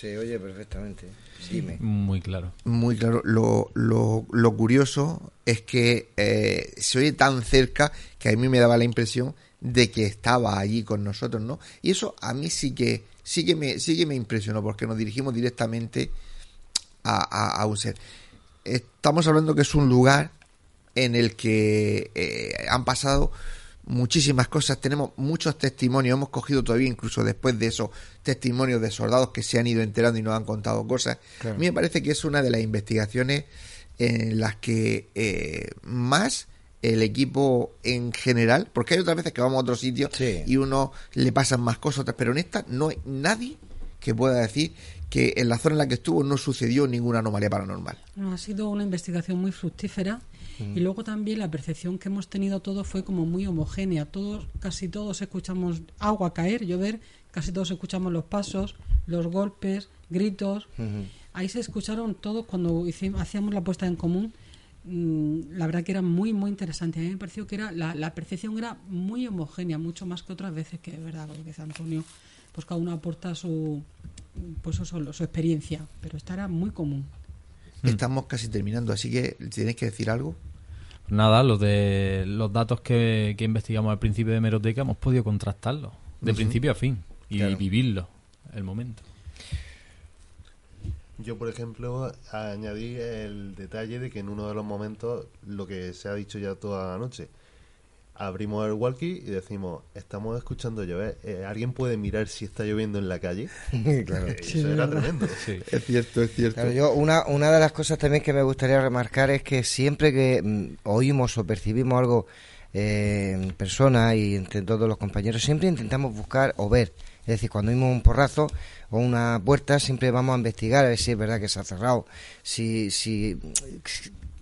Se oye perfectamente. Dime. Muy claro. Muy claro. Lo, lo, lo curioso es que eh, se oye tan cerca que a mí me daba la impresión de que estaba allí con nosotros, ¿no? Y eso a mí sí que sí que me sí que me impresionó porque nos dirigimos directamente a, a- a un ser. Estamos hablando que es un lugar en el que eh, han pasado muchísimas cosas, tenemos muchos testimonios, hemos cogido todavía incluso después de esos testimonios de soldados que se han ido enterando y nos han contado cosas. Claro. A mí me parece que es una de las investigaciones en las que eh, más el equipo en general, porque hay otras veces que vamos a otro sitio Sí. y uno le pasan más cosas, otras, pero en esta no hay nadie que pueda decir que en la zona en la que estuvo no sucedió ninguna anomalía paranormal. No, ha sido una investigación muy fructífera Mm. y luego también la percepción que hemos tenido todos fue como muy homogénea. Todos, casi todos escuchamos agua caer, llover, casi todos escuchamos los pasos, los golpes, gritos. Ahí se escucharon todos cuando hicimos, hacíamos la puesta en común. mm, la verdad que era muy, muy interesante. A mí me pareció que era la, la percepción era muy homogénea, mucho más que otras veces, que es verdad, lo que dice Antonio, pues cada uno aporta su, pues eso, su experiencia, pero esta era muy común. Estamos casi terminando, así que tienes que decir algo. Nada, los de los datos que, que investigamos al principio de Meroteca hemos podido contrastarlos de principio a fin y Claro. vivirlo, el momento. Yo, por ejemplo, añadí el detalle de que en uno de los momentos, lo que se ha dicho ya toda la noche, abrimos el walkie y decimos, estamos escuchando llover, Eh, ¿alguien puede mirar si está lloviendo en la calle? (laughs) Claro. Eh, Sí, Eso es era tremendo. Es cierto, es cierto. Claro, yo una, una de las cosas también que me gustaría remarcar es que siempre que mm, oímos o percibimos algo eh, en persona y entre todos los compañeros, siempre intentamos buscar o ver. Es decir, cuando oímos un porrazo o una puerta, siempre vamos a investigar a ver si es verdad que se ha cerrado, si, si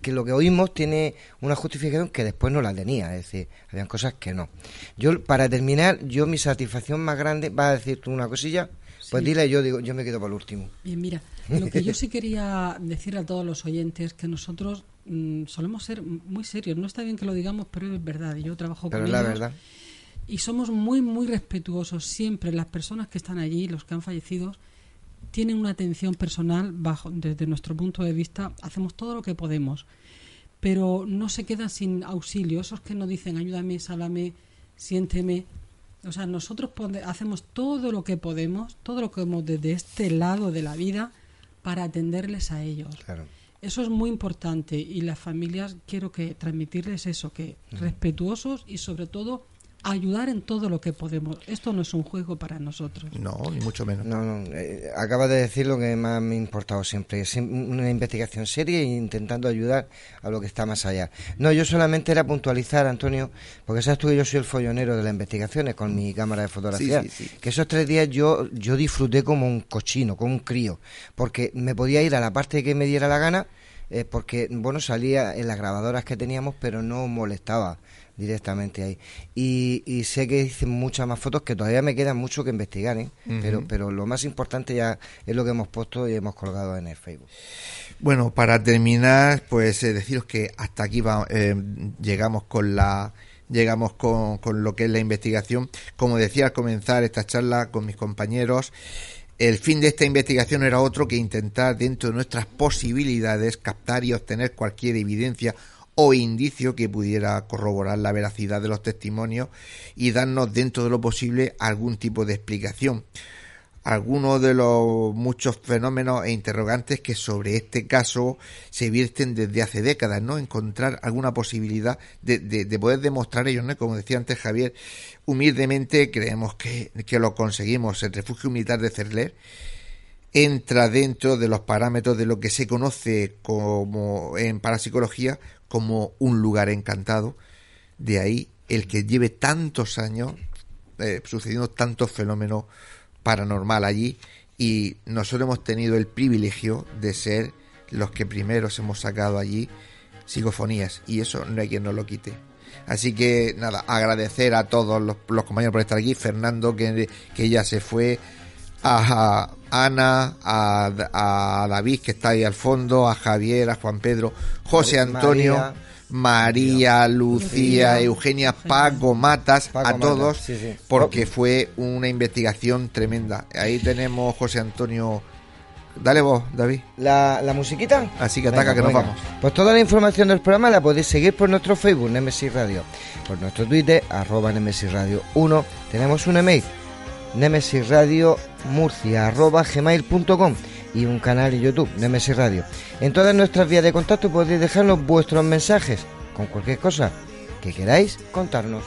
que lo que oímos tiene una justificación que después no la tenía, es decir, habían cosas que no. Yo, para terminar, yo mi satisfacción más grande, ¿vas a decir tú una cosilla? Pues Sí. dile, yo digo, yo me quedo para el último. Bien, mira, lo que yo sí quería decir a todos los oyentes que nosotros mm, solemos ser muy serios. No está bien que lo digamos, pero es verdad. y Yo trabajo Pero con la ellos verdad. y somos muy, muy respetuosos siempre. Las personas que están allí, los que han fallecido, tienen una atención personal bajo desde nuestro punto de vista. Hacemos todo lo que podemos, pero no se quedan sin auxilio. Esos que nos dicen, ayúdame, sálvame, siénteme. O sea, nosotros hacemos todo lo que podemos, todo lo que podemos desde este lado de la vida para atenderles a ellos. Claro. Eso es muy importante y las familias quiero que transmitirles eso, que respetuosos y sobre todo ayudar en todo lo que podemos. Esto no es un juego para nosotros. No, ni mucho menos. No, no, eh, acaba de decir lo que más me ha importado siempre, es una investigación seria e intentando ayudar a lo que está más allá. No, yo solamente era puntualizar, Antonio, porque sabes tú que yo soy el follonero de las investigaciones con mi cámara de fotografía, Sí, sí, sí. que esos tres días yo, yo disfruté como un cochino, como un crío, porque me podía ir a la parte que me diera la gana, eh, porque, bueno, salía en las grabadoras que teníamos, pero no molestaba directamente ahí. Y, y sé que hice muchas más fotos que todavía me quedan mucho que investigar, ¿eh? Pero, pero lo más importante ya es lo que hemos puesto y hemos colgado en el Facebook. Bueno, para terminar, pues eh, deciros que hasta aquí va- eh, llegamos con la llegamos con, con lo que es la investigación. Como decía al comenzar esta charla con mis compañeros, el fin de esta investigación era otro que intentar dentro de nuestras posibilidades captar y obtener cualquier evidencia o indicio que pudiera corroborar la veracidad de los testimonios y darnos dentro de lo posible algún tipo de explicación algunos de los muchos fenómenos e interrogantes que sobre este caso se vierten desde hace décadas, ¿no? Encontrar alguna posibilidad de, de- de poder demostrar ellos, ¿no? Como decía antes Javier, humildemente creemos que, que lo conseguimos. El refugio militar de Cerler entra dentro de los parámetros de lo que se conoce como en parapsicología como un lugar encantado. De ahí el que lleve tantos años eh, sucediendo tantos fenómenos paranormal allí y nosotros hemos tenido el privilegio de ser los que primeros hemos sacado allí psicofonías y eso no hay quien nos lo quite. Así que nada, agradecer a todos los, los compañeros por estar aquí, Fernando que, que ya se fue, a, Ana, a, a David que está ahí al fondo, a Javier, a Juan Pedro, José. Antonio, María, Lucía, Lucía, Eugenia, Paco, Matas, Paco a todos, sí, sí. porque fue una investigación tremenda. Ahí tenemos José Antonio. Dale vos, David. ¿La, la musiquita? Así que ataca, que nos venga. vamos. Pues toda la información del programa la podéis seguir por nuestro Facebook, Nemesis Radio, por nuestro Twitter, arroba Nemesis Radio 1. Tenemos un email, Nemesis Radio Murcia, arroba gmail.com y un canal en YouTube, Nemesis Radio. En todas nuestras vías de contacto podéis dejarnos vuestros mensajes con cualquier cosa que queráis contarnos.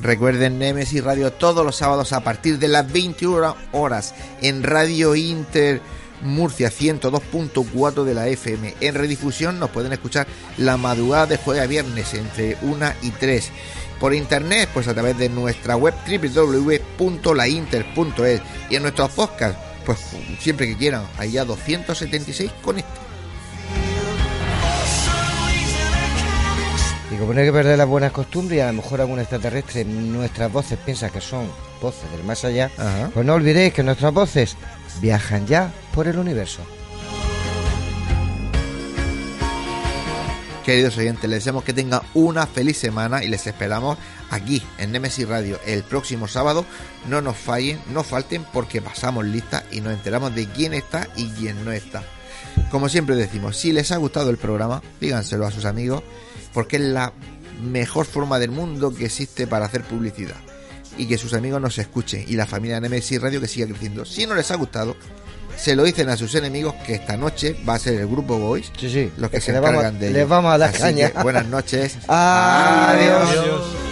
Recuerden Nemesis Radio todos los sábados a partir de las 21 horas en Radio Inter Murcia 102.4 de la FM. En redifusión nos pueden escuchar la madrugada de jueves a viernes entre 1 y 3. Por internet, pues a través de nuestra web www.lainter.es y en nuestros podcasts, pues siempre que quieran, hay ya 276 con este. Y Porque poner que perder las buenas costumbres y a lo mejor algún extraterrestre nuestras voces piensa que son voces del más allá, Ajá. pues no olvidéis que nuestras voces viajan ya por el universo. Queridos oyentes, les deseamos que tengan una feliz semana y les esperamos aquí en Nemesis Radio el próximo sábado. No nos fallen, no falten porque pasamos lista y nos enteramos de quién está y quién no está. Como siempre decimos, si les ha gustado el programa, díganselo a sus amigos porque es la mejor forma del mundo que existe para hacer publicidad y que sus amigos nos escuchen y la familia Nemesis Radio que siga creciendo. Si no les ha gustado, se lo dicen a sus enemigos que esta noche va a ser el grupo Boys los que Es se que les vamos a- encargan de les ello. vamos a dar Así caña. que, buenas noches. (laughs) Adiós.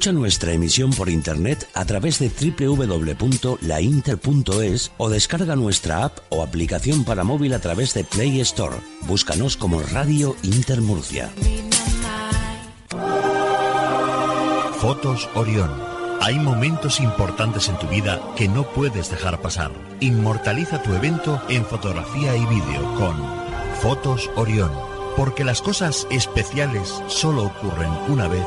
Escucha nuestra emisión por internet a través de www.lainter.es o descarga nuestra app o aplicación para móvil a través de Play Store. Búscanos como Radio Inter Murcia. Fotos Orión. Hay momentos importantes en tu vida que no puedes dejar pasar. Inmortaliza tu evento en fotografía y vídeo con Fotos Orión. Porque las cosas especiales solo ocurren una vez.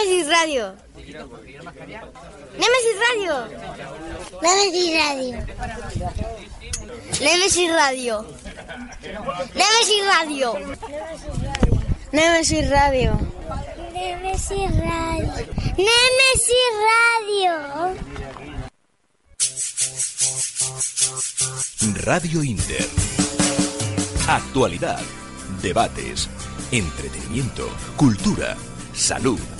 Nemesis Radio. Nemesis Radio. Nemesis Radio. Nemesis Radio. Nemesis Radio. Nemesis Radio. Nemesis Radio. Nemesis Radio. Radio Inter. Actualidad, debates, entretenimiento, cultura, salud,